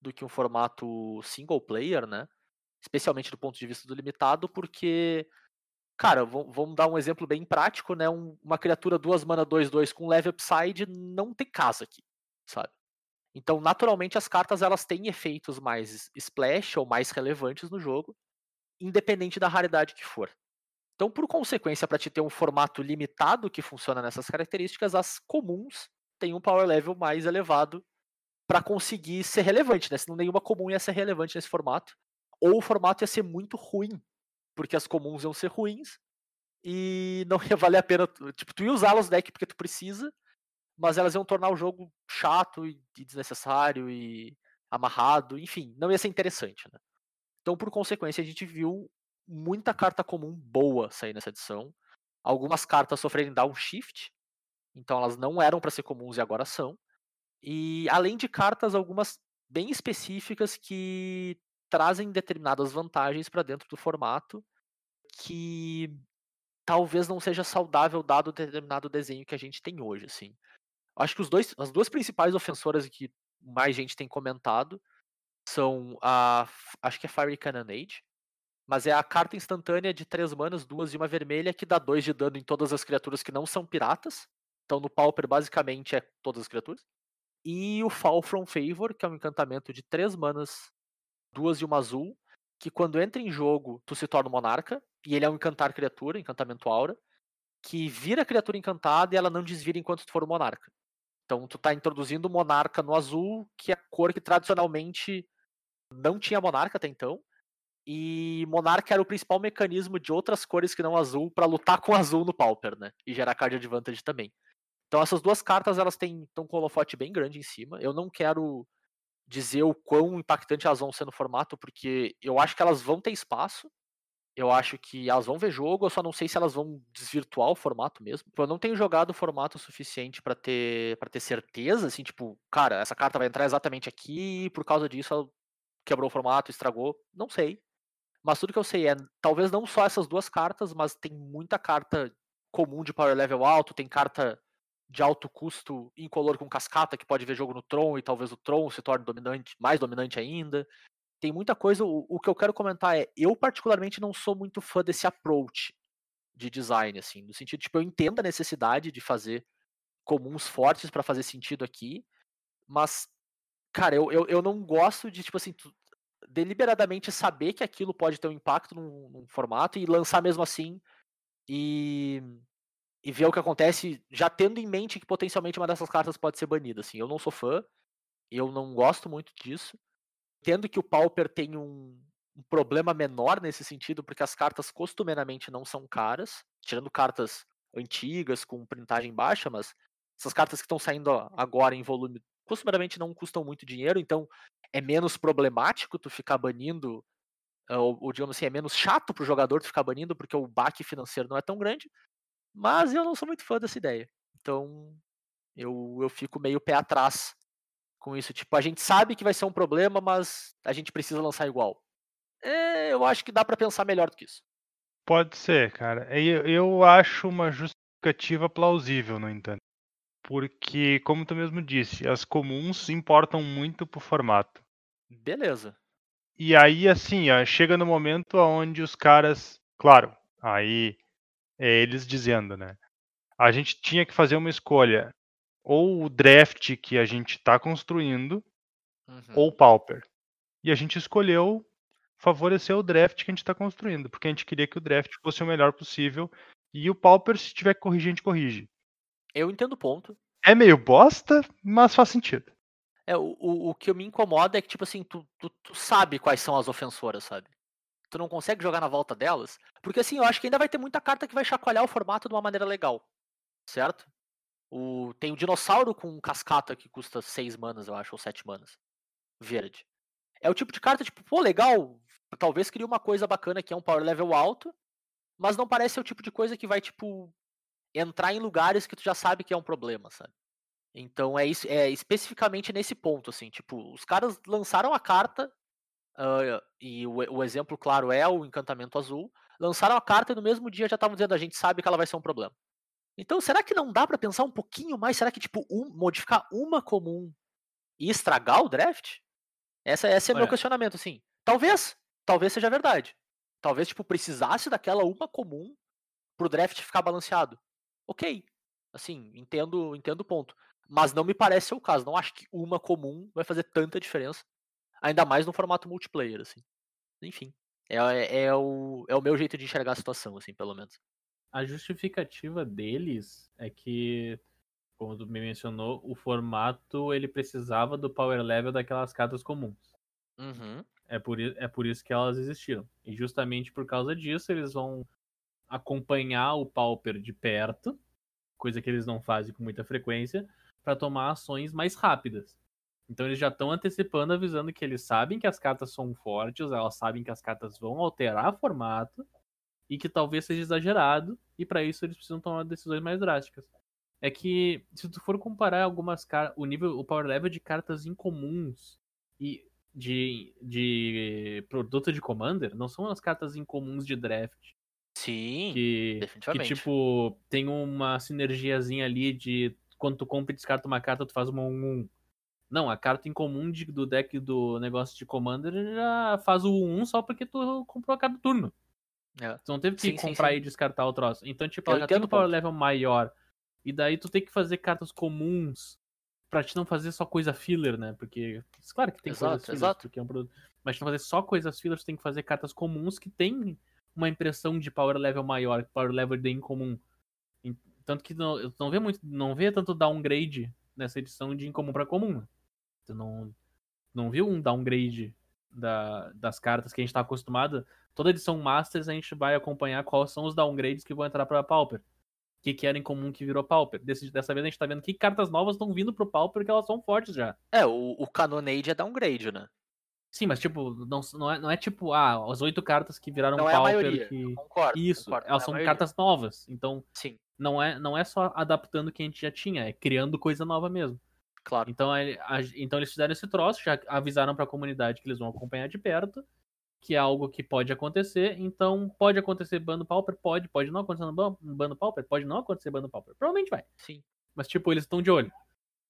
do que um formato single player, né? Especialmente do ponto de vista do limitado, porque, cara, vamos dar um exemplo bem prático, né? Um, uma criatura duas mana 2-2 com leve upside não tem casa aqui, sabe? Então, naturalmente, as cartas elas têm efeitos mais splash ou mais relevantes no jogo, independente da raridade que for. Então, por consequência, para te ter um formato limitado que funciona nessas características, as comuns têm um power level mais elevado para conseguir ser relevante, né? Senão nenhuma comum ia ser relevante nesse formato. Ou o formato ia ser muito ruim, porque as comuns iam ser ruins e não ia valer a pena. Tipo, tu ia usá-las deck porque tu precisa, mas elas iam tornar o jogo chato e desnecessário e amarrado, enfim, não ia ser interessante, né? Então, por consequência, a gente viu muita carta comum boa sair nessa edição. Algumas cartas sofrerem downshift, então elas não eram para ser comuns e agora são. E além de cartas, algumas bem específicas que trazem determinadas vantagens para dentro do formato que talvez não seja saudável dado o determinado desenho que a gente tem hoje, assim. Acho que os dois, as duas principais ofensoras que mais gente tem comentado são a, acho que é Fiery Cannonade, mas é a carta instantânea de três manas, duas e uma vermelha, que dá dois de dano em todas as criaturas que não são piratas. Então no Pauper basicamente é todas as criaturas. E o Fall from Favor, que é um encantamento de três manas, duas e uma azul, que quando entra em jogo tu se torna um monarca, e ele é um encantar criatura, encantamento aura, que vira criatura encantada e ela não desvira enquanto tu for um monarca. Então tu tá introduzindo o monarca no azul, que é a cor que tradicionalmente não tinha monarca até então, e Monarca era o principal mecanismo de outras cores que não azul para lutar com azul no Pauper, né? E gerar card advantage também. Então essas duas cartas elas têm um holofote bem grande em cima. Eu não quero dizer o quão impactante elas vão ser no formato, porque eu acho que elas vão ter espaço. Eu acho que elas vão ver jogo, eu só não sei se elas vão desvirtuar o formato mesmo. Eu não tenho jogado o formato suficiente pra ter para ter certeza, assim, tipo, cara, essa carta vai entrar exatamente aqui e por causa disso ela quebrou o formato, estragou. Não sei. Mas tudo que eu sei é, talvez não só essas duas cartas, mas tem muita carta comum de power level alto, tem carta de alto custo incolor com cascata que pode ver jogo no Tron e talvez o Tron se torne dominante, mais dominante ainda tem muita coisa. O, o, que eu quero comentar é, eu particularmente não sou muito fã desse approach de design, assim, no sentido, tipo, eu entendo a necessidade de fazer comuns fortes para fazer sentido aqui, mas, cara, eu, eu, eu não gosto de, tipo assim, tu, deliberadamente saber que aquilo pode ter um impacto num, num, formato e lançar mesmo assim e, e ver o que acontece, já tendo em mente que potencialmente uma dessas cartas pode ser banida, assim, eu não sou fã, eu não gosto muito disso, entendo que o Pauper tem um, um, problema menor nesse sentido, porque as cartas costumeiramente não são caras, tirando cartas antigas com printagem baixa, mas essas cartas que estão saindo agora em volume costumeiramente não custam muito dinheiro, então é menos problemático tu ficar banindo, eh, ou, ou digamos assim, é menos chato pro jogador tu ficar banindo, porque o baque financeiro não é tão grande, mas eu não sou muito fã dessa ideia. Então eu, eu fico meio pé atrás com isso. Tipo, a gente sabe que vai ser um problema, mas a gente precisa lançar igual. É, eu acho que dá para pensar melhor do que isso. Pode ser, cara. Eu, eu acho uma justificativa plausível, no entanto. Porque, como tu mesmo disse, as comuns importam muito pro formato. Beleza. E aí, assim, ó, chega no momento onde os caras. Claro, aí é eles dizendo, né? A gente tinha que fazer uma escolha ou o draft que a gente está construindo, uhum. ou o Pauper. E a gente escolheu favorecer o draft que a gente está construindo, porque a gente queria que o draft fosse o melhor possível. E o Pauper, se tiver que corrigir, a gente corrige. Eu entendo o ponto. É meio bosta, mas faz sentido. É, o, o, o que me incomoda é que, tipo assim, tu, tu, tu sabe quais são as ofensoras, sabe? Tu não consegue jogar na volta delas. Porque assim, eu acho que ainda vai ter muita carta que vai chacoalhar o formato de uma maneira legal. Certo? O, tem o dinossauro com cascata que custa 6 manas, eu acho, ou 7 manas. Verde. É o tipo de carta, tipo, pô, legal. Talvez crie uma coisa bacana que é um power level alto, mas não parece o tipo de coisa que vai, tipo, entrar em lugares que tu já sabe que é um problema, sabe? Então é isso, é especificamente nesse ponto, assim, tipo, os caras lançaram a carta, uh, e o, o, exemplo claro é o encantamento azul, lançaram a carta e no mesmo dia já estavam dizendo, a gente sabe que ela vai ser um problema. Então, será que não dá para pensar um pouquinho mais? Será que, tipo, um, modificar uma comum e estragar o draft? Essa, esse é o meu questionamento, assim. Talvez, talvez seja verdade. Talvez, tipo, precisasse daquela uma comum pro draft ficar balanceado. Ok. Assim, entendo, entendo o ponto. Mas não me parece ser o caso. Não acho que uma comum vai fazer tanta diferença. Ainda mais no formato multiplayer, assim. Enfim. É, é, é, o, é o meu jeito de enxergar a situação, assim, pelo menos a justificativa deles é que, como tu me mencionou, o formato ele precisava do power level daquelas cartas comuns. Uhum. É, por, é por isso que elas existiram. E justamente por causa disso, eles vão acompanhar o Pauper de perto, coisa que eles não fazem com muita frequência, para tomar ações mais rápidas. Então eles já estão antecipando, avisando que eles sabem que as cartas são fortes, elas sabem que as cartas vão alterar formato, e que talvez seja exagerado, e para isso eles precisam tomar decisões mais drásticas. É que, se tu for comparar algumas cartas, o nível, o power level de cartas incomuns e de, de produto de Commander, não são as cartas incomuns de draft. Sim, que, definitivamente. Que, tipo, tem uma sinergiazinha ali de quando tu compra e descarta uma carta, tu faz uma 1-1. Não, a carta incomum de, do deck do negócio de Commander já faz o 1 só porque tu comprou a cada turno. É. Tu não teve que sim, comprar sim, sim. e descartar o troço. Então, tipo, ela já tem um power level maior. E daí tu tem que fazer cartas comuns pra te não fazer só coisa filler, né? Porque, claro que tem exato, coisas fillers, exato. porque é um produto. Mas não fazer só coisas fillers, tu tem que fazer cartas comuns que tem uma impressão de power level maior, power level de incomum. Tanto que não, não vê muito, não vê tanto downgrade nessa edição de incomum para comum. Tu não, não viu um downgrade da, das cartas que a gente tá acostumado toda edição Masters a gente vai acompanhar quais são os downgrades que vão entrar para Pauper. O que, que era em comum que virou Pauper. Desse, dessa vez a gente tá vendo que cartas novas estão vindo pro Pauper que elas são fortes já. É, o, o Cannonade é downgrade, né? Sim, mas tipo, não, não, é, não é tipo, ah, as oito cartas que viraram Não é a pauper maioria. que. Concordo. Isso, concordo, não elas é são maioria. cartas novas. Então, Sim, não é, não é só adaptando o que a gente já tinha, é criando coisa nova mesmo. claro. Então, a- então eles fizeram esse troço, já avisaram pra comunidade que eles vão acompanhar de perto, que é algo que pode acontecer. Então, pode acontecer bando pauper? Pode, pode não acontecer no ban- bando pauper? Pode não acontecer bando pauper. Provavelmente vai. Sim. Mas, tipo, eles estão de olho.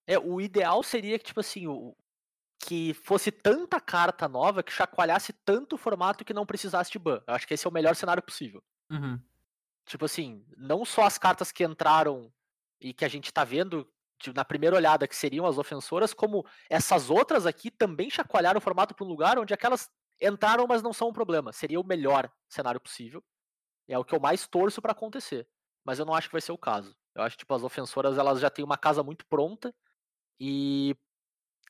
É, o ideal seria que, tipo assim, o, que fosse tanta carta nova que chacoalhasse tanto o formato que não precisasse de ban. Eu acho que esse é o melhor cenário possível. Uhum. Tipo assim, não só as cartas que entraram e que a gente tá vendo tipo, na primeira olhada que seriam as ofensoras, como essas outras aqui também chacoalharam o formato para um lugar onde aquelas entraram, mas não são um problema. Seria o melhor cenário possível. É o que eu mais torço para acontecer. Mas eu não acho que vai ser o caso. Eu acho que tipo, as ofensoras elas já têm uma casa muito pronta e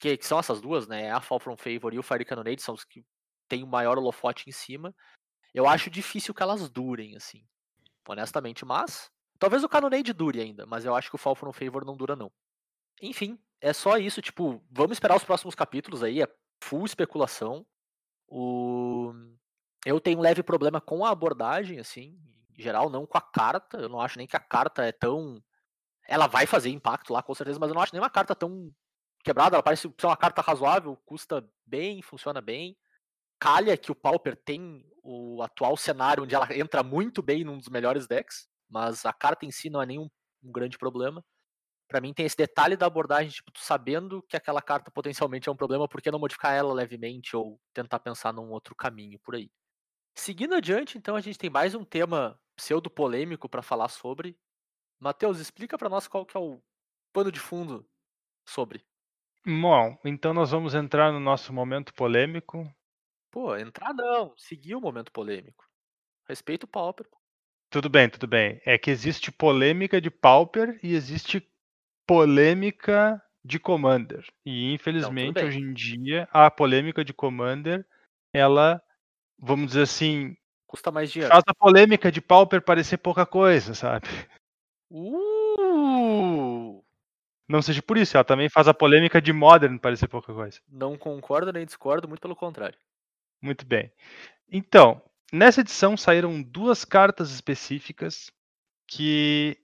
que, que são essas duas, né? A Fall from Favor e o Fire Cannonade são os que têm o maior holofote em cima. Eu acho difícil que elas durem, assim. Honestamente, mas. Talvez o Cannonade dure ainda, mas eu acho que o Fall Favor não dura, não. Enfim, é só isso. Tipo, vamos esperar os próximos capítulos aí. É full especulação. O... Eu tenho um leve problema com a abordagem, assim. Em geral, não com a carta. Eu não acho nem que a carta é tão. Ela vai fazer impacto lá, com certeza, mas eu não acho nem uma carta tão quebrada. Ela parece ser uma carta razoável, custa bem, funciona bem. Calha que o Pauper tem o atual cenário onde ela entra muito bem num dos melhores decks, mas a carta em si não é nenhum um grande problema. Pra mim tem esse detalhe da abordagem, tipo, tu sabendo que aquela carta potencialmente é um problema, por que não modificar ela levemente ou tentar pensar num outro caminho por aí? Seguindo adiante, então a gente tem mais um tema pseudo polêmico pra falar sobre. Matheus, explica pra nós qual que é o pano de fundo sobre. Bom, então nós vamos entrar no nosso momento polêmico. Pô, entrar não, seguir o momento polêmico. Respeito o Pauper. Tudo bem, tudo bem. É que existe polêmica de Pauper e existe polêmica de Commander. E infelizmente hoje em dia a polêmica de Commander, ela, vamos dizer assim, Custa mais dinheiro. faz a polêmica de Pauper parecer pouca coisa, sabe? Uh! Não seja por isso, ela também faz a polêmica de Modern parecer pouca coisa. Não concordo nem discordo, muito pelo contrário. Muito bem. Então, nessa edição saíram duas cartas específicas que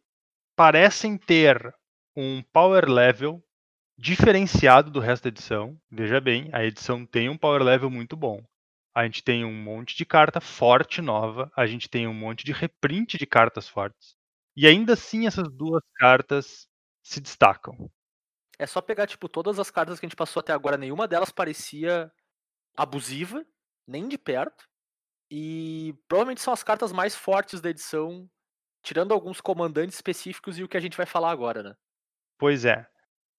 parecem ter um power level diferenciado do resto da edição. Veja bem, a edição tem um power level muito bom. A gente tem um monte de carta forte nova, a gente tem um monte de reprint de cartas fortes. E ainda assim essas duas cartas se destacam. É só pegar, tipo, todas as cartas que a gente passou até agora, nenhuma delas parecia abusiva, nem de perto. E provavelmente são as cartas mais fortes da edição, tirando alguns comandantes específicos e o que a gente vai falar agora, né? Pois é.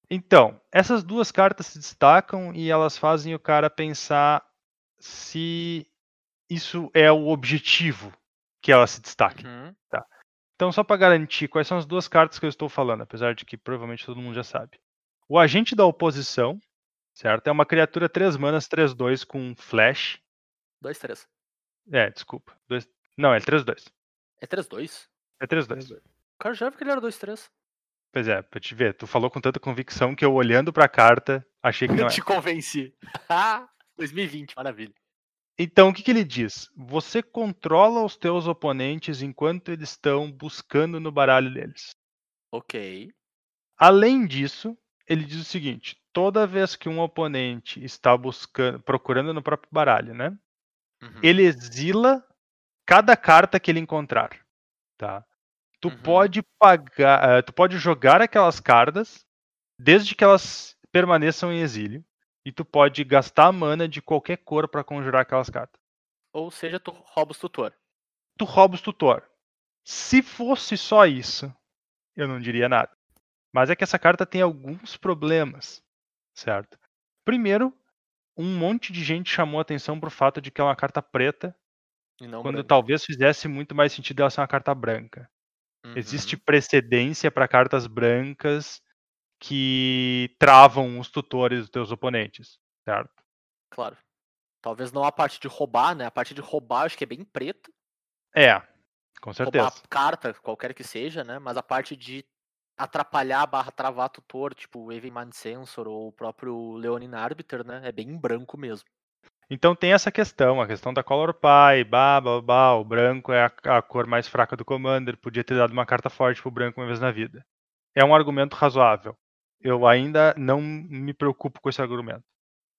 Então, essas duas cartas se destacam e elas fazem o cara pensar se isso é o objetivo que ela se destaque. Uhum. Então, só para garantir, quais são as duas cartas que eu estou falando, apesar de que provavelmente todo mundo já sabe. O Agente da Oposição, certo? É uma criatura 3 manas, 3-2 com flash. 2, 3. É, desculpa. Dois... Não, é 3-2. É 3, 2? É 3-2. O cara já viu que ele era 2, 3. Pois é, pra te ver, tu falou com tanta convicção que eu olhando pra carta achei que não é. Te convenci. Ah, 2020, maravilha. Então, o que, que ele diz? Você controla os teus oponentes enquanto eles estão buscando no baralho deles. Ok. Além disso, ele diz o seguinte: toda vez que um oponente está buscando, procurando no próprio baralho, né? Uhum. Ele exila cada carta que ele encontrar, tá? Tu Uhum. pode pagar, eh, tu pode jogar aquelas cartas desde que elas permaneçam em exílio e tu pode gastar mana de qualquer cor para conjurar aquelas cartas. Ou seja, tu rouba os tutor. tu rouba os tutor. Se fosse só isso, eu não diria nada. Mas é que essa carta tem alguns problemas, certo? Primeiro, um monte de gente chamou atenção pro fato de que é uma carta preta, quando branco. talvez fizesse muito mais sentido ela ser uma carta branca. Existe Uhum. precedência para cartas brancas que travam os tutores dos teus oponentes, certo? Claro. Talvez não a parte de roubar, né? A parte de roubar acho que é bem preta. É, com certeza. Roubar carta, qualquer que seja, né? Mas a parte de atrapalhar barra travar tutor, tipo o Even Mind Sensor ou o próprio Leonin Arbiter, né? É bem em branco mesmo. Então tem essa questão, a questão da Color Pie, bah, bah, bah, o branco é a, a cor mais fraca do Commander, podia ter dado uma carta forte pro branco uma vez na vida. É um argumento razoável. Eu ainda não me preocupo com esse argumento.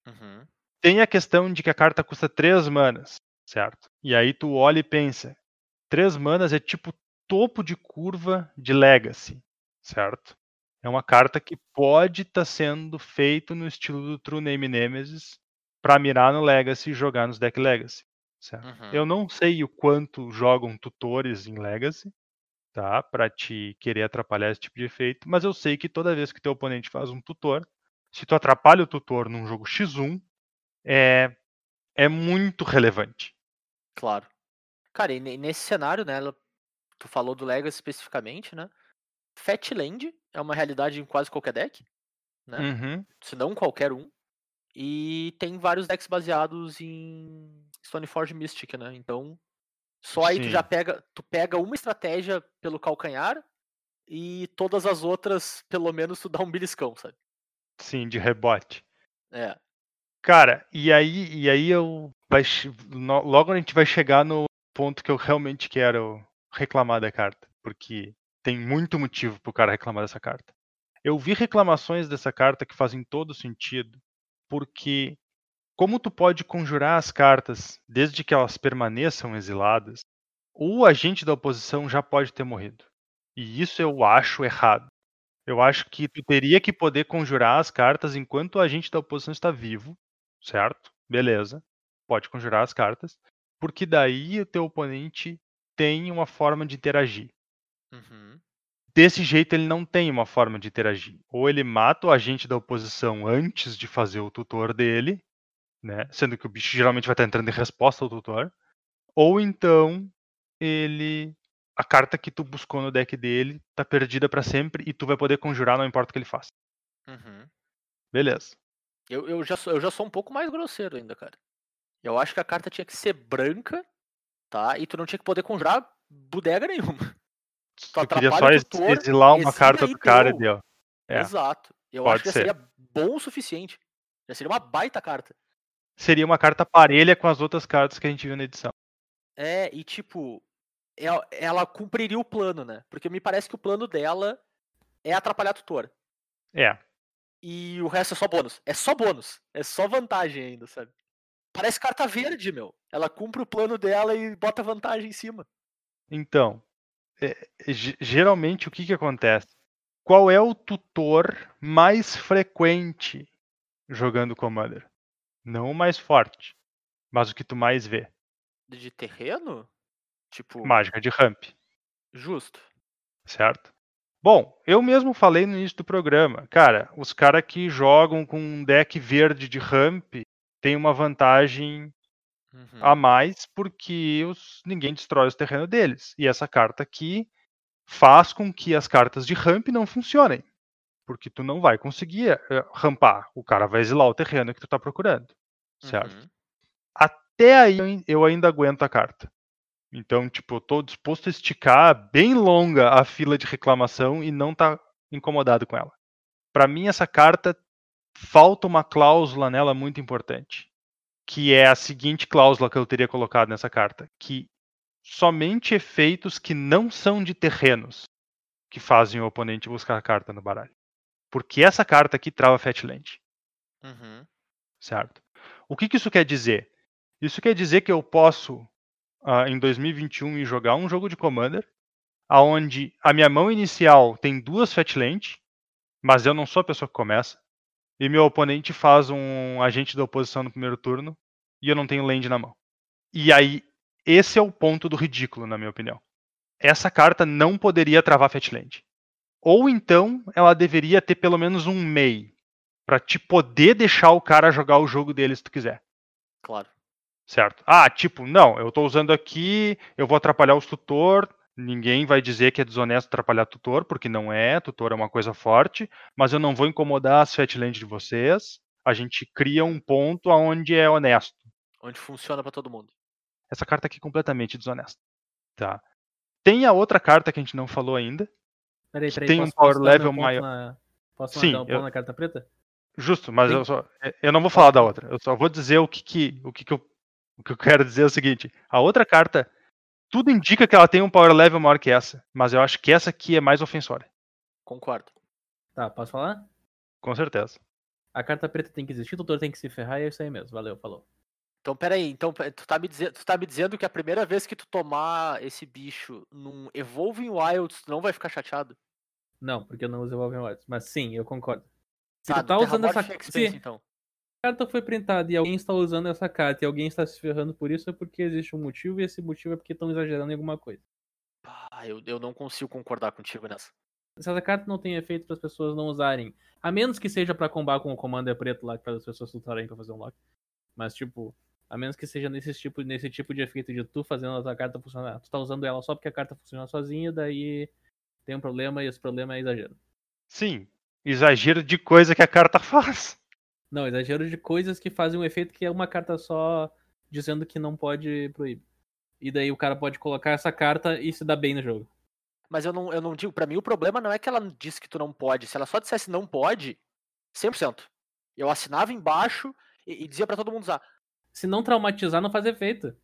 Uhum. Tem a questão de que a carta custa 3 manas, certo? E aí tu olha e pensa, 3 manas é tipo topo de curva de Legacy, certo? É uma carta que pode estar sendo feito no estilo do True Name Nemesis para mirar no Legacy e jogar nos deck Legacy. Certo? Uhum. Eu não sei o quanto jogam tutores em Legacy, tá? Para te querer atrapalhar esse tipo de efeito, mas eu sei que toda vez que teu oponente faz um tutor, se tu atrapalha o tutor num jogo X1, é é muito relevante. Claro. Cara, e ne- nesse cenário, né? Tu falou do Legacy especificamente, né? Fatland é uma realidade em quase qualquer deck, né? Uhum. Se não qualquer um. E tem vários decks baseados em Stoneforge Mystic, né? Então, só aí tu Sim. já pega, tu pega uma estratégia pelo calcanhar e todas as outras, pelo menos, tu dá um beliscão, sabe? Sim, de rebote. É. Cara, e aí, e aí eu vai, logo a gente vai chegar no ponto que eu realmente quero reclamar da carta, porque tem muito motivo pro cara reclamar dessa carta. Eu vi reclamações dessa carta que fazem todo sentido, porque como tu pode conjurar as cartas desde que elas permaneçam exiladas, o agente da oposição já pode ter morrido. E isso eu acho errado. Eu acho que tu teria que poder conjurar as cartas enquanto o agente da oposição está vivo, certo? Beleza. Pode conjurar as cartas, porque daí o teu oponente tem uma forma de interagir. Uhum. Desse jeito ele não tem uma forma de interagir. Ou ele mata o agente da oposição antes de fazer o tutor dele, né? Sendo que o bicho geralmente vai estar entrando em resposta ao tutor. Ou então ele a carta que tu buscou no deck dele tá perdida pra sempre e tu vai poder conjurar não importa o que ele faça. Uhum. Beleza. Eu, eu, já sou, eu já sou um pouco mais grosseiro ainda, cara. Eu acho que a carta tinha que ser branca, tá? E tu não tinha que poder conjurar bodega nenhuma. Tu queria só tutor, exilar uma carta do cara deu. deu. É. Exato. Eu pode acho que ser. seria bom o suficiente. Já seria uma baita carta. Seria uma carta parelha com as outras cartas que a gente viu na edição. É, e tipo, el- ela cumpriria o plano, né? Porque me parece que o plano dela é atrapalhar tutor. É. E o resto é só bônus. É só bônus. É só vantagem ainda, sabe? Parece carta verde, meu. Ela cumpre o plano dela e bota vantagem em cima. Então, geralmente o que, que acontece? Qual é o tutor mais frequente jogando Commander? Não o mais forte, mas o que tu mais vê. De terreno? Tipo, Mágica de ramp, justo. certo? Bom, eu mesmo falei no início do programa, cara, os caras que jogam com um deck verde de ramp têm uma vantagem Uhum. a mais porque os, ninguém destrói os terrenos deles. E essa carta aqui faz com que as cartas de ramp não funcionem. Porque tu não vai conseguir eh, rampar. O cara vai exilar o terreno que tu tá procurando. Certo? Uhum. Até aí eu ain- eu ainda aguento a carta. Então, tipo, eu tô disposto a esticar bem longa a fila de reclamação e não tá incomodado com ela. Pra mim, essa carta falta uma cláusula nela muito importante. Que é a seguinte cláusula que eu teria colocado nessa carta. Que somente efeitos que não são de terrenos que fazem o oponente buscar a carta no baralho. Porque essa carta aqui trava Fatland Uhum. certo? O que, que isso quer dizer? Isso quer dizer que eu posso, ah, em 2021, ir jogar um jogo de Commander, aonde a minha mão inicial tem duas Fatland, mas eu não sou a pessoa que começa, e meu oponente faz um agente da oposição no primeiro turno, e eu não tenho land na mão. E aí, esse é o ponto do ridículo, na minha opinião. Essa carta não poderia travar Fatland. Ou então, ela deveria ter pelo menos um MEI, Pra te poder deixar o cara jogar o jogo dele se tu quiser, Claro. certo? Ah, tipo, não, eu tô usando aqui, eu vou atrapalhar os tutor, ninguém vai dizer que é desonesto atrapalhar tutor, porque não é, tutor é uma coisa forte, mas eu não vou incomodar as fatland de vocês, a gente cria um ponto aonde é honesto. Onde funciona pra todo mundo. Essa carta aqui é completamente desonesta, tá? Tem a outra carta que a gente não falou ainda, Peraí, peraí. tem um posso, power dar meu level maior. Na... Posso Sim, um eu- na carta preta? Justo, mas eu, só, eu não vou falar da outra. Eu só vou dizer o que, que, o que, que eu, o que eu quero dizer é o seguinte: a outra carta, tudo indica que ela tem um power level maior que essa, mas eu acho que essa aqui é mais ofensória, Concordo. Tá, posso falar? com certeza. A carta preta tem que existir, o doutor tem que se ferrar e é isso aí mesmo. Valeu, falou. Então, peraí, então, tu tá, me dizendo, tu tá me dizendo que a primeira vez que tu tomar esse bicho num Evolving Wilds, tu não vai ficar chateado? Não, porque eu não uso Evolving Wilds. Mas sim, eu concordo. Se Tá, tu tá do usando essa Terramorphic Se então. a carta foi printada e alguém está usando essa carta e alguém está se ferrando por isso, é porque existe um motivo e esse motivo é porque estão exagerando em alguma coisa. Ah, eu, eu não consigo concordar contigo nessa. Se essa carta não tem efeito para as pessoas não usarem, a menos que seja pra combar com o Commander preto lá, que faz as pessoas lutarem pra fazer um lock. Mas, tipo, a menos que seja nesse tipo, nesse tipo de efeito de tu fazendo a tua carta funcionar. Tu tá usando ela só porque a carta funciona sozinha, daí tem um problema e esse problema é exagero. Sim, exagero de coisa que a carta faz. Não, exagero de coisas que fazem um efeito que é uma carta só dizendo que não pode proibir. E daí o cara pode colocar essa carta e se dar bem no jogo. Mas eu não, eu não digo, pra mim o problema não é que ela disse que tu não pode. Se ela só dissesse não pode, 100%. Eu assinava embaixo e, e dizia pra todo mundo usar. Se não traumatizar, não faz efeito.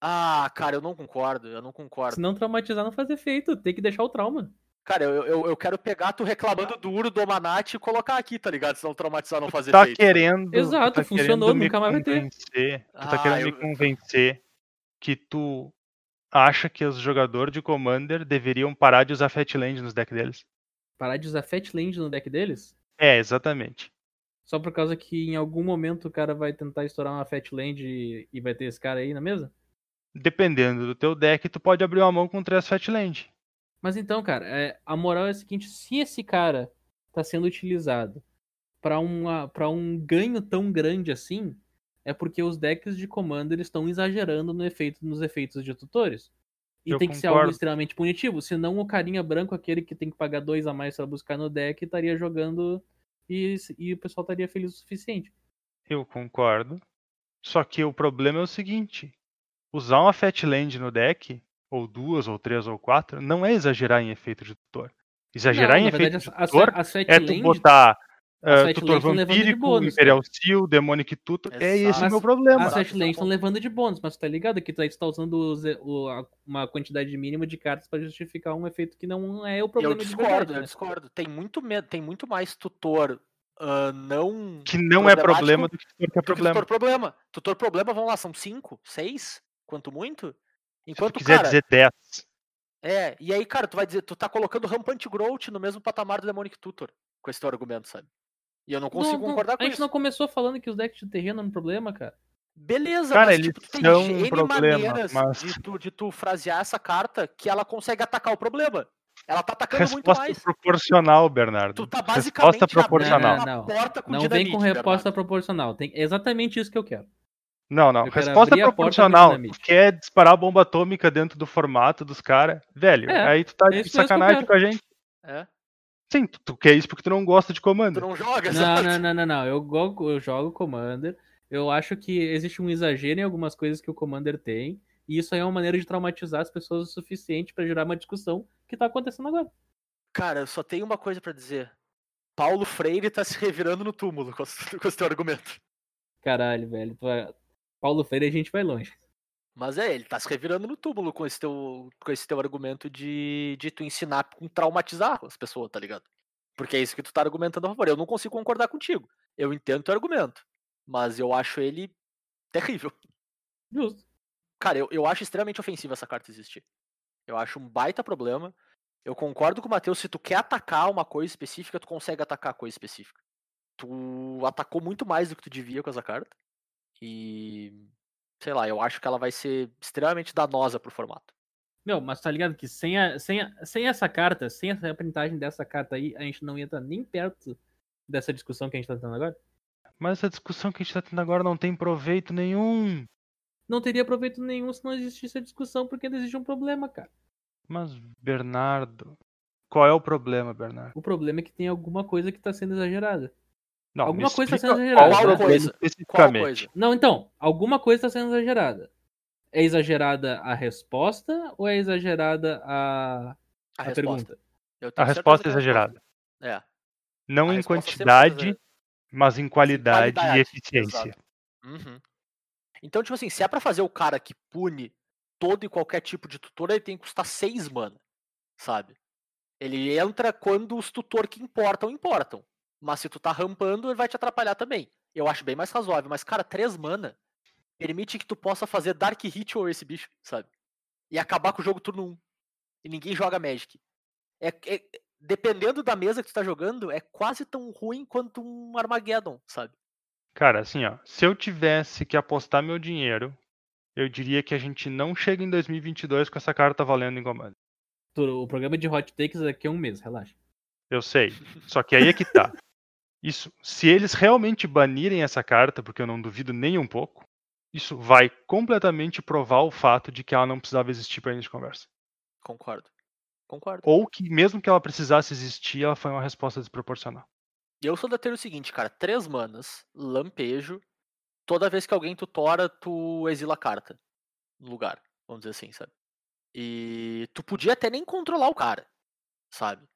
Ah, cara, eu não concordo, eu não concordo. Se não traumatizar, não faz efeito. Tem que deixar o trauma. Cara, eu, eu, eu quero pegar tu reclamando do Uro do Manat e colocar aqui, tá ligado? Se não traumatizar não fazer tá efeito. querendo. tu Exato, tá funcionou, querendo me nunca mais vai ter. convencer- Tu tá Ah, querendo me eu- convencer que tu acha que os jogadores de Commander deveriam parar de usar Fatland nos decks deles. Parar de usar Fat Land no deck deles? É, exatamente. Só por causa que em algum momento o cara vai tentar estourar uma Fat Land e, e vai ter esse cara aí na mesa? Dependendo do teu deck, tu pode abrir uma mão com três Fatland. Mas então, cara, é, a moral é a seguinte: se esse cara tá sendo utilizado para um ganho tão grande assim, é porque os decks de Commander estão exagerando no efeito, nos efeitos de tutores. E Eu tem que ser algo concordo. extremamente punitivo, senão o carinha branco, aquele que tem que pagar dois a mais pra buscar no deck, estaria jogando e, e o pessoal estaria feliz o suficiente. Eu concordo. Só que o problema é o seguinte: usar uma Fatland no deck, ou duas, ou três, ou quatro, não é exagerar em efeito de tutor. Exagerar Não, em efeito verdade, de tutor as Fat é tu botar as Fatlands tutor tão levando de vampírico, bônus, Imperial Seal, Demonic Tutor. É esse o meu problema. As Mas- Fat Lands estão levando de bônus, mas tu tá ligado que tu aí tu tá usando o- a- uma quantidade mínima de cartas pra justificar um efeito que não é o Eu problema de discordo, verdade, eu né? discordo. Tem muito, me- tem muito mais tutor ah, não. Que não é problema do que tutor que é problema. tutor problema. Tutor problema, vamos lá, são cinco, seis, quanto muito? Se Enquanto, quiser cara, dizer 10. É, e aí, cara, tu vai dizer, tu tá colocando Rampant Growth no mesmo patamar do Demonic Tutor, com esse teu argumento, sabe? E eu não consigo Não, não, concordar com a gente isso. não começou falando que os decks de terreno é um problema, cara. Beleza, Cara, mas eles tipo, tu tem um N problema, maneiras mas- de, tu, de tu frasear essa carta que ela consegue atacar o problema. Ela tá atacando muito Resposta mais. proporcional, Bernardo. Tu tá basicamente Resposta proporcional. Não, não, porta com Não dinamite, vem com resposta Bernardo. proporcional. Tem exatamente isso que eu quero. Não, não. Eu Resposta a proporcional. Quer disparar bomba atômica dentro do formato dos caras? Velho, É, aí tu tá é de que sacanagem quero. com a gente. É? Sim, tu, tu quer isso porque tu não gosta de Tu comando. não joga, Não, exato. não, não, não, não. Eu, go- eu jogo Commander. Eu acho que existe um exagero em algumas coisas que o Commander tem. E isso aí é uma maneira de traumatizar as pessoas o suficiente pra gerar uma discussão que tá acontecendo agora. Cara, eu só tenho uma coisa pra dizer. Paulo Freire tá se revirando no túmulo com, com esse teu argumento. Caralho, velho. tu Paulo Freire a gente vai longe. Mas é, ele tá se revirando no túmulo com esse teu, com esse teu argumento de, de tu ensinar com traumatizar as pessoas, tá ligado? Porque é isso que tu tá argumentando a favor. Eu não consigo concordar contigo. Eu entendo teu argumento. Mas eu acho ele terrível. Justo. Cara, eu, eu acho extremamente ofensivo essa carta existir. Eu acho um baita problema. Eu concordo com o Matheus, se tu quer atacar uma coisa específica, tu consegue atacar a coisa específica. Tu atacou muito mais do que tu devia com essa carta. E. Sei lá, eu acho que ela vai ser extremamente danosa pro formato. Meu, mas tá ligado que sem, a, sem, a- sem essa carta, sem essa printagem dessa carta aí, a gente não ia estar nem perto dessa discussão que a gente tá tendo agora? Mas essa discussão que a gente tá tendo agora não tem proveito nenhum. Não teria proveito nenhum se não existisse a discussão, porque ainda existe um problema, cara. Mas, Bernardo. Qual é o problema, Bernardo? O problema é que tem alguma coisa que tá sendo exagerada. Não, Alguma coisa tá explica sendo exagerada. Qual é o Qual coisa? Especificamente? coisa? Não, então, alguma coisa tá sendo exagerada. É exagerada a resposta ou é exagerada a, A, a pergunta? Eu A resposta é exagerada. É. Não A em foi quantidade, mas em qualidade, e qualidade, eficiência. exato. Uhum. Então, tipo assim, se é pra fazer o cara que pune todo e qualquer tipo de tutor, ele tem que custar 6 mana, sabe? Ele entra quando os tutor que importam, importam. Mas se tu tá rampando, ele vai te atrapalhar também. Eu acho bem mais razoável. Mas, cara, 3 mana permite que tu possa fazer Dark Ritual esse bicho, sabe? E acabar com o jogo turno 1. E ninguém joga Magic. É, é- dependendo da mesa que tu tá jogando, é quase tão ruim quanto um Armageddon, sabe? Cara, assim, ó, se eu tivesse que apostar meu dinheiro, eu diria que a gente não chega em 2022 com essa carta valendo em comando. O programa de hot takes daqui a um mês, relaxa. Eu sei. Só que aí é que tá. Isso, se eles realmente banirem essa carta, porque eu não duvido nem um pouco, isso vai completamente provar o fato de que ela não precisava existir para início de conversa. Concordo. Concordo. Ou que mesmo que ela precisasse existir, ela foi uma resposta desproporcional. Eu sou da teoria seguinte, cara, três manas, lampejo, toda vez que alguém tutora, tu exila a carta no lugar, vamos dizer assim, sabe? E tu podia até nem controlar o cara, sabe?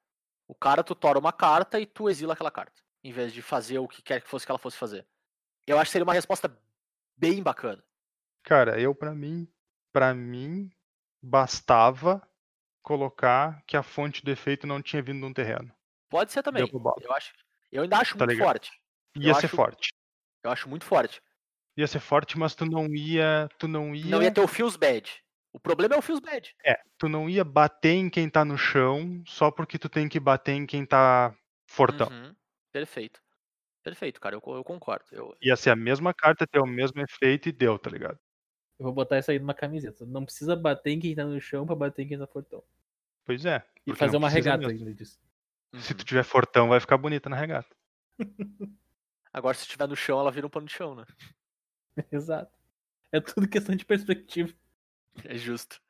O cara tutora uma carta e tu exila aquela carta, em vez de fazer o que quer que fosse que ela fosse fazer. Eu acho que seria uma resposta bem bacana. Cara, eu pra mim, para mim bastava colocar que a fonte do efeito não tinha vindo de um terreno. Pode ser também. Eu acho, eu ainda acho Tá muito ligado? forte. Ia Eu ser acho- forte. Eu acho muito forte. Ia ser forte, mas tu não ia, tu não ia, Não ia ter o feels bad. O problema é o feels bad. é, tu não ia bater em quem tá no chão só porque tu tem que bater em quem tá fortão. Uhum. Perfeito. Perfeito, cara. Eu, eu concordo. Eu, Ia ser a mesma carta, ter o mesmo efeito e deu, tá ligado? Eu vou botar isso aí numa camiseta. Não precisa bater em quem tá no chão pra bater em quem tá fortão. Pois é. E fazer uma regata mesmo. ainda disso. Se Uhum. tu tiver fortão, vai ficar bonita na regata. Agora, se estiver no chão, ela vira um pano de chão, né? Exato. É tudo questão de perspectiva. É justo.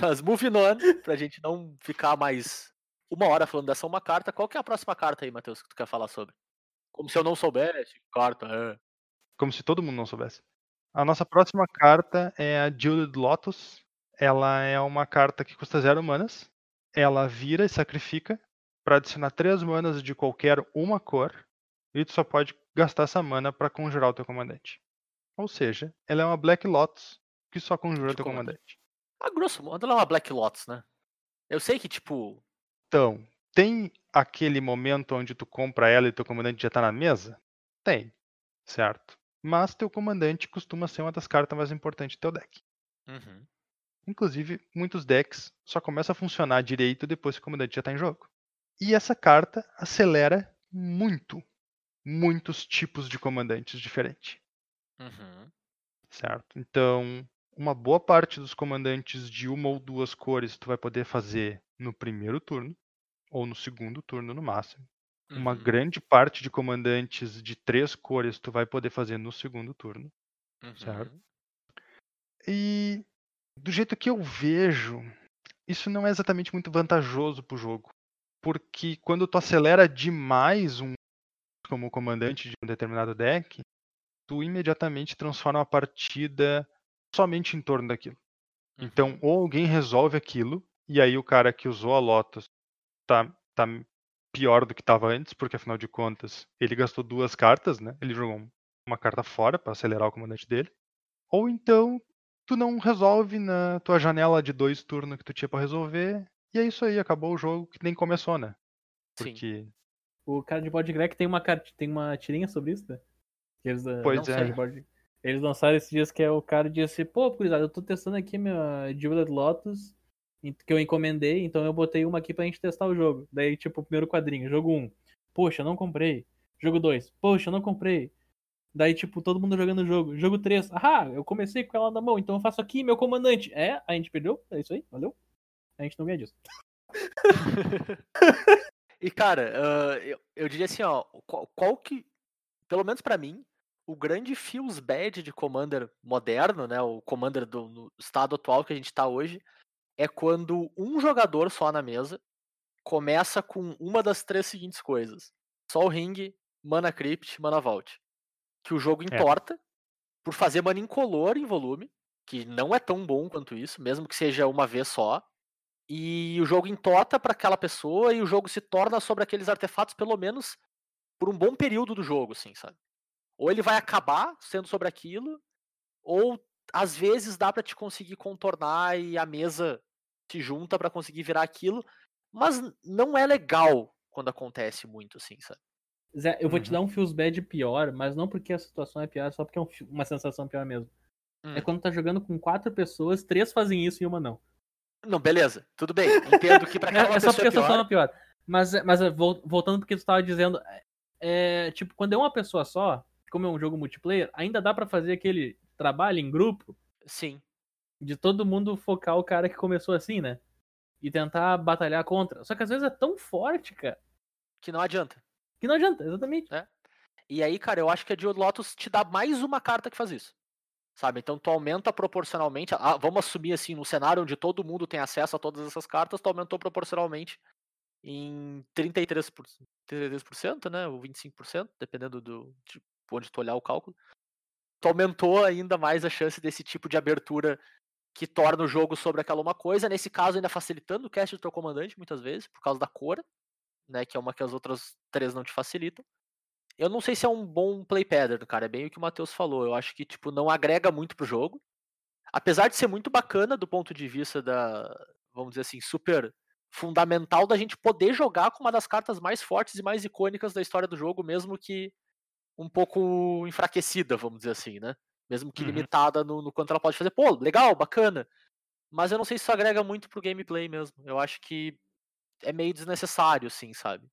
Mas moving on, pra gente não ficar mais uma hora falando dessa uma carta, qual que é a próxima carta aí, Matheus, que tu quer falar sobre? Como se eu não soubesse. Carta, é. Como se todo mundo não soubesse. A nossa próxima carta é a Jeweled Lotus. Ela é uma carta que custa zero manas. Ela vira e sacrifica para adicionar três manas de qualquer uma cor. E tu só pode gastar essa mana para conjurar o teu comandante. Ou seja, ela é uma Black Lotus que só conjura o De teu comandante. comandante. A grosso modo, ela é uma Black Lotus, né? Eu sei que, tipo, Então, tem aquele momento onde tu compra ela e teu comandante já tá na mesa? Tem, certo? Mas teu comandante costuma ser uma das cartas mais importantes do teu deck. uhum, Inclusive, muitos decks só começam a funcionar direito depois que o comandante já está em jogo. E essa carta acelera muito, muitos tipos de comandantes diferentes, uhum, certo? Então, uma boa parte dos comandantes de uma ou duas cores tu vai poder fazer no primeiro turno, ou no segundo turno no máximo. Uma uhum, grande parte de comandantes de três cores tu vai poder fazer no segundo turno. certo. uhum. E do jeito que eu vejo, isso não é exatamente muito vantajoso pro jogo. Porque quando tu acelera demais um como comandante de um determinado deck, tu imediatamente transforma a partida somente em torno daquilo. Então, Uhum. ou alguém resolve aquilo, e aí o cara que usou a Lotus tá, tá pior do que estava antes, porque afinal de contas ele gastou duas cartas, né? Ele jogou um- uma carta fora para acelerar o comandante dele. Ou então tu não resolve na tua janela de dois turnos que tu tinha para resolver, e é isso aí, acabou o jogo que nem começou, né? Sim. Porque O cara de board Greg tem uma, cart- tem uma tirinha sobre isso, né? Que Eles, ah, Pois não é. de board- Eles lançaram esses dias que é o cara disse, pô, gurizada, eu tô testando aqui minha Jeweled Lotus, que eu encomendei, então eu botei uma aqui pra gente testar o jogo. Daí, tipo, o primeiro quadrinho, jogo 1. Poxa, não comprei. Jogo 2. Poxa, não comprei. Daí, tipo, todo mundo jogando o jogo. Jogo 3. Ah, eu comecei com ela na mão, então eu faço aqui meu comandante. É, a gente perdeu. É isso aí, valeu. A gente não ganha disso. E, cara, ah, eu, eu diria assim, ó, qual, qual que, pelo menos pra mim, o grande feels bad de Commander moderno, né, o Commander do estado atual que a gente tá hoje, é quando um jogador só na mesa começa com uma das três seguintes coisas. Sol Ring, Mana Crypt, Mana Vault. Que o jogo entorta por fazer mana incolor em volume, que não é tão bom quanto isso, mesmo que seja uma vez só. E o jogo entota para aquela pessoa e o jogo se torna sobre aqueles artefatos pelo menos por um bom período do jogo, assim, sabe? Ou ele vai acabar sendo sobre aquilo, ou às vezes dá pra te conseguir contornar e a mesa se junta pra conseguir virar aquilo, mas não é legal quando acontece muito, assim, sabe? Zé, eu vou te Uhum. dar um feels bad pior, mas não porque a situação é pior, só porque é um uma sensação pior mesmo. É Hum. quando tá jogando com quatro pessoas, três fazem isso e uma não. Não, beleza, tudo bem. Entendo que pra É, aquela é só pessoa porque a é situação pior. é pior. Mas, é- mas é, vol- voltando porque tu tava dizendo, é, tipo, quando é uma pessoa só, como é um jogo multiplayer, ainda dá pra fazer aquele trabalho em grupo Sim, de todo mundo focar o cara que começou assim, né? E tentar batalhar contra. Só que às vezes é tão forte, cara, que não adianta. que não adianta, exatamente. E aí, cara, eu acho que a Dio Lotus te dá mais uma carta que faz isso. Sabe? Então tu aumenta proporcionalmente. ah, vamos assumir assim, no cenário onde todo mundo tem acesso a todas essas cartas, tu aumentou proporcionalmente em 33%, por- 33%, né? Ou 25%, dependendo do de onde tu olhar o cálculo. Tu aumentou ainda mais a chance desse tipo de abertura que torna o jogo sobre aquela uma coisa. Nesse caso, ainda facilitando o cast do teu comandante, muitas vezes, por causa da cor, né? Que é uma que as outras três não te facilitam. Eu não sei se é um bom play pattern, cara. É bem o que o Matheus falou. Eu acho que, tipo, não agrega muito pro jogo. Apesar de ser muito bacana do ponto de vista da, vamos dizer assim, super fundamental da gente poder jogar com uma das cartas mais fortes e mais icônicas da história do jogo, mesmo que um pouco enfraquecida, vamos dizer assim, né? Mesmo que Uhum. limitada no, no quanto ela pode fazer. Pô, legal, bacana. Mas eu não sei se isso agrega muito pro gameplay mesmo. Eu acho que é meio desnecessário, assim, sabe?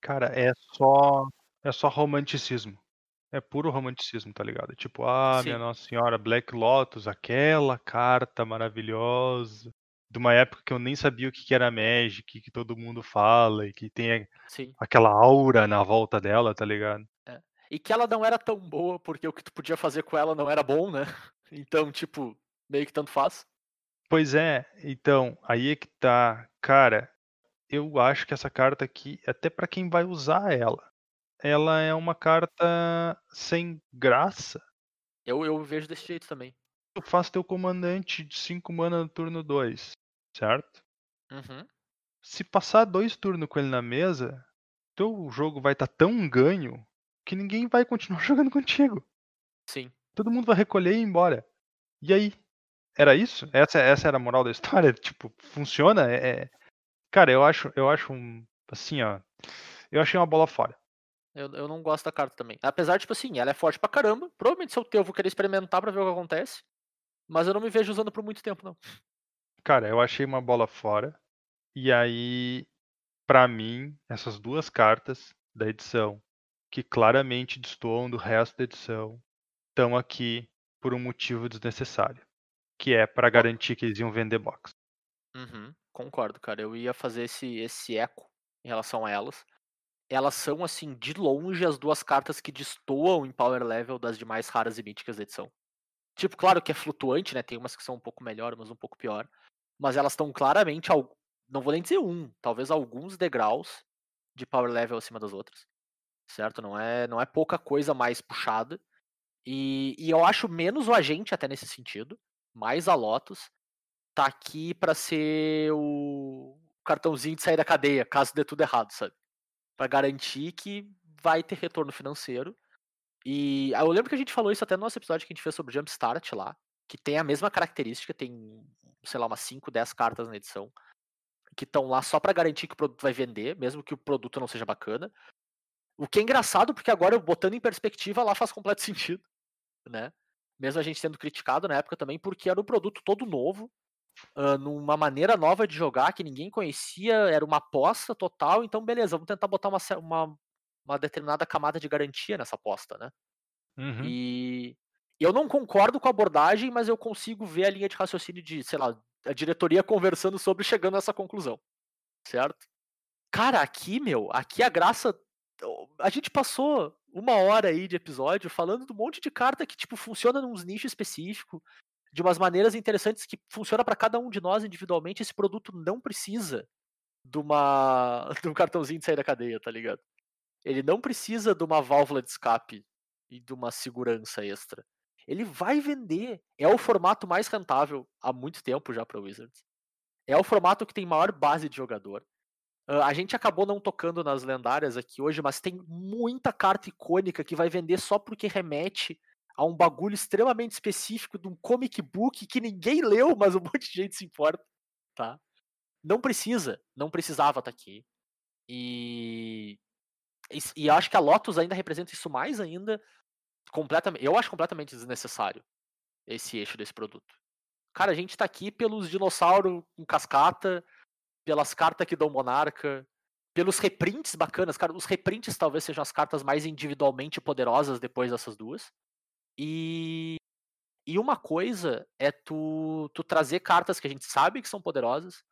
Cara, é só. É só romanticismo. É puro romanticismo, tá ligado? Tipo, ah, minha Sim. Nossa Senhora, Black Lotus, aquela carta maravilhosa. De uma época que eu nem sabia o que era Magic, que todo mundo fala, e que tem Sim. aquela aura na volta dela, tá ligado? E que ela não era tão boa, porque o que tu podia fazer com ela não era bom, né? Então, tipo, meio que tanto faz. Pois é, então, aí é que tá. Cara, eu acho que essa carta aqui, até pra quem vai usar ela, ela é uma carta sem graça. Eu, eu vejo desse jeito também. Tu faz teu comandante de 5 mana no turno 2, certo? Uhum. Se passar dois turnos com ele na mesa, teu jogo vai estar tão ganho que ninguém vai continuar jogando contigo. Sim. Todo mundo vai recolher e ir embora. E aí? Era isso? Essa, essa era a moral da história? Tipo, funciona? É, é- Cara, eu acho, eu acho um. Assim, ó. Eu achei uma bola fora. Eu, eu não gosto da carta também. Apesar, tipo assim, ela é forte pra caramba. Provavelmente se eu ter, eu vou querer experimentar pra ver o que acontece. Mas eu não me vejo usando por muito tempo, não. Cara, eu achei uma bola fora. E aí, pra mim, essas duas cartas da edição, que claramente destoam do resto da edição, estão aqui por um motivo desnecessário. Que é pra garantir que eles iam vender box. Uhum, concordo, cara. Eu ia fazer esse, esse eco em relação a elas. Elas são, assim, de longe as duas cartas que destoam em power level das demais raras e míticas da edição. Tipo, claro que é flutuante, né? Tem umas que são um pouco melhor, umas um pouco pior. Mas elas estão claramente, não vou nem dizer um, talvez alguns degraus de power level acima das outras. Certo? Não é, não é pouca coisa mais puxada. E, e eu acho menos o agente até nesse sentido. Mais a Lotus tá aqui pra ser o cartãozinho de sair da cadeia, caso dê tudo errado, sabe? Pra garantir que vai ter retorno financeiro. E ah, eu lembro que a gente falou isso até no nosso episódio que a gente fez sobre Jumpstart lá, que tem a mesma característica, tem, sei lá, umas 5, 10 cartas na edição, que estão lá só pra garantir que o produto vai vender, mesmo que o produto não seja bacana. O que é engraçado, porque agora, botando em perspectiva, lá faz completo sentido, né? Mesmo a gente sendo criticado na época também, porque era um produto todo novo, ah, numa maneira nova de jogar que ninguém conhecia, era uma aposta total, então beleza, vamos tentar botar uma, uma, uma determinada camada de garantia nessa aposta, né? Uhum. E eu não concordo com a abordagem, mas eu consigo ver a linha de raciocínio de, sei lá, a diretoria conversando sobre e chegando a essa conclusão. Certo? Cara, aqui, meu, aqui a graça. A gente passou uma hora aí de episódio falando de um monte de carta que, tipo, funciona num nicho específico, de umas maneiras interessantes que funciona para cada um de nós individualmente. Esse produto não precisa de uma de um cartãozinho de sair da cadeia, tá ligado? Ele não precisa de uma válvula de escape e de uma segurança extra. Ele vai vender. É o formato mais rentável há muito tempo já para Wizards. É o formato que tem maior base de jogador. Ah, a gente acabou não tocando nas lendárias aqui hoje, mas tem muita carta icônica que vai vender só porque remete a um bagulho extremamente específico de um comic book que ninguém leu, mas um monte de gente se importa, tá? Não precisa, não precisava estar aqui. E e, e acho que a Lotus ainda representa isso mais ainda. Completamente, eu acho completamente desnecessário esse eixo desse produto. Cara, a gente tá aqui pelos dinossauros com cascata, pelas cartas que dão monarca, pelos reprints bacanas. Cara, os reprints talvez sejam as cartas mais individualmente poderosas depois dessas duas. E, e uma coisa é tu, tu trazer cartas que a gente sabe que são poderosas,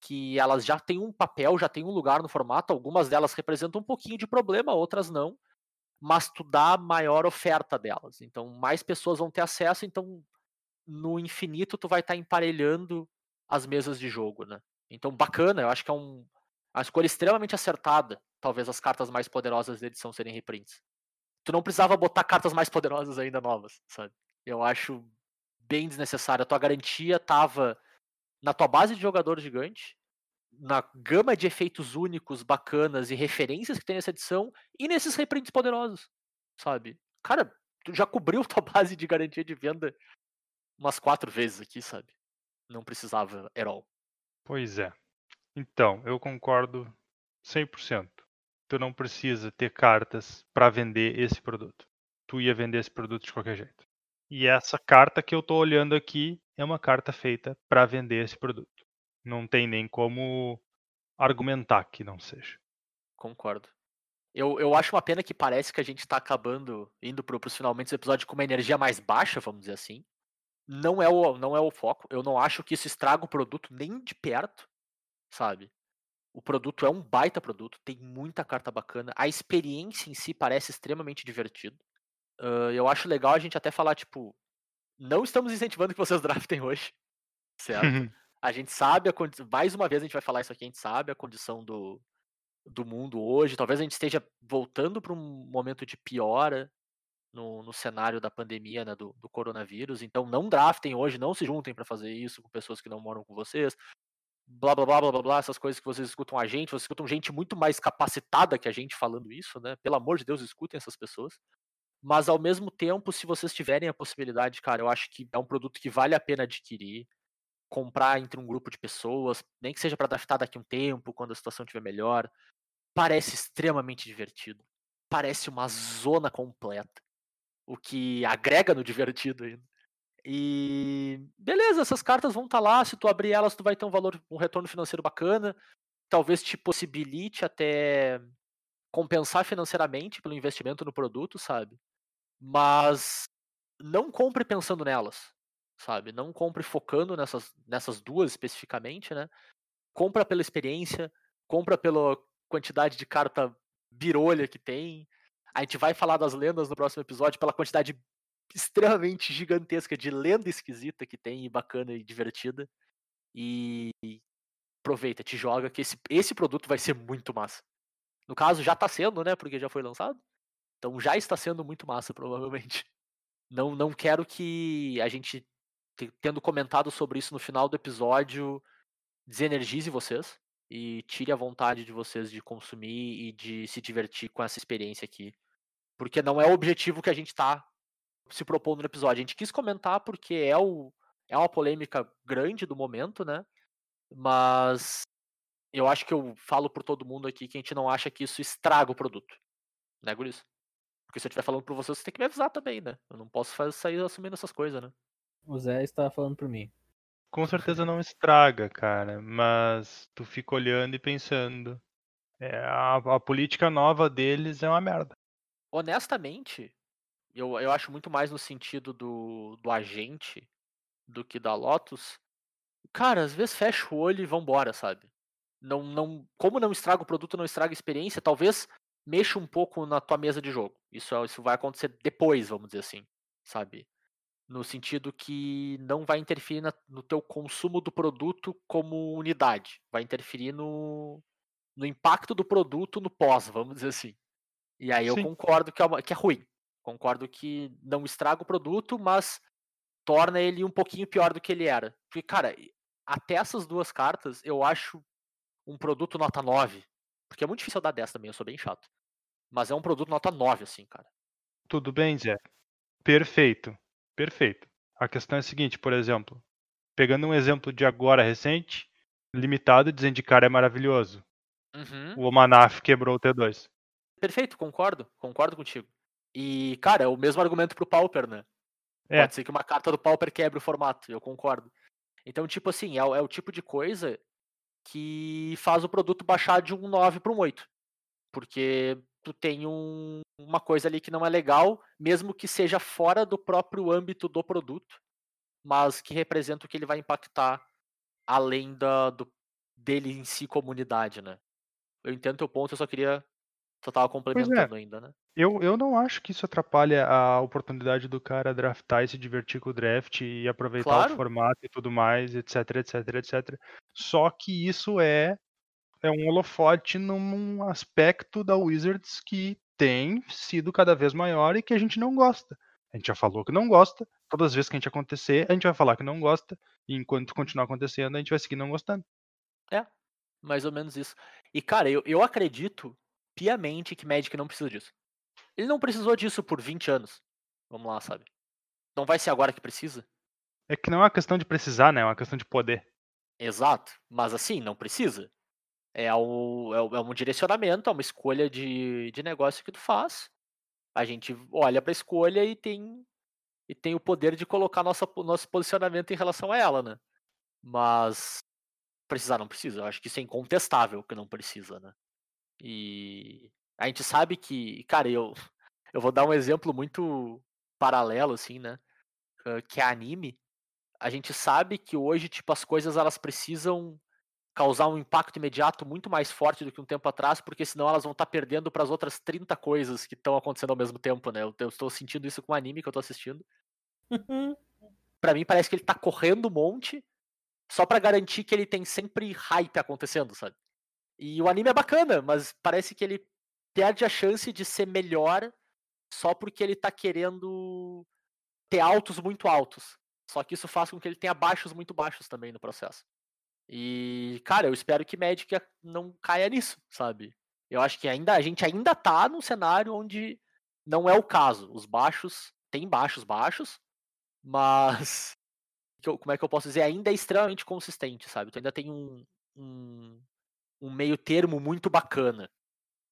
que elas já têm um papel, já têm um lugar no formato. Algumas delas representam um pouquinho de problema, outras não. Mas tu dá maior oferta delas. Então, mais pessoas vão ter acesso. Então, no infinito, tu vai estar tá emparelhando as mesas de jogo, né? Então, bacana. Eu acho que é um, uma escolha extremamente acertada. Talvez as cartas mais poderosas da edição serem reprints. Tu não precisava botar cartas mais poderosas ainda novas, sabe? Eu acho bem desnecessário. A tua garantia tava na tua base de jogador gigante, na gama de efeitos únicos, bacanas e referências que tem nessa edição, e nesses reprints poderosos, sabe? Cara, tu já cobriu tua base de garantia de venda umas quatro vezes aqui, sabe? Não precisava at all. Pois é. Então, eu concordo 100%. Tu não precisa ter cartas para vender esse produto. Tu ia vender esse produto de qualquer jeito. E essa carta que eu estou olhando aqui é uma carta feita para vender esse produto. Não tem nem como argumentar que não seja. Concordo. Eu, eu acho uma pena que parece que a gente está acabando, indo para os finalmente do episódio com uma energia mais baixa, vamos dizer assim. Não é, o, não é o foco. Eu não acho que isso estraga o produto nem de perto, sabe? O produto é um baita produto, tem muita carta bacana. A experiência em si parece extremamente divertido. Uh, eu acho legal a gente até falar, tipo, não estamos incentivando que vocês draftem hoje, certo? a gente sabe a condição, mais uma vez a gente vai falar isso aqui, a gente sabe a condição do, do mundo hoje, talvez a gente esteja voltando para um momento de piora no, no cenário da pandemia, né, do, do coronavírus, então não draftem hoje, não se juntem para fazer isso com pessoas que não moram com vocês, blá blá blá blá blá blá, essas coisas que vocês escutam a gente, vocês escutam gente muito mais capacitada que a gente falando isso, né? Pelo amor de Deus, escutem essas pessoas. Mas ao mesmo tempo, se vocês tiverem a possibilidade, cara, eu acho que é um produto que vale a pena adquirir, comprar entre um grupo de pessoas, nem que seja para draftar daqui a um tempo, quando a situação estiver melhor. Parece extremamente divertido. Parece uma zona completa. O que agrega no divertido ainda. E beleza, essas cartas vão estar tá lá, se tu abrir elas, tu vai ter um valor, um retorno financeiro bacana. Talvez te possibilite até compensar financeiramente pelo investimento no produto, sabe? Mas não compre pensando nelas, sabe? Não compre focando nessas, nessas duas especificamente, né? Compra pela experiência, compra pela quantidade de carta birolha que tem. A gente vai falar das lendas no próximo episódio pela quantidade extremamente gigantesca de lenda esquisita que tem, e bacana e divertida. E aproveita, te joga, que esse, esse produto vai ser muito massa. No caso, já tá sendo, né? Porque já foi lançado. Então já está sendo muito massa, provavelmente. Não, não quero que a gente, tendo comentado sobre isso no final do episódio, desenergize vocês e tire a vontade de vocês de consumir e de se divertir com essa experiência aqui. Porque não é o objetivo que a gente está se propondo no episódio. A gente quis comentar porque é, o, é uma polêmica grande do momento, né? Mas eu acho que eu falo por todo mundo aqui que a gente não acha que isso estraga o produto. Né, Guris? Porque se eu estiver falando por você, você tem que me avisar também, né? Eu não posso fazer, sair assumindo essas coisas, né? O Zé está falando por mim. Com certeza não estraga, cara, mas tu fica olhando e pensando. É, a, a, política nova deles é uma merda. Honestamente, eu, eu acho muito mais no sentido do, do agente do que da Lotus. Cara, às vezes fecha o olho e vambora, sabe? não, não, como não estraga o produto, não estraga a experiência, talvez mexa um pouco na tua mesa de jogo. Isso, é, isso vai acontecer depois, vamos dizer assim, sabe? No sentido que não vai interferir na, no teu consumo do produto como unidade, vai interferir no, no impacto do produto no pós, vamos dizer assim. E aí Sim. eu concordo que é, uma, que é ruim. Concordo que não estraga o produto, mas torna ele um pouquinho pior do que ele era. Porque, cara, até essas duas cartas eu acho um produto nota 9. Porque é muito difícil eu dar 10 também, eu sou bem chato. Mas é um produto nota 9, assim, cara. Tudo bem, Zé. Perfeito. Perfeito. A questão é a seguinte, por exemplo, pegando um exemplo de agora recente, limitado dizendo cara é maravilhoso. Uhum. O Omanaf quebrou o T2. Perfeito, concordo, concordo contigo. E, cara, é o mesmo argumento pro Pauper, né? É. Pode ser que uma carta do Pauper quebre o formato, eu concordo. Então, tipo assim, é, o- é o tipo de coisa que faz o produto baixar de um 9 para um 8. Porque tu tem um- uma coisa ali que não é legal, mesmo que seja fora do próprio âmbito do produto, mas que representa o que ele vai impactar além da, do, dele em si comunidade, né? Eu entendo teu ponto, eu só queria. Só tava complementando ainda, né? Eu, eu não acho que isso atrapalha a oportunidade do cara draftar e se divertir com o draft e aproveitar Claro. o formato e tudo mais, etc, etc, etc. Só que isso é, é um holofote num aspecto da Wizards que tem sido cada vez maior e que a gente não gosta. A gente já falou que não gosta, todas as vezes que a gente acontecer, a gente vai falar que não gosta, e enquanto continuar acontecendo, a gente vai seguir não gostando. Mais ou menos isso. E, cara, eu, eu acredito piamente que Magic não precisa disso. Ele não precisou disso por 20 anos. Vamos lá, sabe? Não vai ser agora que precisa. É que não é uma questão de precisar, né? É uma questão de poder. Exato. Mas assim, não precisa. É, o, é, o- é um direcionamento, é uma escolha de, de negócio que tu faz. A gente olha pra escolha e tem, e tem o poder de colocar nossa, nosso posicionamento em relação a ela, né? Mas precisar não precisa. Eu acho que isso é incontestável que não precisa, né? E a gente sabe que, cara, eu, eu vou dar um exemplo muito paralelo, assim, né? Que é anime. A gente sabe que hoje, tipo, as coisas elas precisam causar um impacto imediato muito mais forte do que um tempo atrás, porque senão elas vão estar perdendo para as outras 30 coisas que estão acontecendo ao mesmo tempo, né? Eu, eu estou sentindo isso com o anime que eu tô assistindo. Pra mim parece que ele tá correndo um monte só pra garantir que ele tem sempre hype acontecendo, sabe? E o anime é bacana, mas parece que ele perde a chance de ser melhor só porque ele tá querendo ter altos muito altos. Só que isso faz com que ele tenha baixos muito baixos também no processo. E, cara, eu espero que Magic não caia nisso, sabe? Eu acho que ainda a gente ainda tá num cenário onde não é o caso. Os baixos tem baixos baixos, mas como é que eu posso dizer? Ainda é extremamente consistente, sabe? Tu ainda tem um, um, um meio termo muito bacana.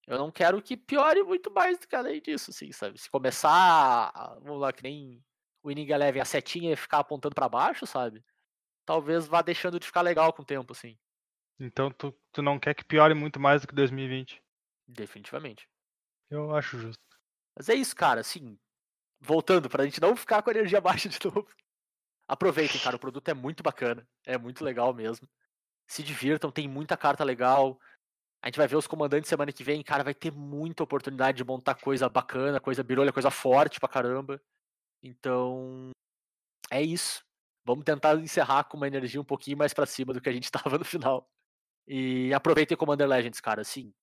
Eu não quero que piore muito mais do que além disso, assim, sabe? Se começar, vamos lá, que nem o Inning Eleven, a setinha e ficar apontando pra baixo, sabe? Talvez vá deixando de ficar legal com o tempo, assim. Então tu, tu não quer que piore muito mais do que 2020. Definitivamente. Eu acho justo. Mas é isso, cara, assim, voltando, pra gente não ficar com a energia baixa de novo. Aproveitem, cara, o produto é muito bacana, é muito legal mesmo. Se divirtam, tem muita carta legal. A gente vai ver os comandantes semana que vem, cara, vai ter muita oportunidade de montar coisa bacana, coisa birolha, coisa forte pra caramba. Então, é isso. Vamos tentar encerrar com uma energia um pouquinho mais pra cima do que a gente tava no final. E aproveitem Commander Legends, cara, assim.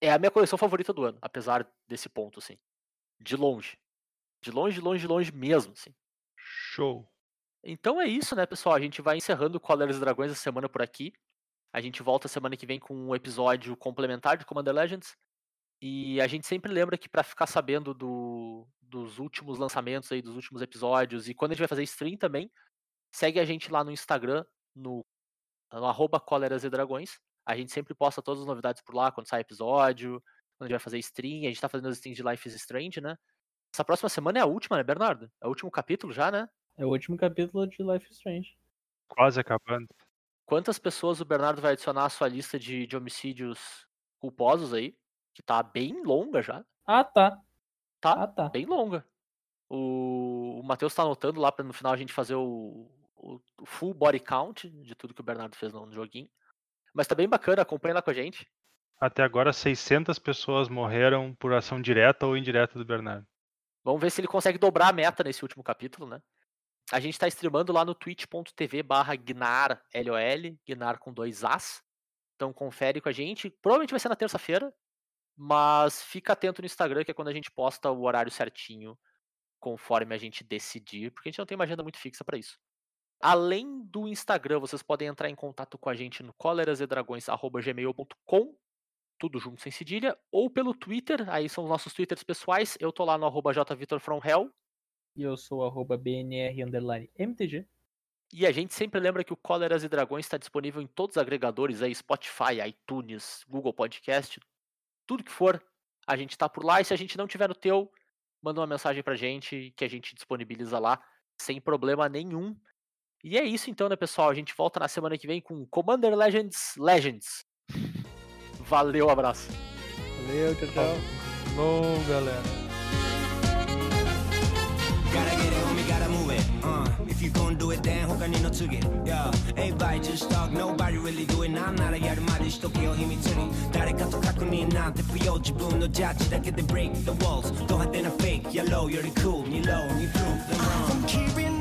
É a minha coleção favorita do ano, apesar desse ponto, assim. De longe. De longe, de longe, de longe mesmo, assim. Show. Então é isso, né, pessoal? A gente vai encerrando o Colors e Dragões essa semana por aqui. A gente volta semana que vem com um episódio complementar de Commander Legends. E a gente sempre lembra que para ficar sabendo do, dos últimos lançamentos aí, dos últimos episódios, e quando a gente vai fazer stream também, segue a gente lá no Instagram, no, no arroba e Dragões. A gente sempre posta todas as novidades por lá, quando sai episódio, quando a gente vai fazer stream. A gente tá fazendo as streams de Life is Strange, né? Essa próxima semana é a última, né, Bernardo? É o último capítulo já, né? É o último capítulo de Life is Strange. Quase acabando. Quantas pessoas o Bernardo vai adicionar à sua lista de, de homicídios culposos aí? Que tá bem longa já. Ah, tá. Tá Ah, tá. bem longa. O, o Matheus tá anotando lá pra no final a gente fazer o, o- o full body count de tudo que o Bernardo fez no, no joguinho. Mas tá bem bacana, acompanha lá com a gente. Até agora, 600 pessoas morreram por ação direta ou indireta do Bernardo. Vamos ver se ele consegue dobrar a meta nesse último capítulo, né? A gente tá streamando lá no twitch.tv barra Gnar, L-O-L, Gnar com dois As. Então confere com a gente. Provavelmente vai ser na terça-feira, mas fica atento no Instagram, que é quando a gente posta o horário certinho, conforme a gente decidir, porque a gente não tem uma agenda muito fixa pra isso. Além do Instagram, vocês podem entrar em contato com a gente no colerasedragões.gmail.com, tudo junto sem cedilha, ou pelo Twitter, aí são os nossos Twitters pessoais, eu tô lá no arroba jvitorfromhell, E eu sou arroba BNR underline MTG. e a gente sempre lembra que o Cóleras e Dragões está disponível em todos os agregadores aí, Spotify, iTunes, Google Podcast, tudo que for, a gente tá por lá, e se a gente não tiver no teu, manda uma mensagem pra gente que a gente disponibiliza lá, sem problema nenhum. E é isso então, né, pessoal? A gente volta na semana que vem com Commander Legends Legends. Valeu, abraço. Valeu, tchau, tchau. Falou, galera. do it then 호간이 너 특이 yeah. Everybody just talk nobody really do it. 난 나라 야를 말해 시도해요 힘이 드니 나를 카톡 갖고 니 나한테 비워 지분 that get the break the walls. 또한 때는 fake yellow you're the cool me low 니 proof the wrong. I'm